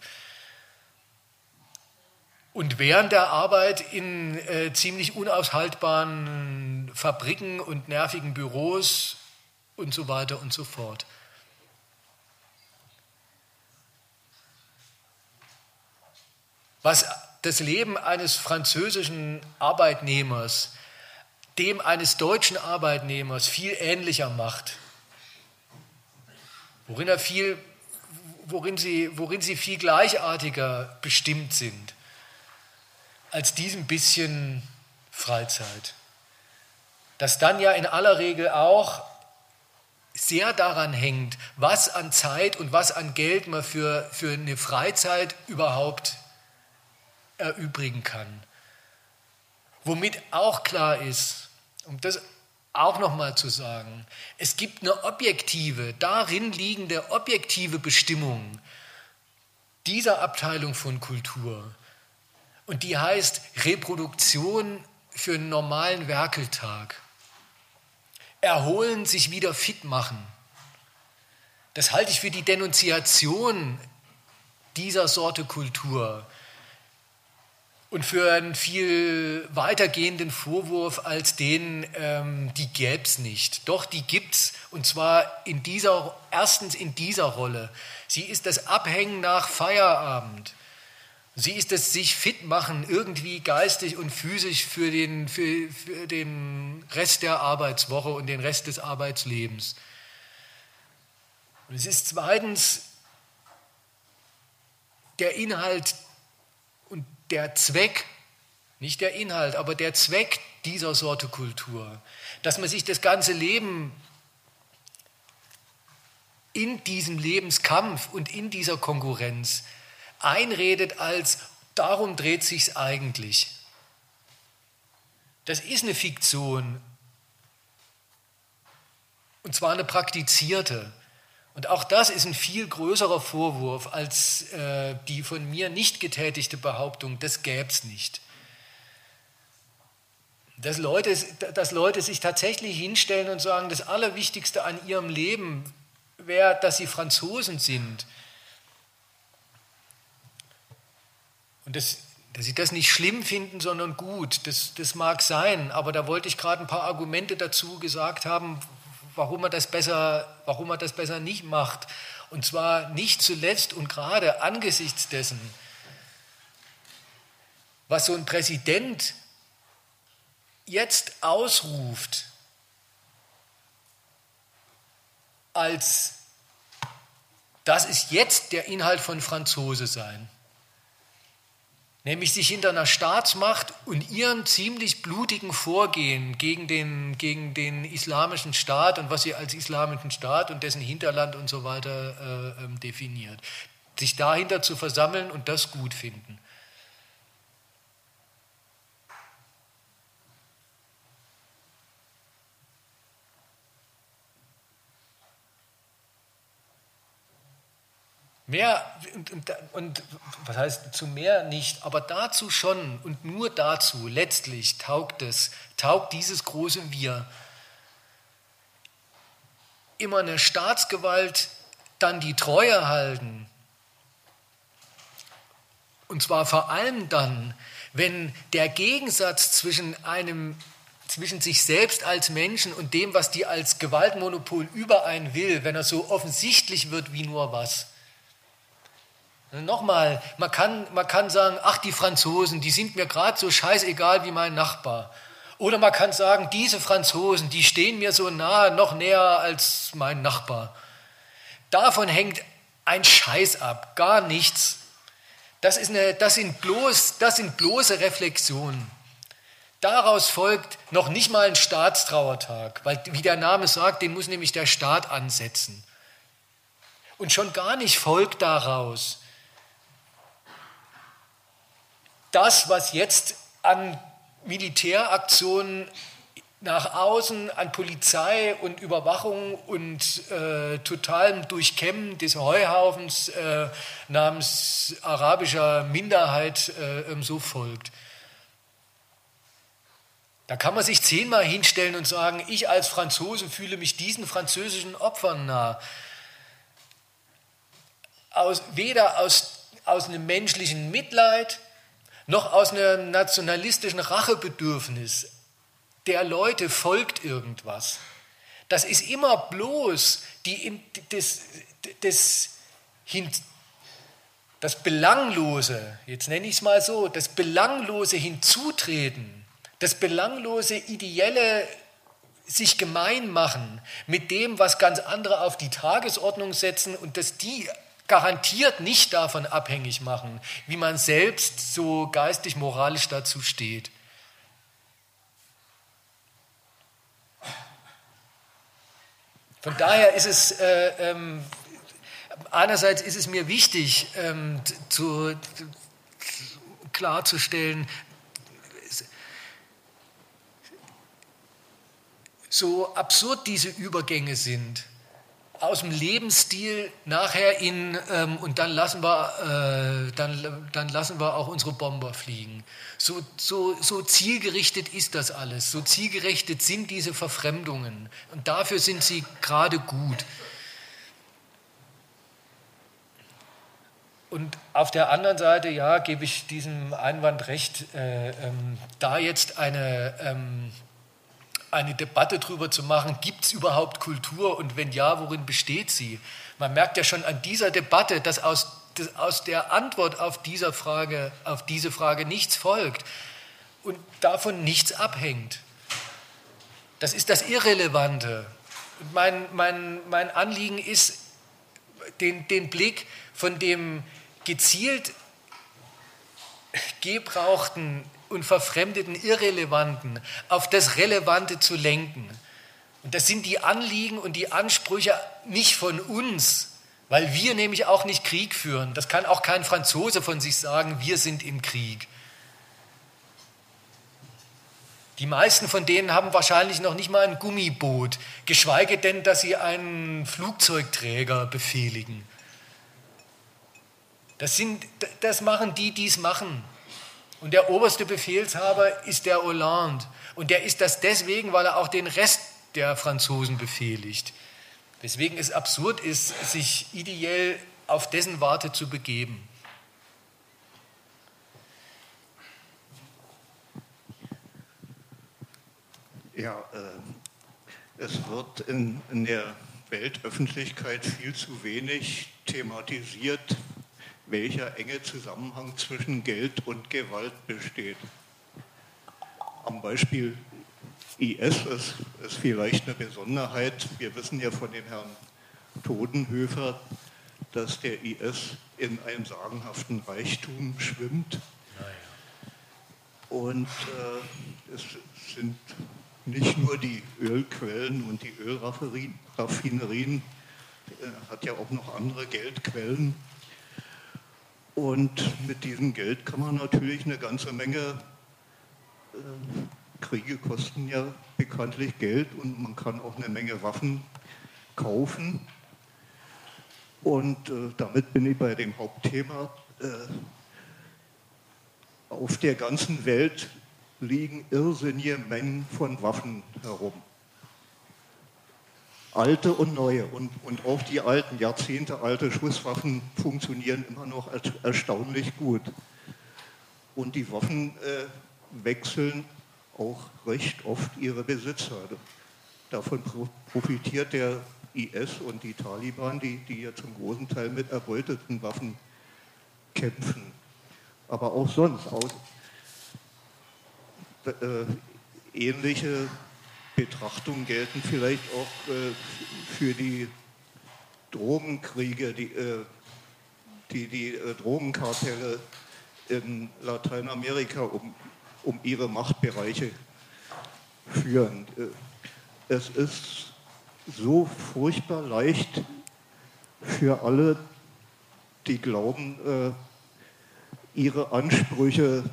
und während der Arbeit in äh, ziemlich unaushaltbaren Fabriken und nervigen Büros und so weiter und so fort. was das Leben eines französischen Arbeitnehmers dem eines deutschen Arbeitnehmers viel ähnlicher macht, worin, er viel, worin, sie, worin sie viel gleichartiger bestimmt sind als diesem bisschen Freizeit. Das dann ja in aller Regel auch sehr daran hängt, was an Zeit und was an Geld man für, für eine Freizeit überhaupt erübrigen kann. Womit auch klar ist, um das auch nochmal zu sagen, es gibt eine objektive, darin liegende objektive Bestimmung dieser Abteilung von Kultur. Und die heißt Reproduktion für einen normalen Werkeltag. Erholen, sich wieder fit machen. Das halte ich für die Denunziation dieser Sorte Kultur und für einen viel weitergehenden Vorwurf als den, ähm, die gäbe es nicht. Doch, die gibt es und zwar in dieser, erstens in dieser Rolle. Sie ist das Abhängen nach Feierabend. Sie ist das sich fit machen, irgendwie geistig und physisch für den, für, für den Rest der Arbeitswoche und den Rest des Arbeitslebens. Und es ist zweitens der Inhalt der Zweck, nicht der Inhalt, aber der Zweck dieser Sorte Kultur, dass man sich das ganze Leben in diesem Lebenskampf und in dieser Konkurrenz einredet als darum dreht sich's eigentlich. Das ist eine Fiktion und zwar eine praktizierte. Und auch das ist ein viel größerer Vorwurf als äh, die von mir nicht getätigte Behauptung, das gäbe es nicht. Dass Leute, dass Leute sich tatsächlich hinstellen und sagen, das Allerwichtigste an ihrem Leben wäre, dass sie Franzosen sind. Und das, dass sie das nicht schlimm finden, sondern gut, das, das mag sein. Aber da wollte ich gerade ein paar Argumente dazu gesagt haben, warum er das besser, warum er das besser nicht macht. Und zwar nicht zuletzt und gerade angesichts dessen, was so ein Präsident jetzt ausruft, als das ist jetzt der Inhalt von Franzose sein nämlich sich hinter einer Staatsmacht und ihren ziemlich blutigen Vorgehen gegen den, gegen den islamischen Staat und was sie als islamischen Staat und dessen Hinterland und so weiter äh, ähm, definiert, sich dahinter zu versammeln und das gut finden. Mehr und, und, und, was heißt zu mehr nicht, aber dazu schon und nur dazu letztlich taugt es, taugt dieses große Wir. Immer eine Staatsgewalt dann die Treue halten. Und zwar vor allem dann, wenn der Gegensatz zwischen einem zwischen sich selbst als Menschen und dem, was die als Gewaltmonopol über einen will, wenn er so offensichtlich wird wie nur was. Nochmal, man kann, man kann sagen, ach die Franzosen, die sind mir gerade so scheißegal wie mein Nachbar. Oder man kann sagen, diese Franzosen, die stehen mir so nahe, noch näher als mein Nachbar. Davon hängt ein Scheiß ab, gar nichts. Das, ist eine, das, sind, bloß, das sind bloße Reflexionen. Daraus folgt noch nicht mal ein Staatstrauertag, weil, wie der Name sagt, den muss nämlich der Staat ansetzen. Und schon gar nicht folgt daraus, das, was jetzt an Militäraktionen nach außen, an Polizei und Überwachung und äh, totalem Durchkämmen des Heuhaufens äh, namens arabischer Minderheit äh, ähm, so folgt. Da kann man sich zehnmal hinstellen und sagen, ich als Franzose fühle mich diesen französischen Opfern nah. Aus, weder aus, aus einem menschlichen Mitleid, noch aus einem nationalistischen Rachebedürfnis der Leute folgt irgendwas. Das ist immer bloß die, das, das das Belanglose, jetzt nenne ich es mal so, das belanglose Hinzutreten, das belanglose ideelle sich gemein machen mit dem, was ganz andere auf die Tagesordnung setzen und dass die garantiert nicht davon abhängig machen, wie man selbst so geistig, moralisch dazu steht. Von daher ist es äh, ähm, einerseits ist es mir wichtig, ähm, zu, klarzustellen, so absurd diese Übergänge sind, aus dem Lebensstil nachher in, ähm, und dann lassen, wir, äh, dann, dann lassen wir auch unsere Bomber fliegen. So, so, so zielgerichtet ist das alles, so zielgerichtet sind diese Verfremdungen und dafür sind sie gerade gut. Und auf der anderen Seite, ja, gebe ich diesem Einwand recht, äh, ähm, da jetzt eine, ähm, eine Debatte darüber zu machen, gibt es überhaupt Kultur und wenn ja, worin besteht sie? Man merkt ja schon an dieser Debatte, dass aus, dass aus der Antwort auf, dieser Frage, auf diese Frage nichts folgt und davon nichts abhängt. Das ist das Irrelevante. Mein, mein, mein Anliegen ist, den, den Blick von dem gezielt gebrauchten und verfremdeten Irrelevanten auf das Relevante zu lenken. Und das sind die Anliegen und die Ansprüche nicht von uns, weil wir nämlich auch nicht Krieg führen. Das kann auch kein Franzose von sich sagen, wir sind im Krieg. Die meisten von denen haben wahrscheinlich noch nicht mal ein Gummiboot, geschweige denn, dass sie einen Flugzeugträger befehligen. Das, sind, das machen die, die es machen. Und der oberste Befehlshaber ist der Hollande. Und der ist das deswegen, weil er auch den Rest der Franzosen befehligt. Weswegen es absurd ist, sich ideell auf dessen Warte zu begeben. Ja, äh, es wird in, in der Weltöffentlichkeit viel zu wenig thematisiert, welcher enge Zusammenhang zwischen Geld und Gewalt besteht. Am Beispiel IS ist, ist vielleicht eine Besonderheit. Wir wissen ja von dem Herrn Todenhöfer, dass der IS in einem sagenhaften Reichtum schwimmt. Und äh, es sind nicht nur die Ölquellen und die Ölraffinerien, äh, hat ja auch noch andere Geldquellen. Und mit diesem Geld kann man natürlich eine ganze Menge, äh, Kriege kosten ja bekanntlich Geld und man kann auch eine Menge Waffen kaufen. Und äh, damit bin ich bei dem Hauptthema. Äh, auf der ganzen Welt liegen irrsinnige Mengen von Waffen herum alte und neue. Und, und auch die alten, jahrzehntealte Schusswaffen funktionieren immer noch erstaunlich gut. Und die Waffen äh, wechseln auch recht oft ihre Besitzer. Davon profitiert der IS und die Taliban, die, die ja zum großen Teil mit erbeuteten Waffen kämpfen. Aber auch sonst. Auch, äh, ähnliche Betrachtungen gelten vielleicht auch äh, für die Drogenkriege, die äh, die, die äh, Drogenkartelle in Lateinamerika um, um ihre Machtbereiche führen. Äh, es ist so furchtbar leicht für alle, die glauben, äh, ihre Ansprüche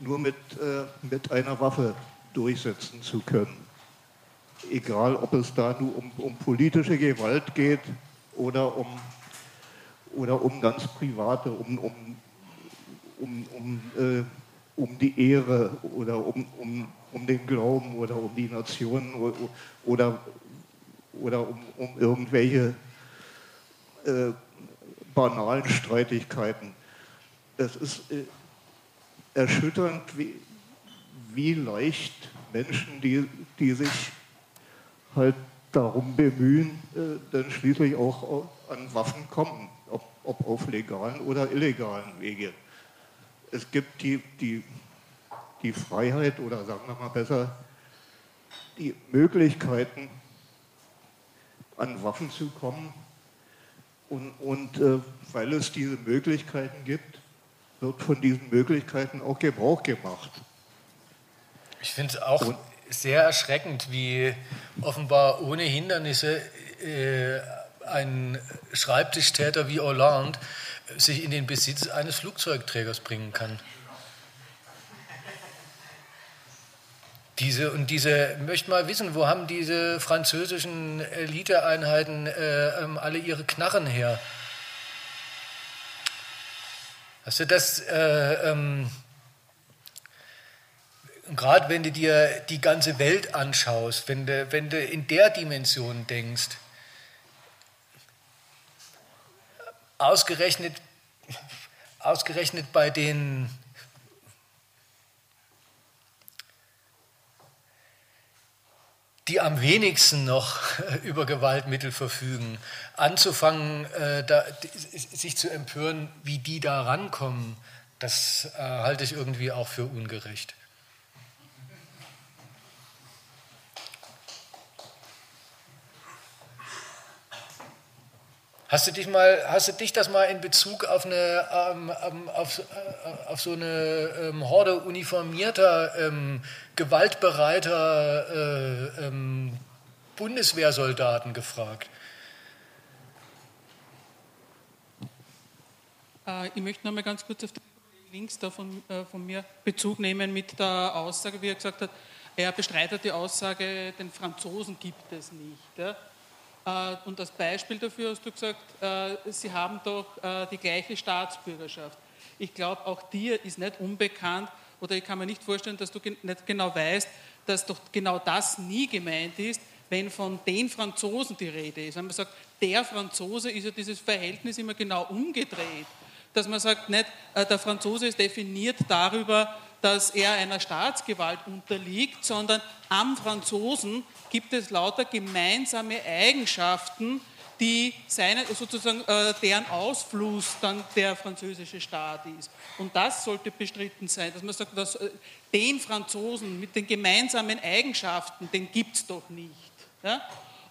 nur mit, äh, mit einer Waffe durchsetzen zu können. Egal, ob es da nur um, um politische Gewalt geht oder um, oder um ganz private, um, um, um, um, äh, um die Ehre oder um, um, um den Glauben oder um die Nationen oder, oder, oder um, um irgendwelche äh, banalen Streitigkeiten. Es ist äh, erschütternd, wie, wie leicht Menschen, die, die sich halt darum bemühen, äh, dann schließlich auch an Waffen kommen. Ob ob auf legalen oder illegalen Wege. Es gibt die, die, die Freiheit oder sagen wir mal besser, die Möglichkeiten, an Waffen zu kommen. Und, und äh, weil es diese Möglichkeiten gibt, wird von diesen Möglichkeiten auch Gebrauch gemacht. Ich finde es auch und, sehr erschreckend, wie offenbar ohne Hindernisse äh, ein Schreibtischtäter wie Hollande sich in den Besitz eines Flugzeugträgers bringen kann. Diese, und diese, möchte mal wissen, wo haben diese französischen Eliteeinheiten äh, ähm, alle ihre Knarren her? Hast du das, äh, ähm, gerade wenn du dir die ganze Welt anschaust, wenn du, wenn du in der Dimension denkst, ausgerechnet, ausgerechnet bei den die am wenigsten noch über Gewaltmittel verfügen, anzufangen, äh, da, sich zu empören, wie die da rankommen, das äh, halte ich irgendwie auch für ungerecht. Hast du dich mal, hast du dich das mal in Bezug auf eine, ähm, ähm auf, äh, auf so eine ähm, Horde uniformierter, ähm, gewaltbereiter äh, ähm, Bundeswehrsoldaten gefragt? Äh, ich möchte noch mal ganz kurz auf den Links da von, äh, von mir Bezug nehmen mit der Aussage, wie er gesagt hat, er bestreitet die Aussage, den Franzosen gibt es nicht. Ja? Äh, und als Beispiel dafür hast du gesagt, äh, sie haben doch äh, die gleiche Staatsbürgerschaft. Ich glaube, auch dir ist nicht unbekannt oder ich kann mir nicht vorstellen, dass du nicht genau weißt, dass doch genau das nie gemeint ist, wenn von den Franzosen die Rede ist. Wenn man sagt, der Franzose ist ja dieses Verhältnis immer genau umgedreht. Dass man sagt, nicht, der Franzose ist definiert darüber, dass er einer Staatsgewalt unterliegt, sondern am Franzosen gibt es lauter gemeinsame Eigenschaften, die seine, sozusagen äh, deren Ausfluss dann der französische Staat ist. Und das sollte bestritten sein, dass man sagt, dass, äh, den Franzosen mit den gemeinsamen Eigenschaften, den gibt es doch nicht. Ja?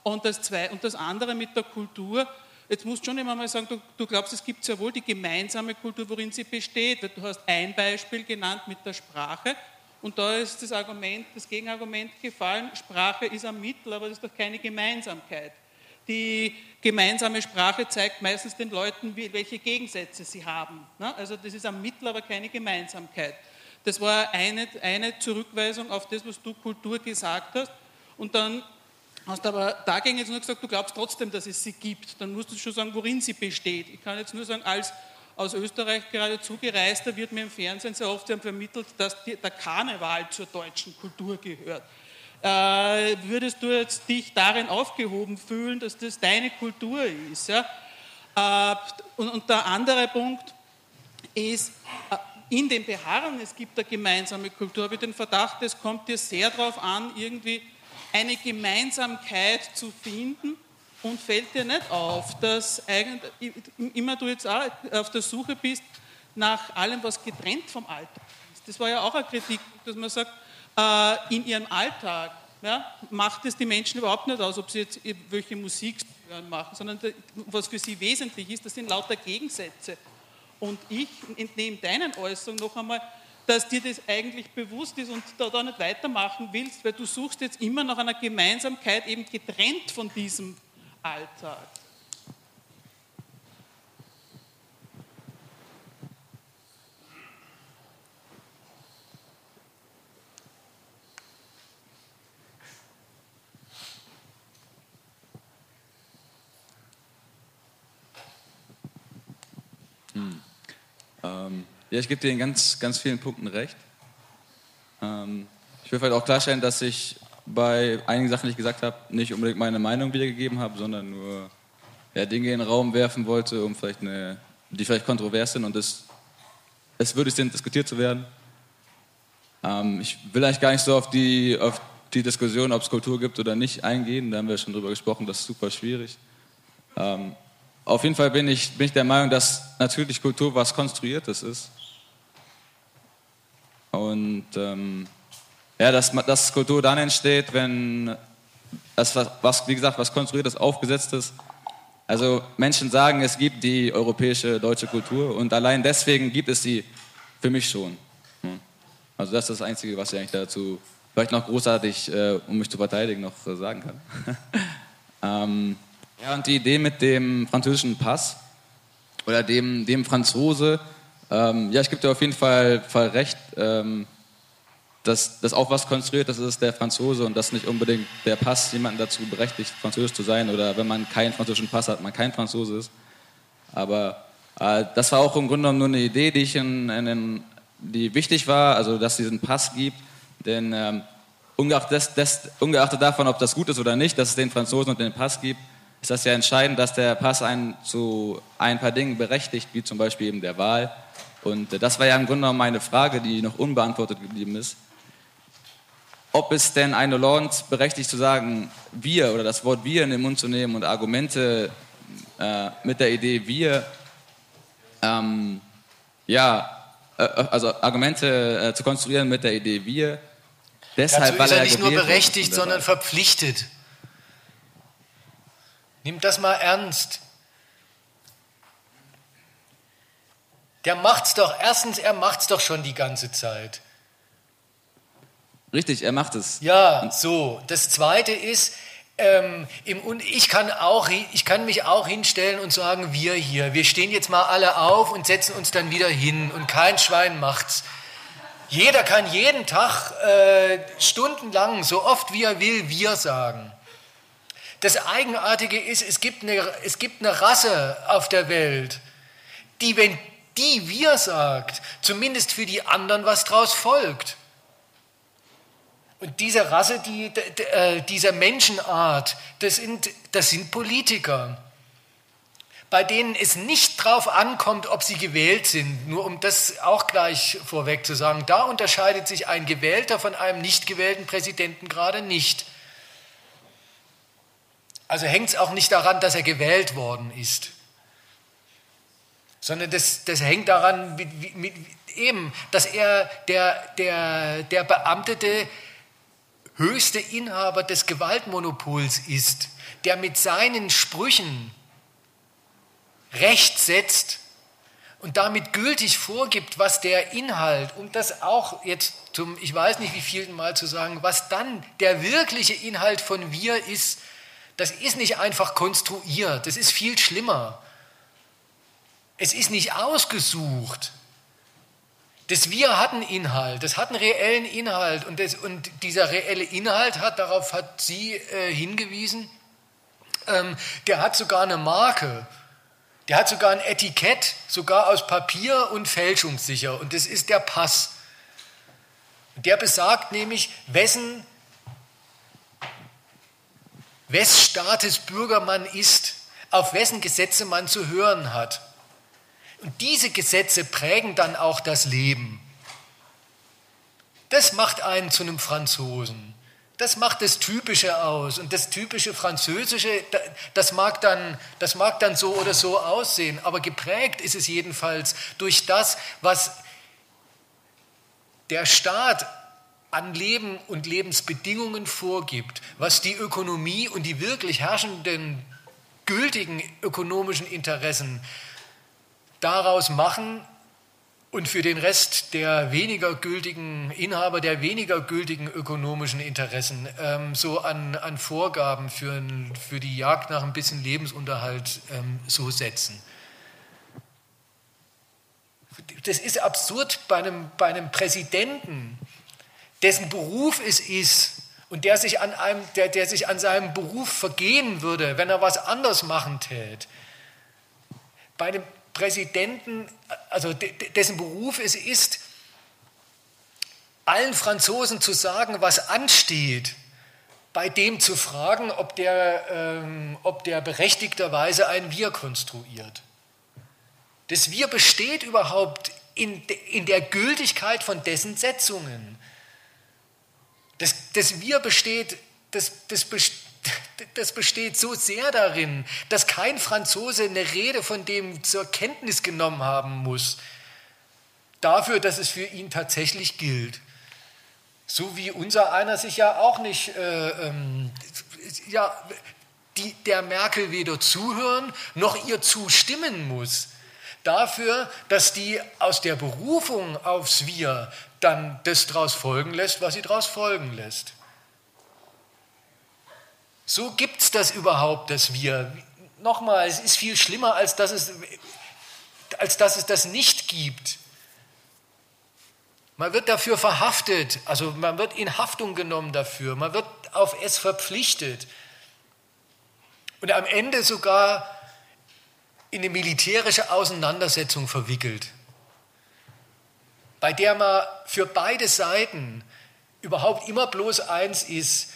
Und, das zwei, und das andere mit der Kultur, jetzt musst du schon immer mal sagen, du, du glaubst, es gibt sehr wohl die gemeinsame Kultur, worin sie besteht. Du hast ein Beispiel genannt mit der Sprache. Und da ist das Argument, das Gegenargument gefallen, Sprache ist ein Mittel, aber das ist doch keine Gemeinsamkeit. Die gemeinsame Sprache zeigt meistens den Leuten, welche Gegensätze sie haben. Ne? Also das ist ein Mittel, aber keine Gemeinsamkeit. Das war eine, eine Zurückweisung auf das, was du Kultur gesagt hast. Und dann hast aber dagegen jetzt nur gesagt, du glaubst trotzdem, dass es sie gibt. Dann musst du schon sagen, worin sie besteht. Ich kann jetzt nur sagen, als aus Österreich gerade zugereist, da wird mir im Fernsehen sehr oft vermittelt, dass die, der Karneval zur deutschen Kultur gehört. Äh, würdest du jetzt dich darin aufgehoben fühlen, dass das deine Kultur ist? Ja? Äh, und, und, der andere Punkt ist, äh, in dem Beharren, es gibt eine gemeinsame Kultur, habe ich den Verdacht, es kommt dir sehr darauf an, irgendwie eine Gemeinsamkeit zu finden und fällt dir nicht auf, dass immer du jetzt auch auf der Suche bist nach allem, was getrennt vom Alltag ist. Das war ja auch eine Kritik, dass man sagt, äh, in ihrem Alltag ja, macht es die Menschen überhaupt nicht aus, ob sie jetzt welche Musik hören machen, sondern was für sie wesentlich ist, das sind lauter Gegensätze. Und ich entnehme deinen Äußerungen noch einmal, dass dir das eigentlich bewusst ist und da, da nicht weitermachen willst, weil du suchst jetzt immer nach einer Gemeinsamkeit, eben getrennt von diesem Alltag. Hm. Ähm, ja, ich gebe dir in ganz, ganz vielen Punkten recht. Ähm, ich will vielleicht auch klarstellen, dass ich bei einigen Sachen, die ich gesagt habe, nicht unbedingt meine Meinung wiedergegeben habe, sondern nur ja, Dinge in den Raum werfen wollte, um vielleicht eine, die vielleicht kontrovers sind und es, es würdig sind, diskutiert zu werden. Ähm, ich will eigentlich gar nicht so auf die, auf die Diskussion, ob es Kultur gibt oder nicht, eingehen. Da haben wir schon drüber gesprochen, das ist super schwierig. Ähm, auf jeden Fall bin ich, bin ich der Meinung, dass natürlich Kultur was Konstruiertes ist. Und ähm, ja, dass, dass Kultur dann entsteht, wenn das, was, wie gesagt, was Konstruiertes, Aufgesetztes. Also Menschen sagen, es gibt die europäische, deutsche Kultur und allein deswegen gibt es sie für mich schon. Also das ist das Einzige, was ich eigentlich dazu vielleicht noch großartig, äh, um mich zu verteidigen, noch sagen kann. ähm, ja, und die Idee mit dem französischen Pass oder dem, dem Franzose, ähm, ja, ich gebe dir auf jeden Fall, Fall recht, ähm, dass das auch was konstruiert, das ist der Franzose und dass nicht unbedingt der Pass jemanden dazu berechtigt, französisch zu sein oder wenn man keinen französischen Pass hat, man kein Franzose ist. Aber äh, das war auch im Grunde genommen nur eine Idee, die ich in, in, in die wichtig war, also dass es diesen Pass gibt, denn ähm, ungeachtet, des, des, ungeachtet davon, ob das gut ist oder nicht, dass es den Franzosen und den Pass gibt, ist das ja entscheidend, dass der Pass einen zu ein paar Dingen berechtigt, wie zum Beispiel eben der Wahl. Und äh, das war ja im Grunde genommen meine Frage, die noch unbeantwortet geblieben ist. Ob es denn eine Hollande berechtigt zu sagen, wir oder das Wort wir in den Mund zu nehmen und Argumente äh, mit der Idee wir, ähm, ja, äh, äh also Argumente äh, zu konstruieren mit der Idee wir, deshalb, Dazu ist er nicht nur berechtigt, sondern verpflichtet. Nimm das mal ernst. Der macht's doch, erstens, er macht's doch schon die ganze Zeit. Richtig, er macht es. Ja, so. Das zweite ist, ähm, im, und ich kann, auch, ich kann mich auch hinstellen und sagen, wir hier, wir stehen jetzt mal alle auf und setzen uns dann wieder hin und kein Schwein macht's. Jeder kann jeden Tag äh, stundenlang, so oft wie er will, wir sagen. Das Eigenartige ist, es gibt, eine, es gibt eine Rasse auf der Welt, die, wenn die wir sagt, zumindest für die anderen was draus folgt. Und diese Rasse, die, äh, dieser Menschenart, das sind, das sind Politiker, bei denen es nicht drauf ankommt, ob sie gewählt sind. Nur um das auch gleich vorweg zu sagen, da unterscheidet sich ein gewählter von einem nicht gewählten Präsidenten gerade nicht. Also hängt es auch nicht daran, dass er gewählt worden ist, sondern das, das hängt daran, mit, mit, eben, dass er der, der, der beamtete höchste Inhaber des Gewaltmonopols ist, der mit seinen Sprüchen Recht setzt und damit gültig vorgibt, was der Inhalt, um das auch jetzt zum, ich weiß nicht wie vielen Mal zu sagen, was dann der wirkliche Inhalt von wir ist, das ist nicht einfach konstruiert, das ist viel schlimmer. Es ist nicht ausgesucht. Das Wir hat einen Inhalt, das hat einen reellen Inhalt und, das, und dieser reelle Inhalt hat, darauf hat sie äh, hingewiesen, ähm, der hat sogar eine Marke, der hat sogar ein Etikett, sogar aus Papier und fälschungssicher und das ist der Pass. Der besagt nämlich, wessen wes Staates Bürger man ist, auf wessen Gesetze man zu hören hat. Und diese Gesetze prägen dann auch das Leben. Das macht einen zu einem Franzosen. Das macht das Typische aus. Und das typische Französische, das mag, dann, das mag dann so oder so aussehen. Aber geprägt ist es jedenfalls durch das, was der Staat an Leben und Lebensbedingungen vorgibt, was die Ökonomie und die wirklich herrschenden gültigen ökonomischen Interessen daraus machen und für den Rest der weniger gültigen Inhaber der weniger gültigen ökonomischen Interessen ähm, so an, an Vorgaben für, für die Jagd nach ein bisschen Lebensunterhalt ähm, so setzen. Das ist absurd bei einem, bei einem Präsidenten, dessen Beruf es ist und der sich, an einem, der, der sich an seinem Beruf vergehen würde, wenn er was anders machen täte. Bei dem Präsidenten, also dessen Beruf es ist, allen Franzosen zu sagen, was ansteht, bei dem zu fragen, ob der, ähm, ob der berechtigterweise ein Wir konstruiert. Das Wir besteht überhaupt in, in der Gültigkeit von dessen Setzungen. Das, das Wir besteht, das, das, das besteht so sehr darin, dass kein Franzose eine Rede von dem zur Kenntnis genommen haben muss, dafür, dass es für ihn tatsächlich gilt. So wie unser einer sich ja auch nicht äh, ähm, ja, die, der Merkel weder zuhören noch ihr zustimmen muss. Dafür, dass die aus der Berufung aufs Wir dann das daraus folgen lässt, was sie daraus folgen lässt. So gibt es das überhaupt, das Wir. Nochmal, es ist viel schlimmer, als dass es, als dass es das nicht gibt. Man wird dafür verhaftet, also man wird in Haftung genommen dafür, man wird auf es verpflichtet und am Ende sogar in eine militärische Auseinandersetzung verwickelt, bei der man für beide Seiten überhaupt immer bloß eins ist,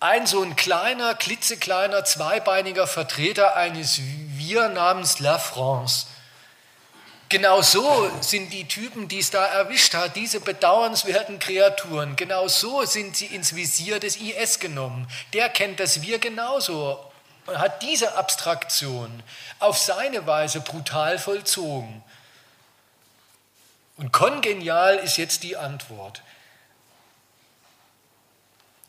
ein so ein kleiner, klitzekleiner, zweibeiniger Vertreter eines Wir namens La France. Genau so sind die Typen, die es da erwischt hat, diese bedauernswerten Kreaturen, genau so sind sie ins Visier des IS genommen. Der kennt das Wir genauso und hat diese Abstraktion auf seine Weise brutal vollzogen. Und kongenial ist jetzt die Antwort.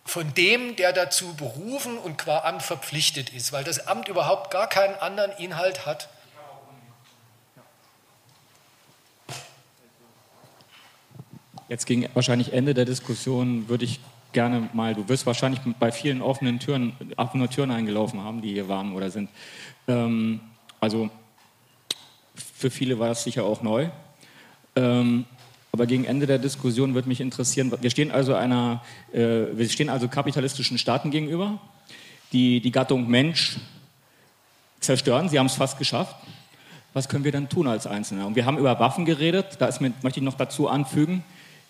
Von dem, der dazu berufen und qua Amt verpflichtet ist, weil das Amt überhaupt gar keinen anderen Inhalt hat. Jetzt gegen wahrscheinlich Ende der Diskussion würde ich gerne mal, du wirst wahrscheinlich bei vielen offenen Türen, offene Türen eingelaufen haben, die hier waren oder sind. Ähm, also für viele war es sicher auch neu. Ähm, aber gegen Ende der Diskussion würde mich interessieren, wir stehen also einer, äh, wir stehen also kapitalistischen Staaten gegenüber, die die Gattung Mensch zerstören. Sie haben es fast geschafft. Was können wir dann tun als Einzelne? Und wir haben über Waffen geredet. Da ist, möchte ich noch dazu anfügen,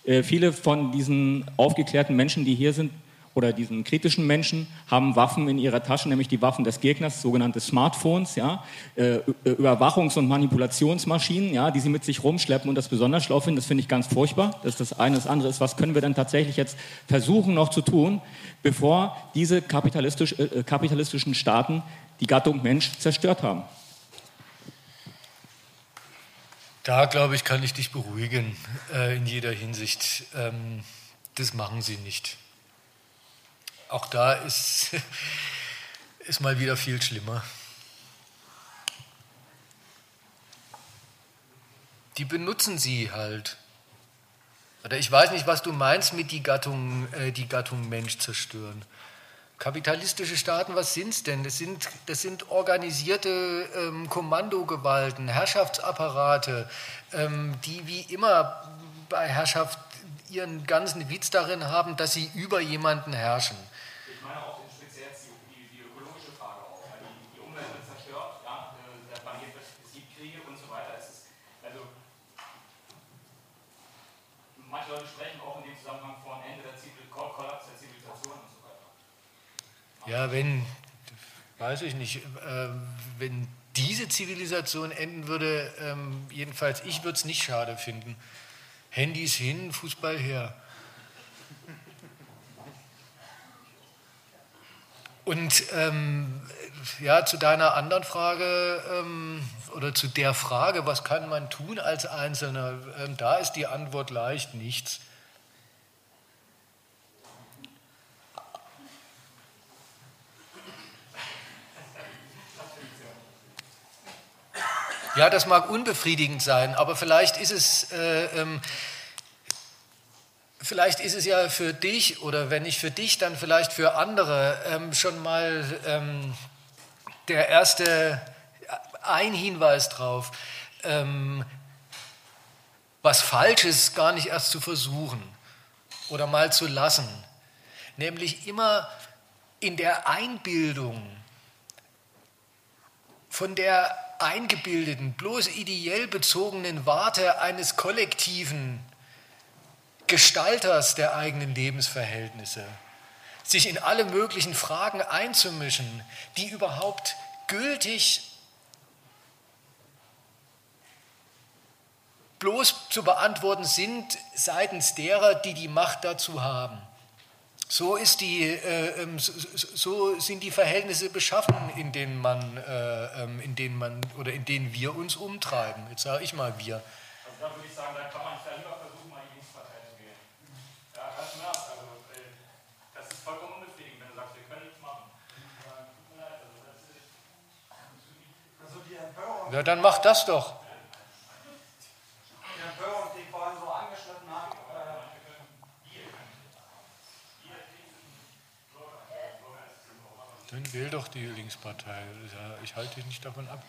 äh, viele von diesen aufgeklärten Menschen, die hier sind, oder diesen kritischen Menschen haben Waffen in ihrer Tasche, nämlich die Waffen des Gegners, sogenannte Smartphones, ja, äh, Überwachungs- und Manipulationsmaschinen, ja, die sie mit sich rumschleppen und das besonders schlau finden. Das finde ich ganz furchtbar. Das ist das eine. Das andere ist, was können wir denn tatsächlich jetzt versuchen noch zu tun, bevor diese kapitalistisch, äh, kapitalistischen Staaten die Gattung Mensch zerstört haben? Da, glaube ich, kann ich dich beruhigen äh, in jeder Hinsicht. Ähm, das machen sie nicht. Auch da ist, ist mal wieder viel schlimmer. Die benutzen sie halt. Oder ich weiß nicht, was du meinst mit die Gattung, äh, die Gattung Mensch zerstören. Kapitalistische Staaten, was sind es denn? Das sind, das sind organisierte ähm, Kommandogewalten, Herrschaftsapparate, ähm, die wie immer bei Herrschaft ihren ganzen Witz darin haben, dass sie über jemanden herrschen. Ich meine auch speziell die, die, ökologische Frage auch, weil die, die Umwelt wird zerstört, ja, äh, der Planet wird, es gibt Kriege und so weiter. Es ist, also, manche Leute sprechen auch in dem Zusammenhang von Ende der Zivil Kollaps der Zivilisation und so ja, wenn, weiß ich nicht, äh, wenn diese Zivilisation enden würde, ähm, jedenfalls ich würde es nicht schade finden. Handys hin, Fußball her. Und ähm, ja, zu deiner anderen Frage ähm, oder zu der Frage, was kann man tun als Einzelner, ähm, da ist die Antwort leicht, nichts. Ja, das mag unbefriedigend sein, aber vielleicht ist es, äh, ähm, vielleicht ist es ja für dich oder wenn nicht für dich, dann vielleicht für andere ähm, schon mal ähm, der erste ein Hinweis drauf, ähm, was Falsches gar nicht erst zu versuchen oder mal zu lassen, nämlich immer in der Einbildung von der eingebildeten, bloß ideell bezogenen Warte eines kollektiven Gestalters der eigenen Lebensverhältnisse, sich in alle möglichen Fragen einzumischen, die überhaupt gültig bloß zu beantworten sind seitens derer, die die Macht dazu haben. So, ist die, äh, ähm, so, sind die Verhältnisse beschaffen, in denen man, äh, ähm, in denen man oder in denen wir uns umtreiben. Jetzt sage ich mal wir. Also da würde ich sagen, da kann man ja lieber versuchen, mal in die Linkspartei zu gehen. Ja, ganz im Ernst. Also, äh, das ist vollkommen unbefriedigend, wenn du sagst, wir können nichts machen. Also, ja, dann mach das doch. Dann wähl doch die Linkspartei. Ich halte dich nicht davon ab.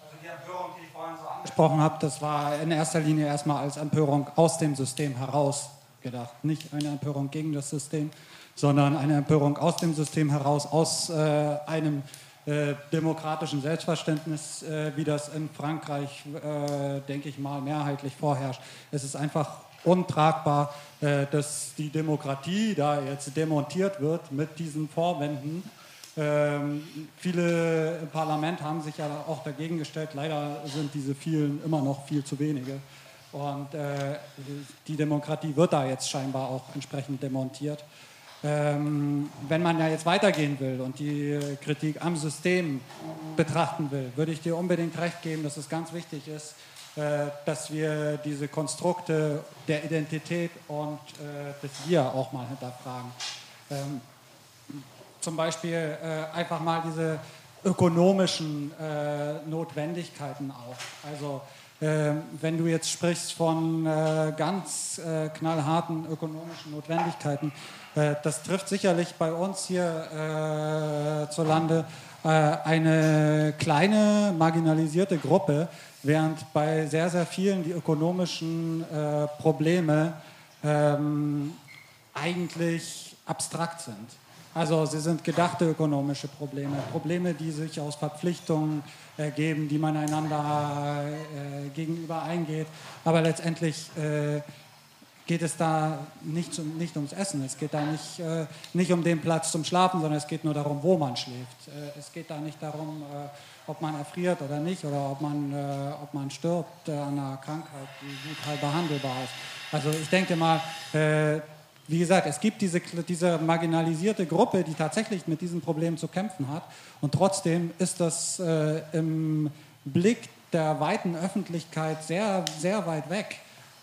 Also die Empörung, die ich vorhin so angesprochen habe, das war in erster Linie erstmal als Empörung aus dem System heraus gedacht. Nicht eine Empörung gegen das System, sondern eine Empörung aus dem System heraus, aus äh, einem äh, demokratischen Selbstverständnis, äh, wie das in Frankreich, äh, denke ich mal, mehrheitlich vorherrscht. Es ist einfach untragbar, äh, dass die Demokratie da jetzt demontiert wird mit diesen Vorwänden. Ähm, viele im Parlament haben sich ja auch dagegen gestellt. Leider sind diese vielen immer noch viel zu wenige. Und äh, die Demokratie wird da jetzt scheinbar auch entsprechend demontiert. Ähm, wenn man ja jetzt weitergehen will und die Kritik am System betrachten will, würde ich dir unbedingt recht geben, dass es ganz wichtig ist, äh, dass wir diese Konstrukte der Identität und äh, des Wir auch mal hinterfragen. Ähm, zum Beispiel äh, einfach mal diese ökonomischen Notwendigkeiten auch. Also ähm, wenn du jetzt sprichst von ganz knallharten ökonomischen Notwendigkeiten, das trifft sicherlich bei uns hier zu Lande eine kleine marginalisierte Gruppe, während bei sehr, sehr vielen die ökonomischen äh, Probleme ähm, eigentlich abstrakt sind. Also sie sind gedachte ökonomische Probleme, Probleme, die sich aus Verpflichtungen ergeben, die man einander äh, gegenüber eingeht. Aber letztendlich äh, geht es da nicht, um, nicht, ums Essen, es geht da nicht, äh, nicht um den Platz zum Schlafen, sondern es geht nur darum, wo man schläft. Äh, es geht da nicht darum, äh, ob man erfriert oder nicht oder ob man, äh, ob man stirbt äh, an einer Krankheit, die gut halt behandelbar ist. Also ich denke mal, äh, wie gesagt, es gibt diese, diese marginalisierte Gruppe, die tatsächlich mit diesem Problem zu kämpfen hat und trotzdem ist das im Blick der weiten Öffentlichkeit sehr, sehr weit weg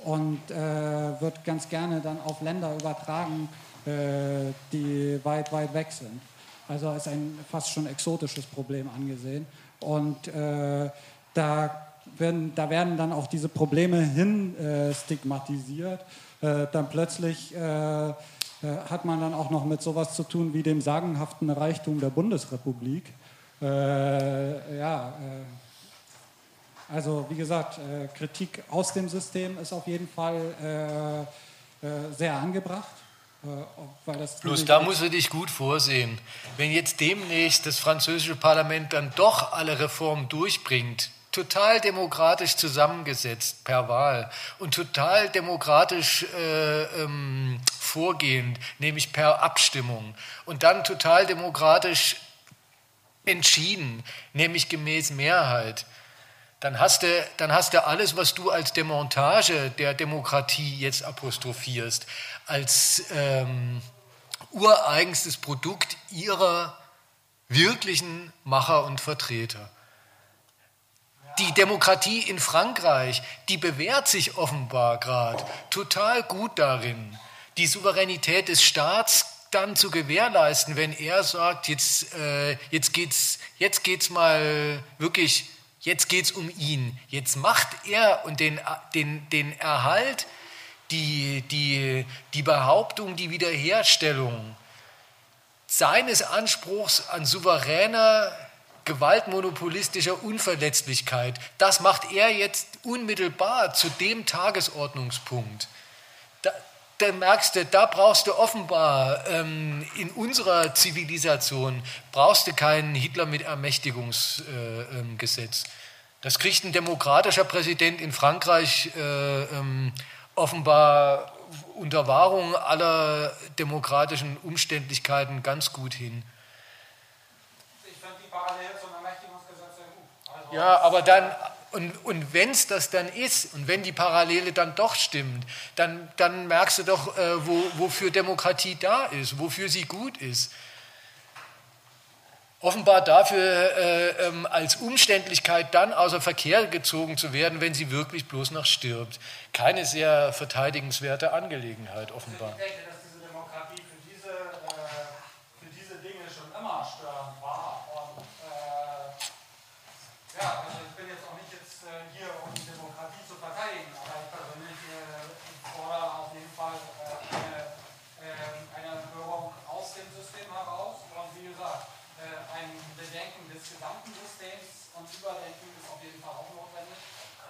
und äh, wird ganz gerne dann auf Länder übertragen, äh, die weit, weit weg sind. Also als ein fast schon exotisches Problem angesehen. Und äh, da, werden, da werden dann auch diese Probleme hin äh, stigmatisiert. Äh, dann plötzlich äh, hat man dann auch noch mit sowas zu tun wie dem sagenhaften Reichtum der Bundesrepublik. Ja, also wie gesagt, Kritik aus dem System ist auf jeden Fall sehr angebracht. Äh, Bloß da musst du dich gut vorsehen. Wenn jetzt demnächst das französische Parlament dann doch alle Reformen durchbringt, total demokratisch zusammengesetzt per Wahl und total demokratisch äh, ähm, vorgehend, nämlich per Abstimmung und dann total demokratisch entschieden, nämlich gemäß Mehrheit, dann hast, du, dann hast du alles, was du als Demontage der Demokratie jetzt apostrophierst, als ähm, ureigenstes Produkt ihrer wirklichen Macher und Vertreter. Die Demokratie in Frankreich, die bewährt sich offenbar gerade total gut darin, die Souveränität des Staats dann zu gewährleisten, wenn er sagt, jetzt, äh, jetzt geht es jetzt geht's mal wirklich Jetzt geht es um ihn. Jetzt macht er und den, den, den Erhalt, die, die, die Behauptung, die Wiederherstellung seines Anspruchs an souveräner, gewaltmonopolistischer Unverletzlichkeit, das macht er jetzt unmittelbar zu dem Tagesordnungspunkt da merkst du, da brauchst du offenbar ähm, in unserer Zivilisation, brauchst du kein Hitler mit Ermächtigungsgesetz. Äh, ähm, das kriegt ein demokratischer Präsident in Frankreich äh, ähm, offenbar unter Wahrung aller demokratischen Umständlichkeiten ganz gut hin. Ich finde die parallel zum Ermächtigungsgesetz sehr gut. Also ja, aber dann, Und, und wenn es das dann ist und wenn die Parallele dann doch stimmt, dann, dann merkst du doch, äh, wo, wofür Demokratie da ist, wofür sie gut ist. Offenbar dafür äh, ähm, als Umständlichkeit dann außer Verkehr gezogen zu werden, wenn sie wirklich bloß noch stirbt. Keine sehr verteidigenswerte Angelegenheit, offenbar. Ich denke, dass diese Demokratie für diese, äh, für diese Dinge schon immer störend war. Und äh, ja, also ich bin jetzt auch nicht jetzt äh, hier, um die Demokratie zu verteidigen, aber ich persönlich äh, fordere auf jeden Fall äh, eine, äh, eine Empörung aus dem System heraus. Und wie gesagt, äh, ein Bedenken des gesamten Systems und Überdenken ist auf jeden Fall auch notwendig.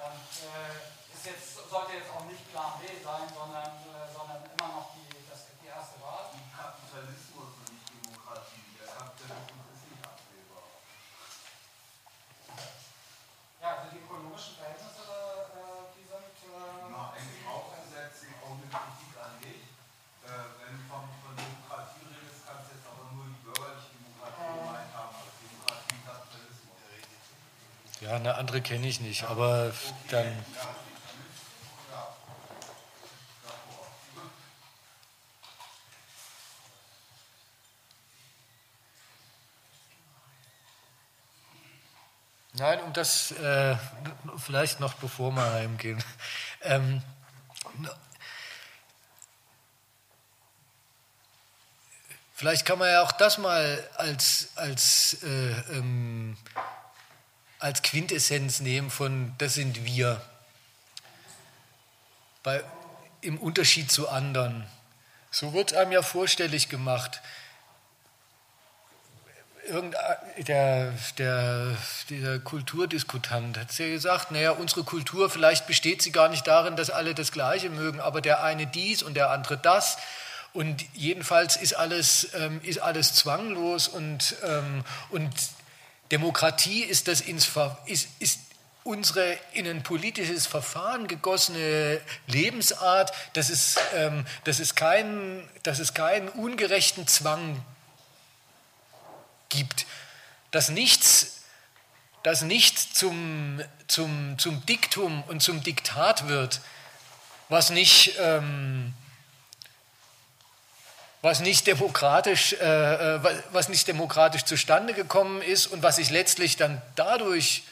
Und äh, ist jetzt, sollte jetzt auch nicht Plan B sein, sondern, äh, sondern immer noch die, das, die erste Wahl. Kapitalismus und nicht Demokratie. Der Kapitalismus ist nicht absehbar. Ja, also die ökonomischen Verhältnisse, äh, die sind. Äh, Na, eigentlich aufgesetzt, auch eine Kritik an dich. Äh, wenn du von, von Demokratie redest, kannst du jetzt aber nur die bürgerliche Demokratie gemeint haben, als Demokratie Kapitalismus. Ja, eine andere kenne ich nicht, aber dann. Nein, um das äh, vielleicht noch bevor wir heimgehen. Ähm, vielleicht kann man ja auch das mal als, als, äh, ähm, als Quintessenz nehmen von das sind wir. Bei, Im Unterschied zu anderen. So wird einem ja vorstellig gemacht der, der, dieser Kulturdiskutant hat ja gesagt, naja, unsere Kultur, vielleicht besteht sie gar nicht darin, dass alle das Gleiche mögen, aber der eine dies und der andere das. Und jedenfalls ist alles, ähm, ist alles zwanglos und, ähm, und Demokratie ist, das ins, ist, ist unsere in ein politisches Verfahren gegossene Lebensart, dass es, ähm, dass es, keinen, dass es keinen ungerechten Zwang gibt, dass nichts, dass nichts zum, zum, zum Diktum und zum Diktat wird, was nicht, ähm, was nicht demokratisch, äh, was nicht demokratisch zustande gekommen ist und was sich letztlich dann dadurch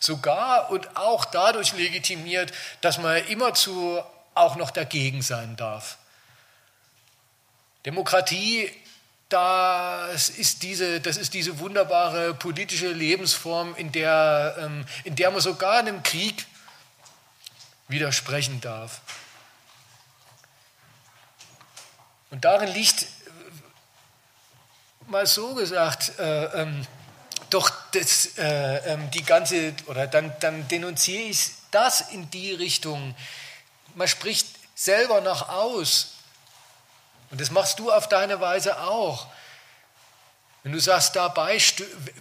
sogar und auch dadurch legitimiert, dass man immerzu auch noch dagegen sein darf. Demokratie das ist, diese, das ist diese wunderbare politische Lebensform, in der, ähm, in der man sogar einem Krieg widersprechen darf. Und darin liegt, mal so gesagt, äh, ähm, doch das, äh, ähm, die ganze, oder dann, dann denunziere ich das in die Richtung. Man spricht selber nach aus, und das machst du auf deine Weise auch. Wenn du sagst, dabei,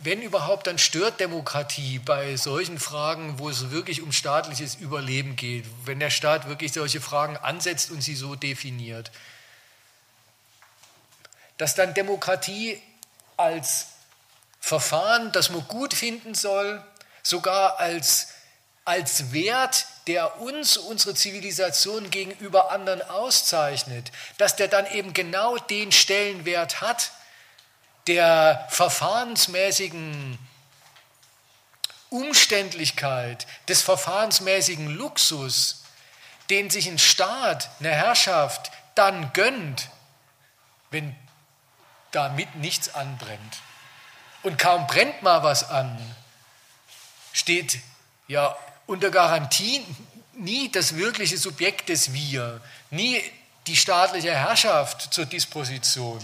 wenn überhaupt, dann stört Demokratie bei solchen Fragen, wo es wirklich um staatliches Überleben geht, wenn der Staat wirklich solche Fragen ansetzt und sie so definiert. Dass dann Demokratie als Verfahren, das man gut finden soll, sogar als, als Wert der uns, unsere Zivilisation gegenüber anderen auszeichnet, dass der dann eben genau den Stellenwert hat, der verfahrensmäßigen Umständlichkeit, des verfahrensmäßigen Luxus, den sich ein Staat, eine Herrschaft dann gönnt, wenn damit nichts anbrennt. Und kaum brennt mal was an, steht ja unter Garantie nie das wirkliche Subjekt des Wir, nie die staatliche Herrschaft zur Disposition,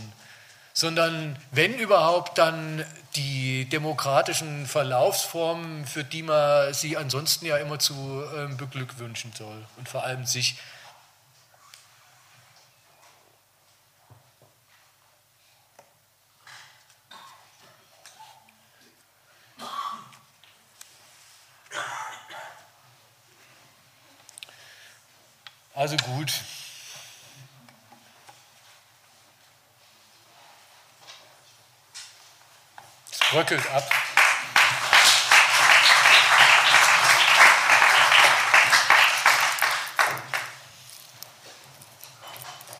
sondern wenn überhaupt dann die demokratischen Verlaufsformen, für die man sie ansonsten ja immer zu ähm, beglückwünschen soll und vor allem sich. Also gut. Es bröckelt ab.